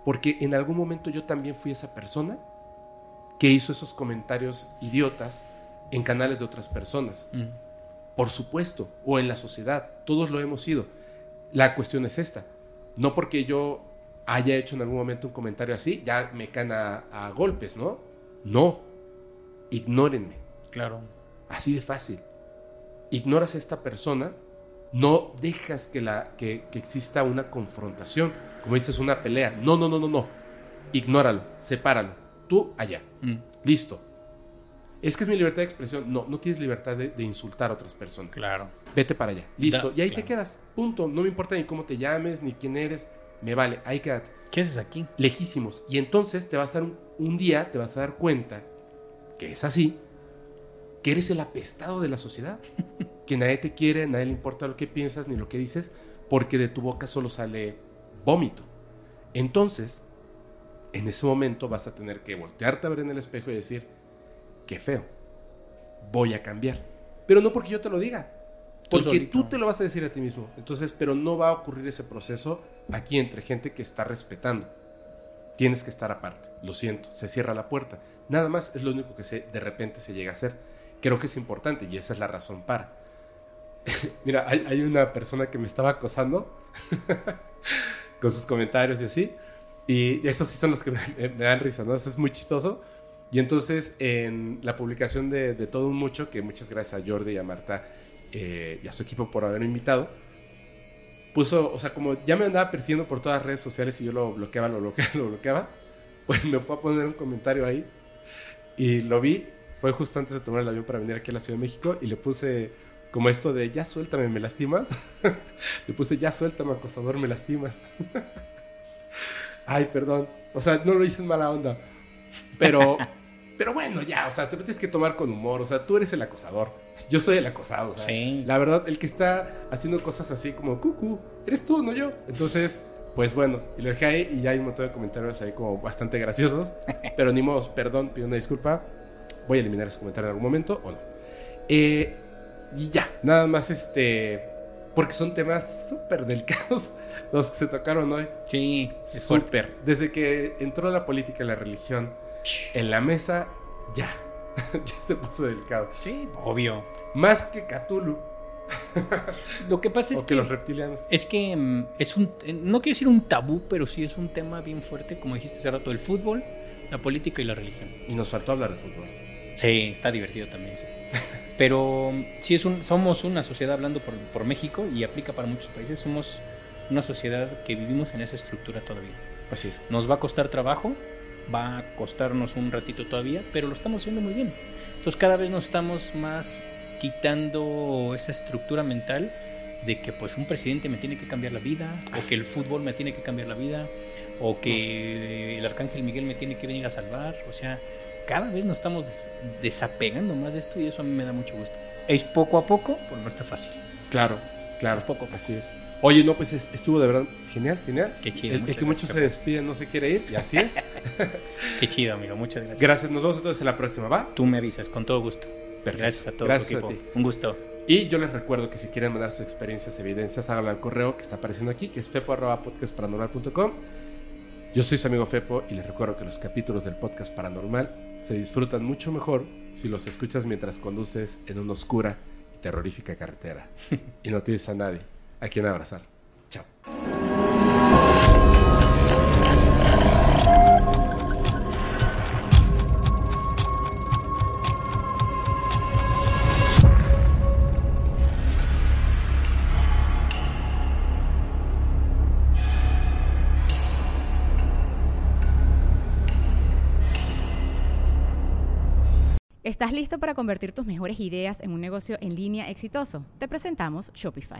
Porque en algún momento yo también fui esa persona que hizo esos comentarios idiotas en canales de otras personas. Mm. Por supuesto, o en la sociedad, todos lo hemos sido. La cuestión es esta. No porque yo haya hecho en algún momento un comentario así, ya me caen a, golpes, ¿no? No. Ignórenme. Claro. Así de fácil. Ignoras a esta persona, no dejas que, la, que, exista una confrontación, como dices, una pelea. No, no, no, no, no. Ignóralo, sepáralo. Tú allá. Mm. Listo. Es que es mi libertad de expresión. No, no tienes libertad de, insultar a otras personas. Claro. Vete para allá. Listo. y ahí te quedas. Punto. No me importa ni cómo te llames, ni quién eres me vale, ahí quédate. ¿Qué haces aquí? Lejísimos. Y entonces te vas a dar un, día, te vas a dar cuenta que es así, que eres el apestado de la sociedad, que nadie te quiere, nadie le importa lo que piensas ni lo que dices, porque de tu boca solo sale vómito. Entonces, en ese momento vas a tener que voltearte a ver en el espejo y decir, qué feo, voy a cambiar. Pero no porque yo te lo diga, porque tú te lo vas a decir a ti mismo. Entonces, pero no va a ocurrir ese proceso aquí entre gente que está respetando. Tienes que estar aparte. Lo siento, se cierra la puerta. Nada más es lo único que se, de repente se llega a hacer. Creo que es importante y esa es la razón para. Mira, hay, una persona que me estaba acosando con sus comentarios y así. Y esos sí son los que me, dan risa, ¿no? Eso es muy chistoso. Y entonces en la publicación de, de Todo un Mucho, que muchas gracias a Jordi y a Marta eh, y a su equipo por haberme invitado, puso, o sea, como ya me andaba persiguiendo por todas las redes sociales y yo lo bloqueaba, lo bloqueaba, lo bloqueaba, pues me fue a poner un comentario ahí y lo vi, fue justo antes de tomar el avión para venir aquí a la Ciudad de México y le puse como esto de ya suéltame, me lastimas. le puse ya suéltame, acosador, me lastimas. Ay, perdón. O sea, no lo hice en mala onda. Pero, pero bueno, ya, o sea, te tienes que tomar con humor. O sea, tú eres el acosador. Yo soy el acosado. O sea, Sí. La verdad, el que está haciendo cosas así como cucu, eres tú, no yo. Entonces, pues bueno, y lo dejé ahí y ya hay un montón de comentarios ahí como bastante graciosos. pero ni modo, perdón, pido una disculpa. Voy a eliminar ese comentario en algún momento o no. Eh, y ya, nada más este. Porque son temas súper delicados los que se tocaron hoy. Sí, es fuerte. Súper. Desde que entró la política y la religión en la mesa, ya. ya se puso delicado. Sí, obvio. Más que Cthulhu. Lo que pasa es o que, que los reptilianos. Es que mm, es un, no quiero decir un tabú, pero sí es un tema bien fuerte, como dijiste hace rato, el fútbol, la política y la religión. Y nos faltó hablar de fútbol. Sí, está divertido también. sí. Pero mm, sí es un, somos una sociedad hablando por, por México y aplica para muchos países. Somos una sociedad que vivimos en esa estructura todavía. Así es. Nos va a costar trabajo, va a costarnos un ratito todavía, pero lo estamos haciendo muy bien. Entonces cada vez nos estamos más quitando esa estructura mental de que pues un presidente me tiene que cambiar la vida, o que el fútbol me tiene que cambiar la vida, o que el arcángel Miguel me tiene que venir a salvar. O sea, cada vez nos estamos des- desapegando más de esto y eso a mí me da mucho gusto. Es poco a poco, pero no está fácil. Claro, claro. Es poco a poco. Así es. Oye, no, pues es- estuvo de verdad genial, genial. Qué chido, El, el que muchos se despiden no se quiere ir, y así es. Qué chido, amigo. Muchas gracias. Gracias, nos vemos entonces en la próxima, ¿va? Tú me avisas, con todo gusto. Perfecto. Gracias a todo Gracias tu a equipo. ti. Un gusto. Y yo les recuerdo que si quieren mandar sus experiencias, evidencias, háganlo al correo que está apareciendo aquí, que es fepo.podcastparanormal.com. Yo soy su amigo Fepo y les recuerdo que los capítulos del podcast paranormal se disfrutan mucho mejor si los escuchas mientras conduces en una oscura y terrorífica carretera y no tienes a nadie a quien abrazar. Chao. ¿Estás listo para convertir tus mejores ideas en un negocio en línea exitoso? Te presentamos Shopify.